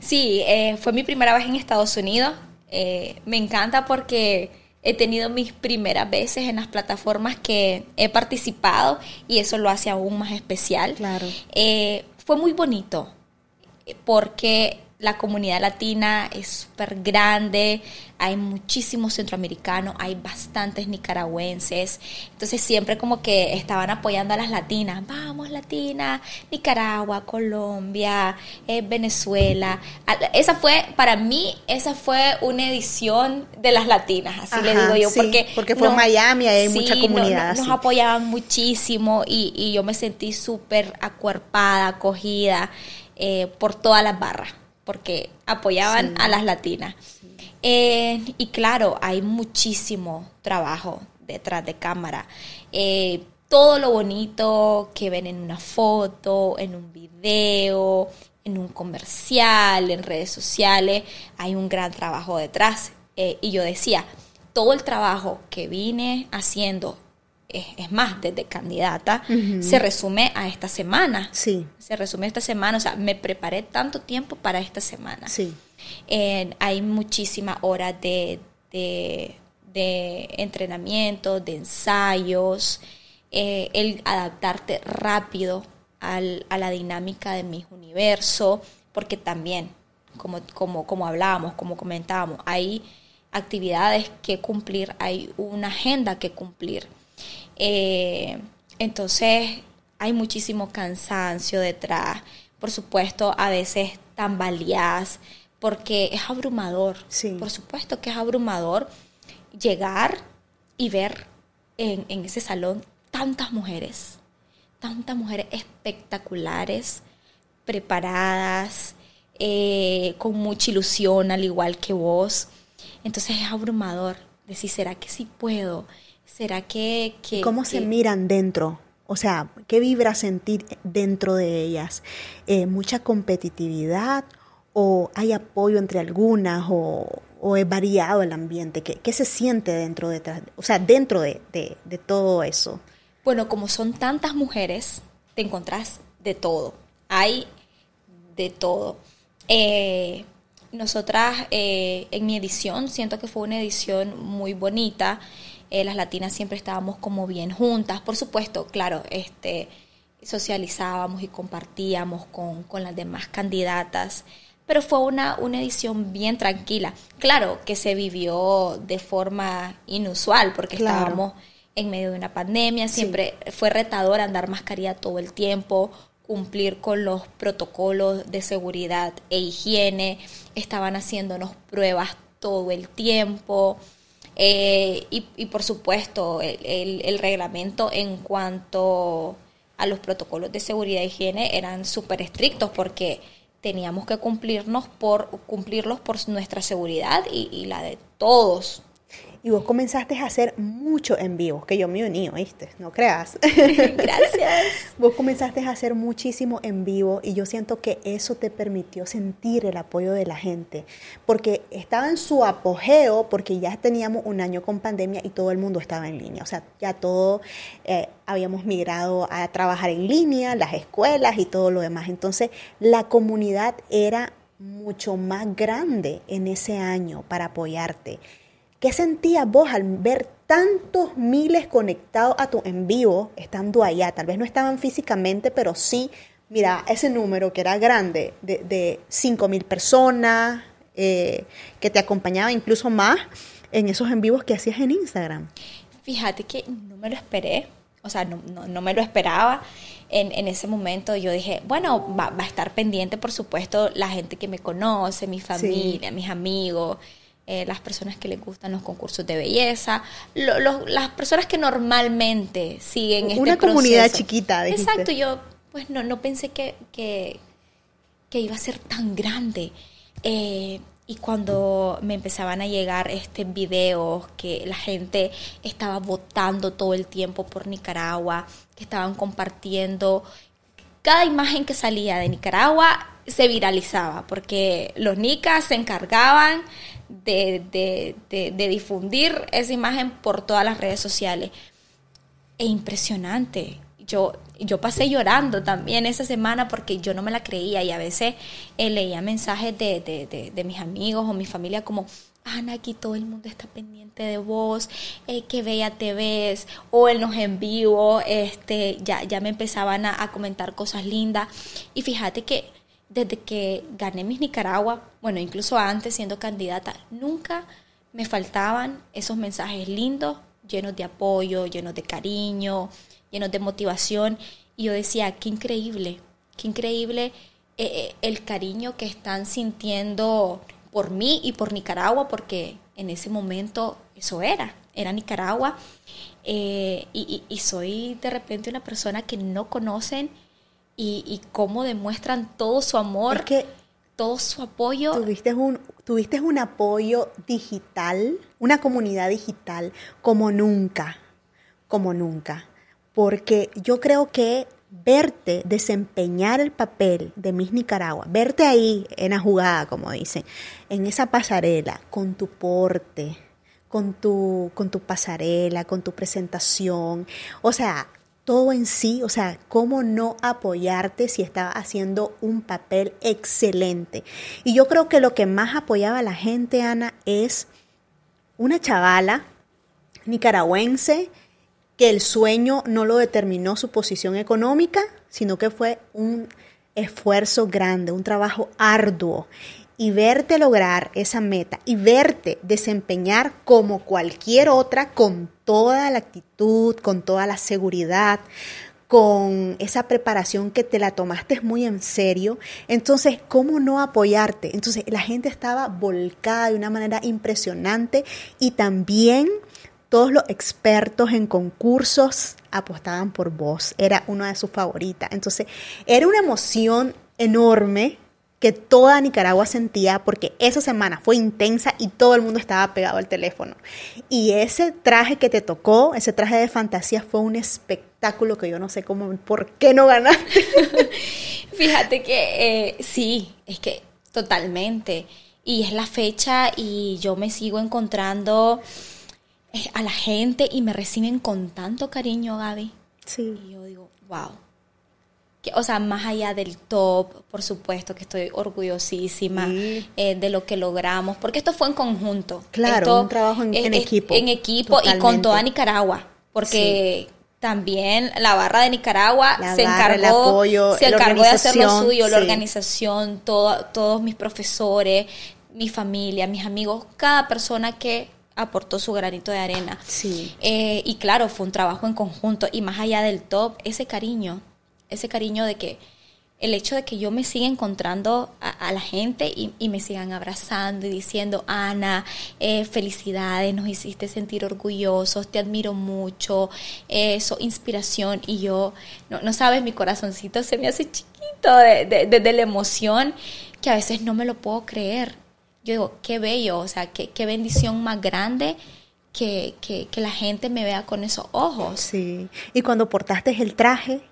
Sí, eh, fue mi primera vez en Estados Unidos eh, me encanta porque he tenido mis primeras veces en las plataformas que he participado y eso lo hace aún más especial. Claro. Eh, fue muy bonito porque la comunidad latina es súper grande, hay muchísimos centroamericanos, hay bastantes nicaragüenses, entonces siempre como que estaban apoyando a las latinas, vamos latina, Nicaragua, Colombia, eh, Venezuela. Esa fue, para mí, esa fue una edición de las latinas, así Ajá, le digo yo, sí, porque... Porque fue no, Miami, hay sí, mucha comunidad. No, nos apoyaban muchísimo y, y yo me sentí súper acuerpada, acogida eh, por todas las barras porque apoyaban sí. a las latinas. Sí. Eh, y claro, hay muchísimo trabajo detrás de cámara. Eh, todo lo bonito que ven en una foto, en un video, en un comercial, en redes sociales, hay un gran trabajo detrás. Eh, y yo decía, todo el trabajo que vine haciendo es, más, desde candidata, se resume a esta semana. Sí. Se resume a esta semana, o sea, me preparé tanto tiempo para esta semana. Sí. hay muchísimas horas de, de, entrenamiento, de ensayos, eh, el adaptarte rápido al, a la dinámica de mi universo, porque también, como, como, como hablábamos, como comentábamos, hay actividades que cumplir, hay una agenda que cumplir. Eh, entonces hay muchísimo cansancio detrás. Por supuesto, a veces tambaleás porque es abrumador. Por supuesto que es abrumador llegar y ver en, en ese salón tantas mujeres, tantas mujeres espectaculares, preparadas, eh, con mucha ilusión, al igual que vos. Entonces es abrumador decir, ¿será que sí puedo? ¿Será que... que ¿Cómo se miran dentro? O sea, ¿qué vibra sentir dentro de ellas? Eh, ¿Mucha competitividad? ¿O hay apoyo entre algunas? ¿O, es variado el ambiente? ¿Qué, se siente dentro de, o sea, dentro de, de todo eso? Bueno, como son tantas mujeres, te encontrás de todo. Hay de todo. Eh, nosotras eh, en mi edición, siento que fue una edición muy bonita. Eh, las latinas siempre estábamos como bien juntas. Por supuesto, claro, este, socializábamos y compartíamos con, las demás candidatas. Pero fue una, una edición bien tranquila. Claro que se vivió de forma inusual porque estábamos en medio de una pandemia. Siempre fue retador andar mascarilla todo el tiempo cumplir con los protocolos de seguridad e higiene, estaban haciéndonos pruebas todo el tiempo eh, y, por supuesto el, reglamento en cuanto a los protocolos de seguridad e higiene eran súper estrictos porque teníamos que cumplirnos por, cumplirlos por nuestra seguridad y la de todos, y vos comenzaste a hacer mucho en vivo, que yo me uní, ¿oíste? No creas. *laughs* *laughs* Gracias. vos comenzaste a hacer muchísimo en vivo y yo siento que eso te permitió sentir el apoyo de la gente, porque estaba en su apogeo, porque ya teníamos un año con pandemia y todo el mundo estaba en línea, o sea, ya todo eh, habíamos migrado a trabajar en línea, las escuelas y todo lo demás. Entonces, la comunidad era mucho más grande en ese año para apoyarte. ¿Qué sentías vos al ver tantos miles conectados a tu en vivo estando allá? Tal vez no estaban físicamente, pero sí, mira, ese número que era grande, de, de 5 mil personas, eh, que te acompañaba incluso más en esos en vivos que hacías en Instagram. Fíjate que no me lo esperé, o sea, no, me lo esperaba. En, ese momento yo dije, bueno, va, a estar pendiente, por supuesto, la gente que me conoce, mi familia, mis amigos. Eh, las personas que les gustan los concursos de belleza, las personas que normalmente siguen este Una comunidad chiquita. Exacto, yo pues no, no pensé que, que, iba a ser tan grande. Eh, y cuando me empezaban a llegar este videos que la gente estaba votando todo el tiempo por Nicaragua, que estaban compartiendo cada imagen que salía de Nicaragua se viralizaba porque los nicas se encargaban de, difundir esa imagen por todas las redes sociales. E impresionante. Yo, yo pasé llorando también esa semana porque yo no me la creía y a veces eh, leía mensajes de, mis amigos o mi familia como, Ana, aquí todo el mundo está pendiente de vos, eh, que bella te ves, o en los en vivo, este, ya, ya me empezaban a, a comentar cosas lindas. Y fíjate que desde que gané mis Nicaragua, bueno, incluso antes siendo candidata, nunca me faltaban esos mensajes lindos, llenos de apoyo, llenos de cariño, llenos de motivación. Y yo decía, qué increíble, qué increíble eh, eh, el cariño que están sintiendo por mí y por Nicaragua, porque en ese momento eso era, era Nicaragua. Eh, y, y, soy de repente una persona que no conocen y, cómo demuestran todo su amor, que todo su apoyo. Tuviste un, tuviste un apoyo digital, una comunidad digital como nunca, como nunca. Porque yo creo que verte desempeñar el papel de Miss Nicaragua, verte ahí en la jugada, como dicen, en esa pasarela, con tu porte, con tu, con tu pasarela, con tu presentación. O sea, todo en sí, o sea, cómo no apoyarte si estaba haciendo un papel excelente. Y yo creo que lo que más apoyaba a la gente, Ana, es una chavala nicaragüense que el sueño no lo determinó su posición económica, sino que fue un esfuerzo grande, un trabajo arduo. Y verte lograr esa meta y verte desempeñar como cualquier otra con toda la actitud, con toda la seguridad, con esa preparación que te la tomaste muy en serio. Entonces, ¿cómo no apoyarte? Entonces, la gente estaba volcada de una manera impresionante y también todos los expertos en concursos apostaban por vos. Era una de sus favoritas. Entonces, era una emoción enorme que toda Nicaragua sentía porque esa semana fue intensa y todo el mundo estaba pegado al teléfono. Y ese traje que te tocó, ese traje de fantasía fue un espectáculo que yo no sé cómo, por qué no ganaste. *laughs* Fíjate que eh, sí, es que totalmente. Y es la fecha y yo me sigo encontrando a la gente y me reciben con tanto cariño, Gaby. Sí. Y yo digo, wow. Que, o sea, más allá del top, por supuesto que estoy orgullosísima eh, de lo que logramos, porque esto fue en conjunto. Claro, un trabajo en, equipo. En equipo y con toda Nicaragua, porque también la barra de Nicaragua se encargó, se encargó de hacer lo suyo, la organización, todos mis profesores, mi familia, mis amigos, cada persona que aportó su granito de arena. Sí. Eh, y claro, fue un trabajo en conjunto y más allá del top, ese cariño, ese cariño de que el hecho de que yo me siga encontrando a, la gente y, me sigan abrazando y diciendo, Ana, eh, felicidades, nos hiciste sentir orgullosos, te admiro mucho, eso, inspiración. Y yo, no, no sabes, mi corazoncito se me hace chiquito de, de la emoción que a veces no me lo puedo creer yo digo, qué bello, o sea, qué, qué bendición más grande que, que, que, la gente me vea con esos ojos. Sí, y cuando portaste el traje,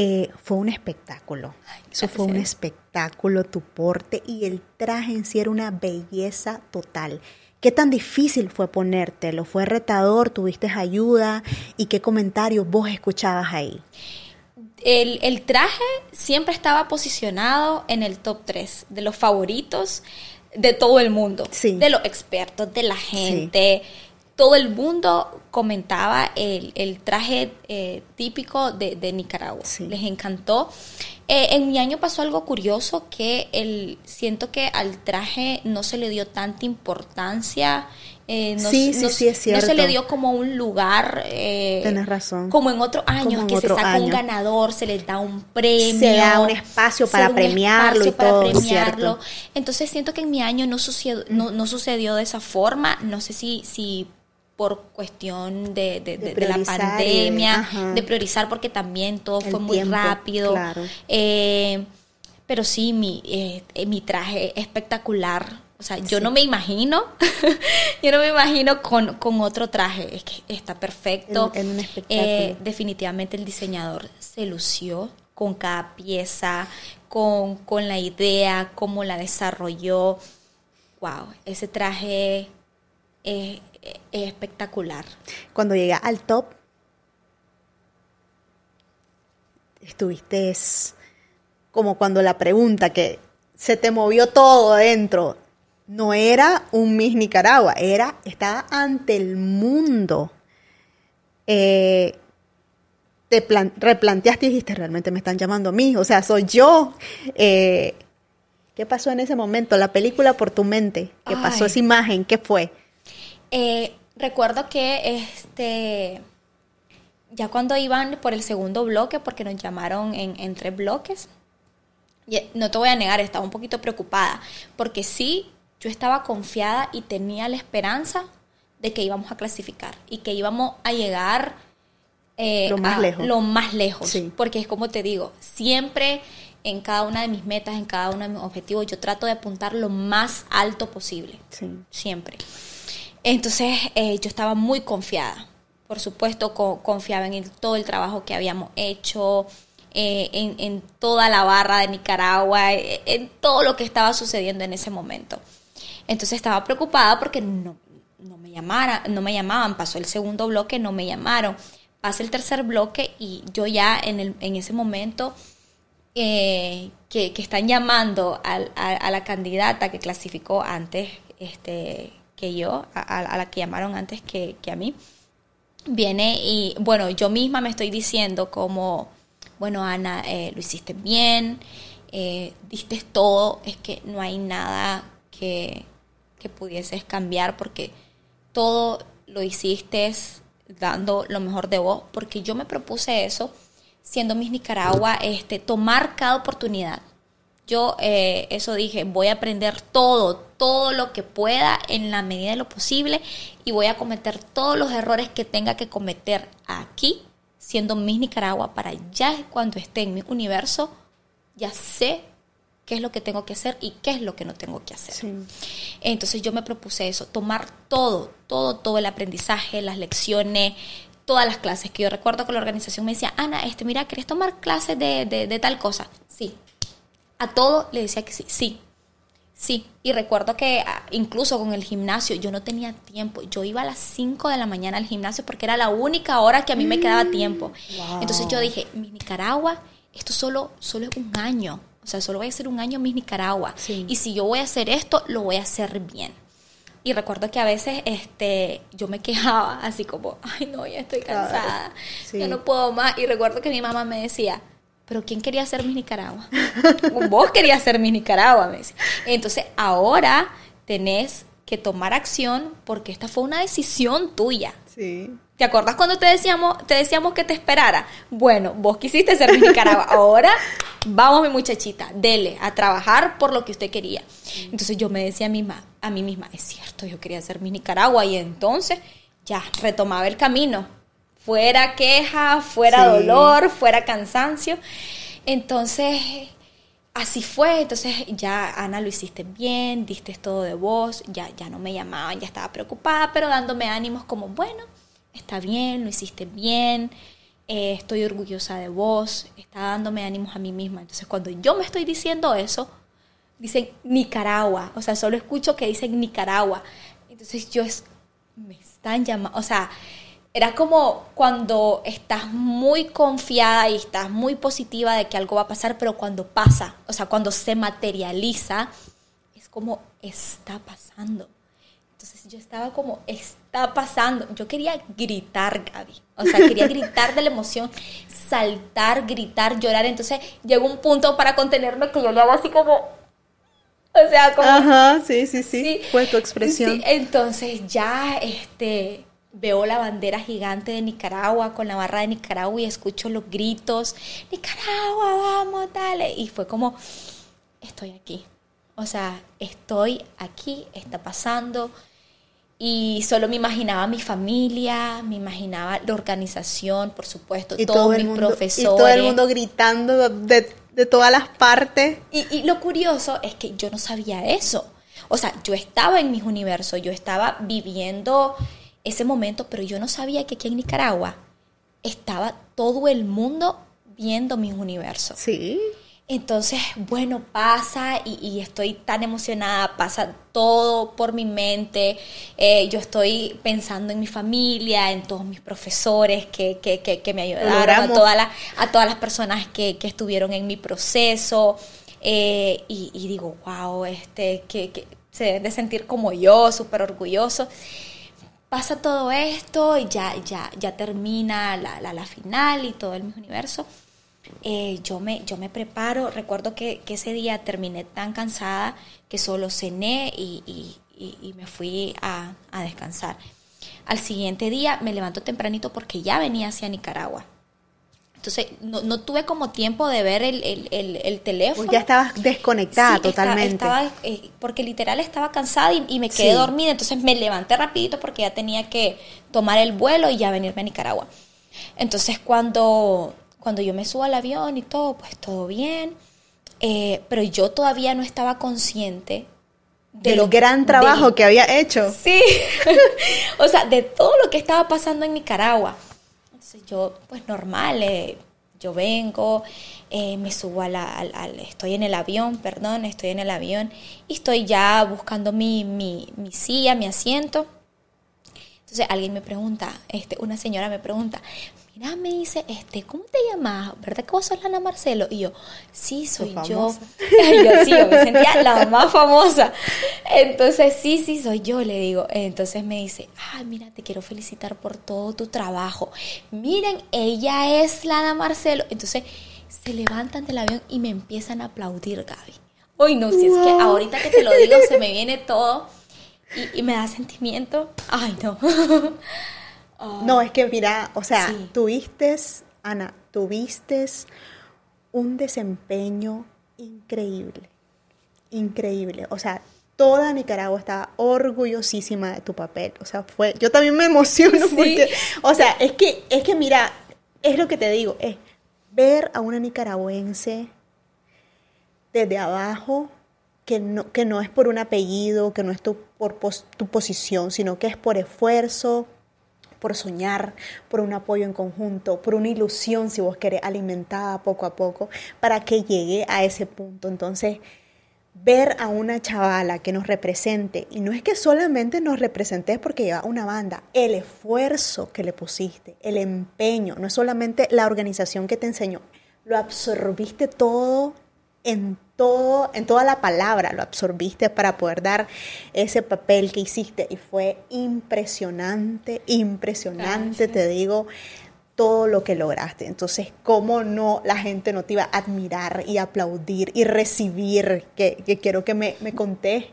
eh, fue un espectáculo. Eso fue un espectáculo, tu porte y el traje en sí era una belleza total. ¿Qué tan difícil fue ponértelo? ¿Fue retador? ¿Tuviste ayuda? ¿Y qué comentarios vos escuchabas ahí? El, el, traje siempre estaba posicionado en el top 3 de los favoritos de todo el mundo, de los expertos, de la gente. Todo el mundo comentaba el, traje eh, típico de, Nicaragua. Les encantó. Eh, en mi año pasó algo curioso que el, siento que al traje no se le dio tanta importancia eh, no, sí, sí, sí, es cierto. No se le dio como un lugar. Eh, Tienes razón. Como en otros años, que se saca un ganador, se le da un premio. Se da un espacio para premiarlo y todo. premiarlo. Entonces siento que en mi año no sucedió, no, no sucedió de esa forma. No sé si, si por cuestión de, de, la pandemia, de priorizar, porque también todo fue muy rápido. Claro. Eh, pero sí, mi, eh, mi traje espectacular o sea, yo no me imagino, *laughs* yo no me imagino con, otro traje. Es que está perfecto. En, un eh, definitivamente el diseñador se lució con cada pieza, con, la idea, cómo la desarrolló. Wow, ese traje es, espectacular. Cuando llega al top, estuviste como cuando la pregunta que se te movió todo adentro no era un Miss Nicaragua, era, estaba ante el mundo. Eh, te replanteaste y dijiste, realmente me están llamando a mí, o sea, soy yo. Eh, ¿Qué pasó en ese momento? La película por tu mente, ¿qué pasó esa imagen? ¿Qué fue? Eh, recuerdo que este ya cuando iban por el segundo bloque, porque nos llamaron en, en tres bloques, no te voy a negar, estaba un poquito preocupada, porque sí yo estaba confiada y tenía la esperanza de que íbamos a clasificar y que íbamos a llegar eh, lo más lejos. Lo más lejos. Porque es como te digo, siempre en cada una de mis metas, en cada uno de mis objetivos, yo trato de apuntar lo más alto posible. Siempre. Entonces eh, yo estaba muy confiada. Por supuesto, confiaba en todo el trabajo que habíamos hecho, eh, en, toda la barra de Nicaragua, en todo lo que estaba sucediendo en ese momento. Entonces estaba preocupada porque no, me llamara, no me llamaban, pasó el segundo bloque, no me llamaron, pasa el tercer bloque y yo ya en, el, en ese momento eh, que, están llamando a, la candidata que clasificó antes este, que yo, a, la que llamaron antes que, a mí, viene y, bueno, yo misma me estoy diciendo como, bueno, Ana, eh, lo hiciste bien, eh, diste todo, es que no hay nada que, que pudieses cambiar porque todo lo hiciste dando lo mejor de vos, porque yo me propuse eso siendo Miss Nicaragua, este, tomar cada oportunidad. Yo eh, eso dije, voy a aprender todo, todo lo que pueda en la medida de lo posible y voy a cometer todos los errores que tenga que cometer aquí, siendo Miss Nicaragua, para ya cuando esté en mi universo, ya sé qué es lo que tengo que hacer y qué es lo que no tengo que hacer. Entonces yo me propuse eso, tomar todo, todo, todo el aprendizaje, las lecciones, todas las clases, que yo recuerdo que la organización me decía, Ana, este, mira, ¿querés tomar clases de, de, tal cosa? Sí. A todo le decía que sí, sí. Sí, y recuerdo que ah, incluso con el gimnasio yo no tenía tiempo. Yo iba a las 5 de la mañana al gimnasio porque era la única hora que a mí me quedaba mm. tiempo. Entonces yo dije, mi Nicaragua, esto solo, solo es un año. O sea, solo voy a hacer un año mi Nicaragua. Y si yo voy a hacer esto, lo voy a hacer bien. Y recuerdo que a veces este, yo me quejaba así como, ay no, ya estoy cansada, ya no puedo más. Y recuerdo que mi mamá me decía, pero ¿quién quería ser mi Nicaragua? *laughs* Vos querías ser mi Nicaragua, me. Entonces ahora tenés que tomar acción porque esta fue una decisión tuya. Sí. ¿Te acuerdas cuando te decíamos, te decíamos que te esperara? Bueno, vos quisiste ser mi Nicaragua. *laughs* Ahora vamos, mi muchachita, dele a trabajar por lo que usted quería. Entonces yo me decía a, misma, a mí misma, es cierto, yo quería ser mi Nicaragua. Y entonces ya retomaba el camino. Fuera queja, fuera dolor, fuera cansancio. Entonces, así fue. Entonces ya, Ana, lo hiciste bien, diste todo de vos, ya, ya no me llamaban, ya estaba preocupada, pero dándome ánimos como, bueno está bien, lo hiciste bien, eh, estoy orgullosa de vos, está dándome ánimos a mí misma. Entonces cuando yo me estoy diciendo eso, dicen Nicaragua, o sea, solo escucho que dicen Nicaragua. Entonces yo es, me están llamando, o sea, era como cuando estás muy confiada y estás muy positiva de que algo va a pasar, pero cuando pasa, o sea, cuando se materializa, es como está pasando. Entonces yo estaba como, está pasando. Yo quería gritar, Gaby. O sea, quería *laughs* gritar de la emoción, saltar, gritar, llorar. Entonces llegó un punto para contenerme que yo lo hago así como, o sea, como... Ajá, sí, sí, sí. Fue tu expresión. Sí, entonces ya, este, veo la bandera gigante de Nicaragua con la barra de Nicaragua y escucho los gritos, Nicaragua, vamos, dale. Y fue como, estoy aquí. O sea, estoy aquí, está pasando, y solo me imaginaba mi familia, me imaginaba la organización, por supuesto, y todos mis profesores. Y todo el mundo gritando de, de todas las partes. Y, y, lo curioso es que yo no sabía eso. O sea, yo estaba en mis universos, yo estaba viviendo ese momento, pero yo no sabía que aquí en Nicaragua estaba todo el mundo viendo mis universos. Sí. Entonces, bueno, pasa y, estoy tan emocionada, pasa todo por mi mente, eh, yo estoy pensando en mi familia, en todos mis profesores que, que, que, me ayudaron, a, toda a todas las personas que, estuvieron en mi proceso, eh, y, digo, wow, este, que, se deben de sentir como yo, súper orgulloso. Pasa todo esto y ya, ya, ya termina la, la, final y todo el mismo universo. Eh, yo, me, yo me preparo. Recuerdo que, ese día terminé tan cansada que solo cené y, me fui a, descansar. Al siguiente día me levanto tempranito porque ya venía hacia Nicaragua. Entonces, no, tuve como tiempo de ver el, teléfono. Pues ya estabas desconectada totalmente. Estaba, eh, porque literal estaba cansada y, me quedé dormida. Entonces me levanté rapidito porque ya tenía que tomar el vuelo y ya venirme a Nicaragua. Entonces cuando cuando yo me subo al avión y todo, pues todo bien. Eh, pero yo todavía no estaba consciente de del gran trabajo que había hecho. Sí, *laughs* o sea, de todo lo que estaba pasando en Nicaragua. Entonces yo, pues normal, eh, yo vengo, eh, me subo a la, al, estoy en el avión, perdón, estoy en el avión y estoy ya buscando mi, mi, mi silla, mi asiento. Entonces alguien me pregunta, este, una señora me pregunta, me dice, este, ¿cómo te llamas? ¿Verdad que vos sos Lana Marcelo? Y yo, sí, soy yo. *laughs* yo. sí, yo me sentía la *laughs* más famosa. Entonces, sí, sí, soy yo, le digo. Entonces me dice, ay, mira, te quiero felicitar por todo tu trabajo. Miren, ella es Lana Marcelo. Entonces, se levantan del avión y me empiezan a aplaudir, Gaby. Uy, no, si es que ahorita que te lo digo, se me viene todo y, me da sentimiento. Ay, no. *laughs* No, es que mira, o sea, tuviste, Ana, tuviste un desempeño increíble, increíble. O sea, toda Nicaragua estaba orgullosísima de tu papel. O sea, fue, yo también me emociono porque, o sea, es que, es que mira, es lo que te digo, es ver a una nicaragüense desde abajo, que no, que no es por un apellido, que no es tu, por tu posición, sino que es por esfuerzo, por soñar, por un apoyo en conjunto, por una ilusión, si vos querés, alimentada poco a poco, para que llegue a ese punto. Entonces, ver a una chavala que nos represente, y no es que solamente nos representes porque lleva una banda, el esfuerzo que le pusiste, el empeño, no es solamente la organización que te enseñó, lo absorbiste todo en todo, en toda la palabra lo absorbiste para poder dar ese papel que hiciste y fue impresionante, impresionante, te digo, todo lo que lograste. Entonces, ¿cómo no la gente no te iba a admirar y aplaudir y recibir? Que, quiero que me, me contés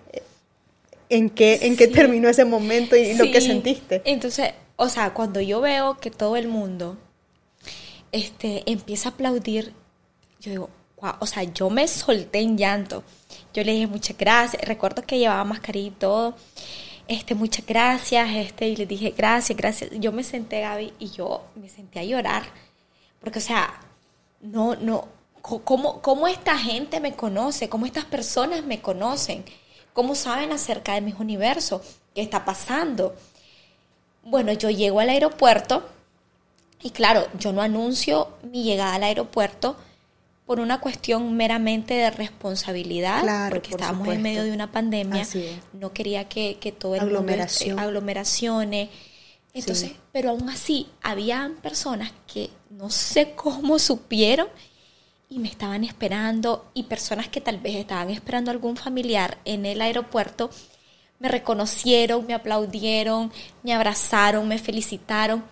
en qué, en qué terminó ese momento y lo que sentiste. Entonces, o sea, cuando yo veo que todo el mundo este, empieza a aplaudir, yo digo, o sea, yo me solté en llanto. Yo le dije muchas gracias. Recuerdo que llevaba mascarilla y todo. Este, muchas gracias, este, y le dije gracias, gracias. Yo me senté, Gaby, y yo me senté a llorar. Porque, o sea, no, no, ¿cómo, cómo esta gente me conoce? ¿Cómo estas personas me conocen? ¿Cómo saben acerca de mis universos? ¿Qué está pasando? Bueno, yo llego al aeropuerto y claro, yo no anuncio mi llegada al aeropuerto por una cuestión meramente de responsabilidad, porque estábamos en medio de una pandemia, no quería que, todo el Aglomeración. mundo, aglomeraciones. Entonces, pero aún así, habían personas que no sé cómo *laughs* supieron y me estaban esperando, y personas que tal vez estaban esperando a algún familiar en el aeropuerto, me reconocieron, me aplaudieron, me abrazaron, me felicitaron,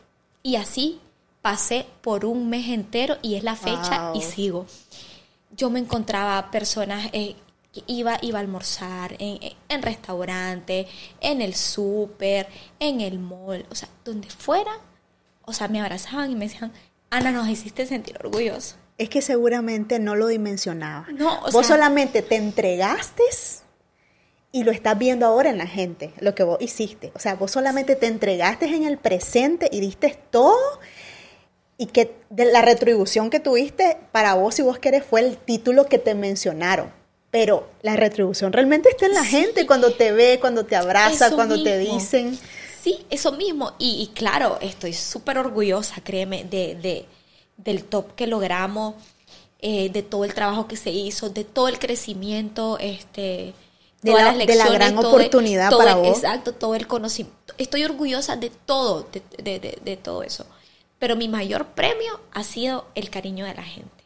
y así pasé por un mes entero y es la fecha y sigo. Yo me encontraba personas eh, que iba, iba a almorzar en, en restaurante, en el súper, en el mall, o sea, donde fuera, o sea, me abrazaban y me decían, Ana, nos hiciste sentir orgullosos. Es que seguramente no lo dimensionaba. No, vos solamente te entregaste y lo estás viendo ahora en la gente, lo que vos hiciste. O sea, vos solamente te entregaste en el presente y diste todo y que de la retribución que tuviste para vos, si vos querés, fue el título que te mencionaron. Pero la retribución realmente está en la gente cuando te ve, cuando te abraza, cuando te dicen. Sí, eso mismo. Y, claro, estoy súper orgullosa, créeme, de, de, del top que logramos, eh, de todo el trabajo que se hizo, de todo el crecimiento, este, de, la, de la, gran oportunidad para vos. Exacto, todo el conocimiento. Estoy orgullosa de todo, de, de, de todo eso. Pero mi mayor premio ha sido el cariño de la gente.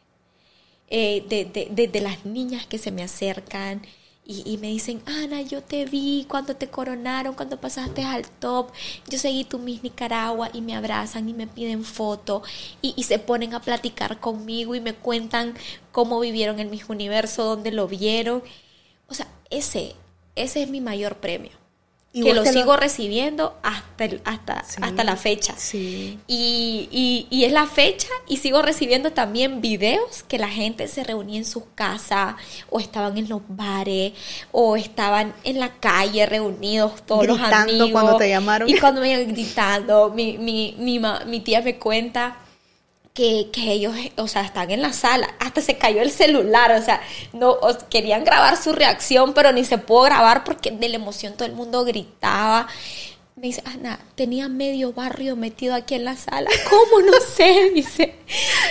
Eh, de, las niñas que se me acercan y, me dicen, Ana, yo te vi cuando te coronaron, cuando pasaste al top, yo seguí tu Miss Nicaragua y me abrazan y me piden foto y, se ponen a platicar conmigo y me cuentan cómo vivieron en mis universo, dónde lo vieron. O sea, ese, ese es mi mayor premio que lo sigo recibiendo hasta, hasta, hasta la fecha. Sí. Y, y, es la fecha y sigo recibiendo también videos que la gente se reunía en sus casas o estaban en los bares o estaban en la calle reunidos todos los amigos. cuando te llamaron. Y cuando me iban gritando, mi, mi, mi, mi tía me cuenta que, ellos, o sea, están en la sala, hasta se cayó el celular, o sea, no querían grabar su reacción, pero ni se pudo grabar porque de la emoción todo el mundo gritaba. Me dice, Ana, tenía medio barrio metido aquí en la sala. *laughs* ¿Cómo? No sé, *laughs* dice.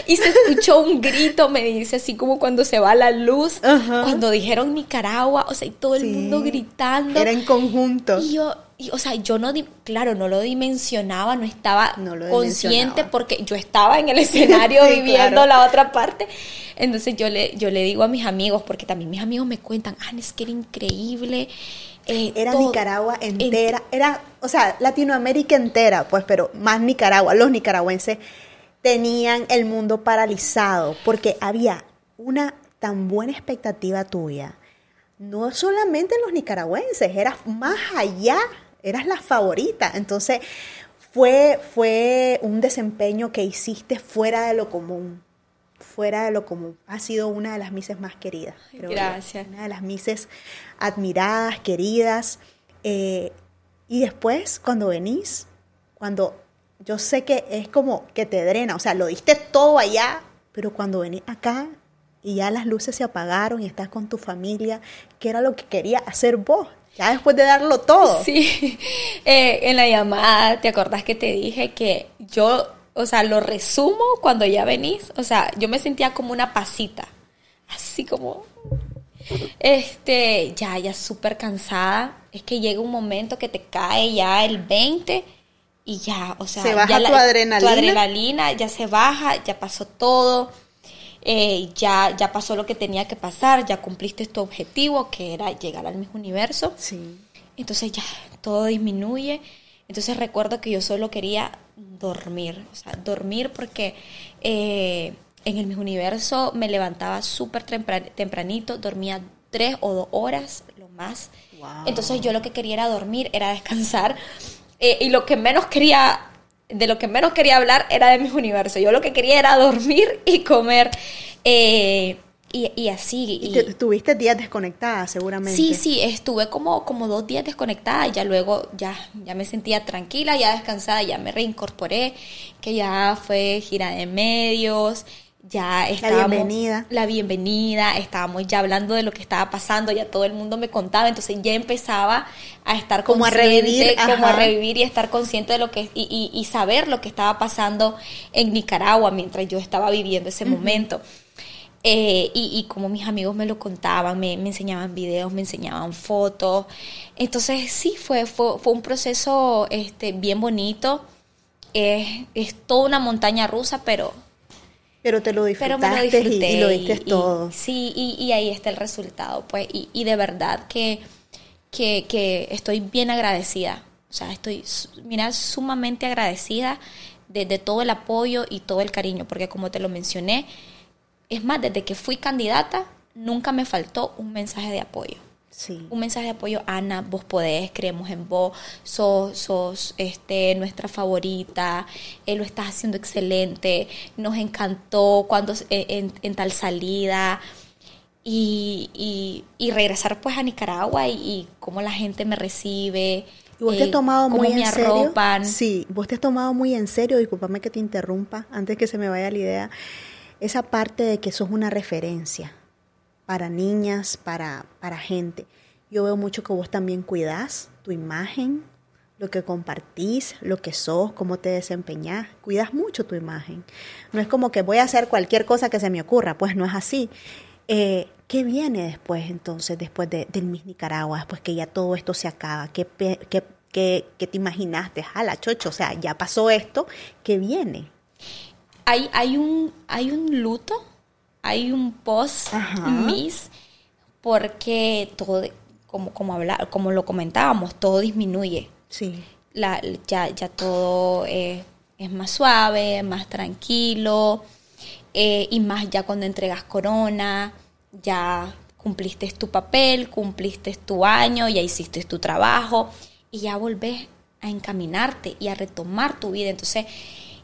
Y se escuchó un grito, me dice, así como cuando se va la luz, cuando dijeron Nicaragua, o sea, y todo el mundo gritando. Era en conjunto. Y yo, y, o sea, yo no, di- claro, no lo dimensionaba, no estaba No consciente porque yo estaba en el *laughs* escenario Sí, viviendo claro. la otra parte. Entonces yo le, yo le digo a mis amigos, porque también mis amigos me cuentan, ah, es que era increíble. eh, Era todo". Nicaragua entera, era, o sea, Latinoamérica entera, pues, pero más Nicaragua. Los nicaragüenses tenían el mundo paralizado porque había una tan buena expectativa tuya. No solamente los nicaragüenses, eras más allá, eras la favorita. Entonces, fue, fue un desempeño que hiciste fuera de lo común. Fuera de lo común. Ha sido una de las mises más queridas. creo. Gracias. Una de las mises admiradas, queridas. Eh, y después, cuando venís, cuando yo sé que es como que te drena, o sea, lo diste todo allá, pero cuando venís acá y ya las luces se apagaron y estás con tu familia, ¿qué era lo que quería hacer vos? Ya después de darlo todo. Sí, *laughs* Eh, en la llamada, ¿te acordás que te dije que yo, o sea, lo resumo cuando ya venís? O sea, yo me sentía como una pasita, así como, este, ya, ya súper cansada. Es que llega un momento que te cae ya el 20 y ya, o sea, Se baja ya tu adrenalina. tu adrenalina ya se baja, ya pasó todo. Eh, ya, ya pasó lo que tenía que pasar, ya cumpliste tu objetivo, que era llegar al mismo universo. Sí. Entonces ya todo disminuye. Entonces recuerdo que yo solo quería dormir, o sea, dormir porque eh, en el mismo universo me levantaba súper tempra- tempranito, dormía tres o dos horas, lo más. Wow. Entonces yo lo que quería era dormir, era descansar. eh, y lo que menos quería, de lo que menos quería hablar era de mis universos. Yo lo que quería era dormir y comer. eh, y, y así. Y y- te- tuviste días desconectadas, seguramente. Sí, sí, estuve como, como dos días desconectada y ya luego ya, ya me sentía tranquila, ya descansada, ya me reincorporé, que ya fue gira de medios, ya estábamos... bienvenida. La bienvenida, estábamos ya hablando de lo que estaba pasando, ya todo el mundo me contaba, entonces ya empezaba a estar Como a consciente, revivir, como a revivir y estar consciente de lo que... Y, y- y saber lo que estaba pasando en Nicaragua mientras yo estaba viviendo ese momento. Eh, y, y como mis amigos me lo contaban, me, me enseñaban videos, me enseñaban fotos. Entonces sí, fue, fue, fue un proceso este, bien bonito. Es, es toda una montaña rusa, pero, Pero te lo pero me lo disfrutaste y- disfruté. y, lo diste y- todo. sí, y, ahí está el resultado. pues Y, y de verdad que, que, que estoy bien agradecida. O sea, estoy, mira, sumamente agradecida de, de todo el apoyo y todo el cariño, porque como te lo mencioné, es más, desde que fui candidata, nunca me faltó un mensaje de apoyo. Sí. Un mensaje de apoyo, Ana, vos podés, creemos en vos, sos, sos este, nuestra favorita, eh, lo estás haciendo excelente, nos encantó cuando eh, en, en tal salida. Y, y, y regresar pues a Nicaragua y, y cómo la gente me recibe. ¿Y vos te has eh, tomado muy en serio? arropan. Sí, vos te has tomado muy en serio, discúlpame que te interrumpa, antes que se me vaya la idea, esa parte de que sos una referencia para niñas, para, para gente. Yo veo mucho que vos también cuidás tu imagen, lo que compartís, lo que sos, cómo te desempeñás. Cuidas mucho tu imagen. No es como que voy a hacer cualquier cosa que se me ocurra, pues no es así. Eh, ¿Qué viene después entonces, después de, del Miss Nicaragua, después que ya todo esto se acaba? ¿Qué, qué, qué, qué te imaginaste? Jala, chocho, o sea, ya pasó esto, ¿qué viene? hay, hay, un, hay un luto, hay un post Ajá. miss, porque todo, como, como, habla, como lo comentábamos, todo disminuye. Sí. La, ya, ya todo eh, es más suave, más tranquilo, eh, y más ya cuando entregas corona, ya cumpliste tu papel, cumpliste tu año, ya hiciste tu trabajo, y ya volvés a encaminarte y a retomar tu vida. Entonces,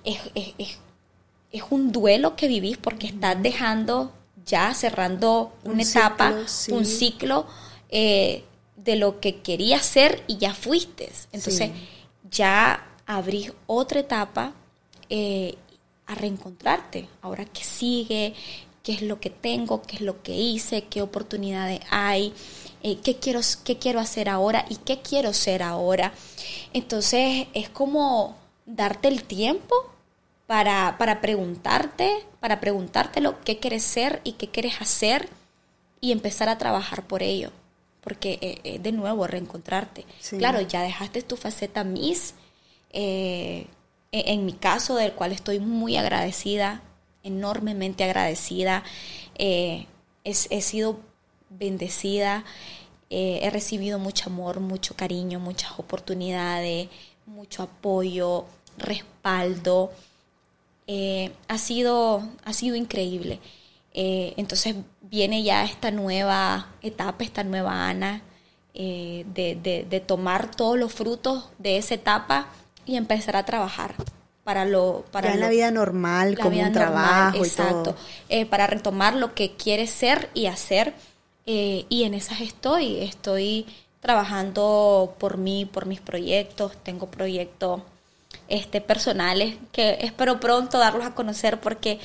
es, es, es, es un duelo que vivís porque estás dejando ya cerrando Un una etapa, ciclo, sí. un ciclo eh, de lo que querías ser y ya fuiste. Entonces, Sí. ya abrís otra etapa eh, a reencontrarte. Ahora, ¿qué sigue? ¿Qué es lo que tengo? ¿Qué es lo que hice? ¿Qué oportunidades hay? Eh, ¿qué, quiero, ¿Qué quiero hacer ahora? ¿Y qué quiero ser ahora? Entonces, es como darte el tiempo para, para preguntarte, para preguntártelo qué quieres ser y qué quieres hacer y empezar a trabajar por ello. porque eh, eh, de nuevo reencontrarte. Sí. Claro, ya dejaste tu faceta Miss, eh, en, en mi caso, del cual estoy muy agradecida, enormemente agradecida. Eh, he sido bendecida, eh, he recibido mucho amor, mucho cariño, muchas oportunidades, mucho apoyo, respaldo. Eh, ha, sido, ha sido increíble. Eh, entonces viene ya esta nueva etapa, esta nueva Ana, eh, de, de- de tomar todos los frutos de esa etapa y empezar a trabajar para lo para ya lo- la vida normal, la como vida un normal, trabajo y exacto, todo. eh, para retomar lo que quieres ser y hacer. y en esas estoy, estoy trabajando por mí, por mis proyectos, tengo proyectos este, personales que espero pronto darlos a conocer porque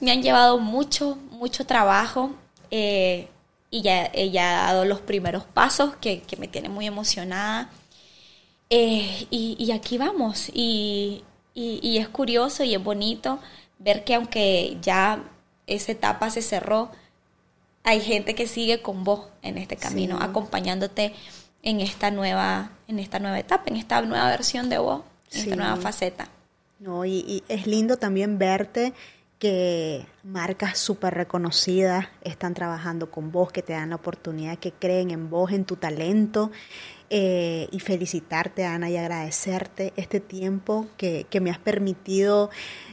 me han llevado mucho, mucho trabajo eh, y ya he ya dado los primeros pasos que, que me tienen muy emocionada. Eh, y, y aquí vamos. Y, y- y es curioso y es bonito ver que aunque ya esa etapa se cerró, hay gente que sigue con vos en este camino, Sí. acompañándote en esta nueva, en esta nueva etapa, en esta nueva versión de vos, en esta Sí. nueva faceta. No, y, y es lindo también verte que marcas súper reconocidas están trabajando con vos, que te dan la oportunidad, que creen en vos, en tu talento. eh, y felicitarte, Ana, y agradecerte este tiempo que, que me has permitido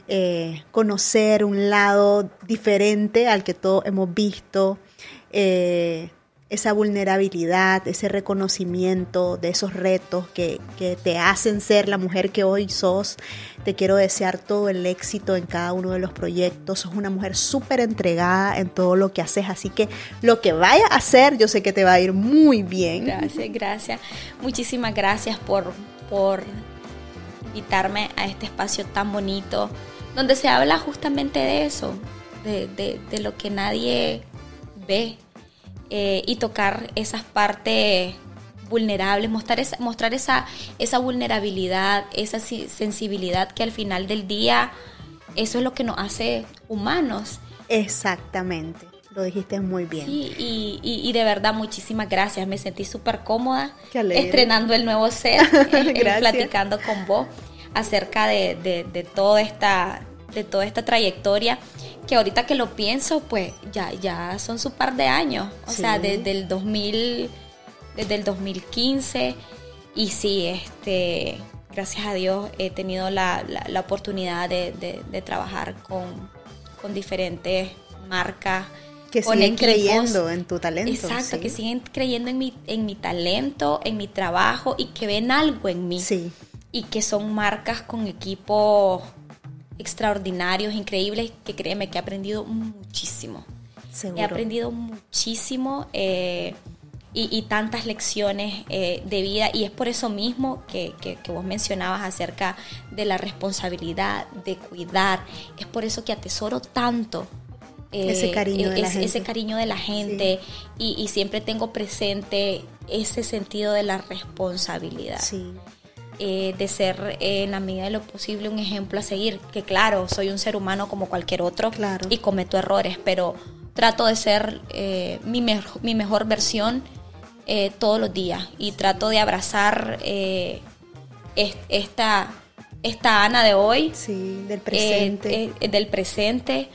eh, conocer un lado diferente al que todos hemos visto. eh, esa vulnerabilidad, ese reconocimiento de esos retos que, que te hacen ser la mujer que hoy sos. Te quiero desear todo el éxito en cada uno de los proyectos. Sos una mujer súper entregada en todo lo que haces, así que lo que vaya a hacer, yo sé que te va a ir muy bien. Gracias, gracias. Muchísimas gracias por, por invitarme a este espacio tan bonito, donde se habla justamente de eso, de, de- de lo que nadie ve, eh, y tocar esas partes vulnerables, mostrar esa, mostrar esa, esa vulnerabilidad, esa si- sensibilidad que al final del día eso es lo que nos hace humanos. Exactamente, lo dijiste muy bien. Sí, y, y- y de verdad muchísimas gracias, me sentí súper cómoda estrenando el nuevo set, *laughs* eh, platicando con vos acerca de, de- de toda esta de toda esta trayectoria que ahorita que lo pienso pues ya ya son su par de años o Sí. sea desde el 2000 desde el 2015 y sí este gracias a Dios he tenido la, la- la oportunidad de, de- de trabajar con, con diferentes marcas Que con siguen equipos. creyendo en tu talento. Exacto, sí. que siguen creyendo en mi, en mi talento, en mi trabajo y que ven algo en mí. Sí, Y que son marcas con equipos extraordinarios, increíbles, que créeme que he aprendido muchísimo. seguro. He aprendido muchísimo eh, y, y tantas lecciones eh, de vida y es por eso mismo que, que- que vos mencionabas acerca de la responsabilidad, de cuidar. Es por eso que atesoro tanto. eh, Ese cariño de la ese- ese gente. cariño de la gente y, y siempre tengo presente ese sentido de la responsabilidad Sí, eh, de ser eh, en la medida de lo posible un ejemplo a seguir. Que claro, soy un ser humano como cualquier otro Claro. y cometo errores, pero trato de ser eh, mi, mejo- mi mejor versión eh, todos los días y trato de abrazar es- esta, esta Ana de hoy, sí, del presente. del presente,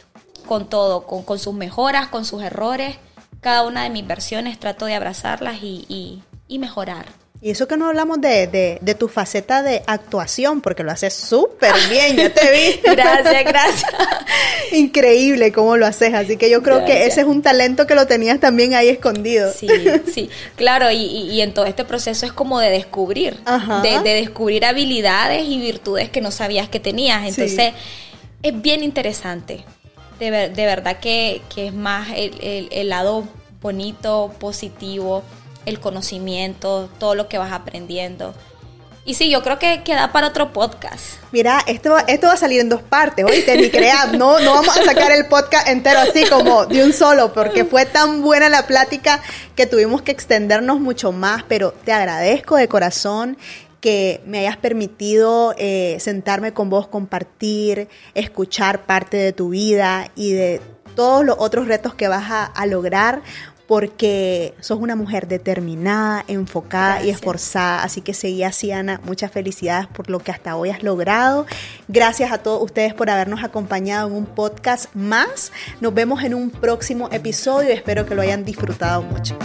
con todo, con, con sus mejoras, con sus errores. Cada una de mis versiones trato de abrazarlas y, y- y mejorar. Y eso que no hablamos de, de, de tu faceta de actuación, porque lo haces súper bien, ya te vi. *laughs* Gracias, gracias. *laughs* Increíble cómo lo haces, así que yo creo que ese es un talento que lo tenías también ahí escondido. Sí, sí, claro, y, y- y en todo este proceso es como de descubrir, Ajá. de, de descubrir habilidades y virtudes que no sabías que tenías. Entonces, es bien interesante. De, ver- de verdad que, que es más el, el- el lado bonito, positivo, el conocimiento, todo lo que vas aprendiendo. Y sí, yo creo que queda para otro podcast. Mira, esto, va- esto va a salir en dos partes, oíste, ni creas, no, no vamos a sacar el podcast entero así como de un solo, porque fue tan buena la plática que tuvimos que extendernos mucho más, pero te agradezco de corazón que me hayas permitido eh, sentarme con vos, compartir, escuchar parte de tu vida y de todos los otros retos que vas a, a lograr, porque sos una mujer determinada, enfocada y esforzada. Así que seguí así, Ana. Muchas felicidades por lo que hasta hoy has logrado. Gracias a todos ustedes por habernos acompañado en un podcast más. Nos vemos en un próximo episodio. Espero que lo hayan disfrutado mucho.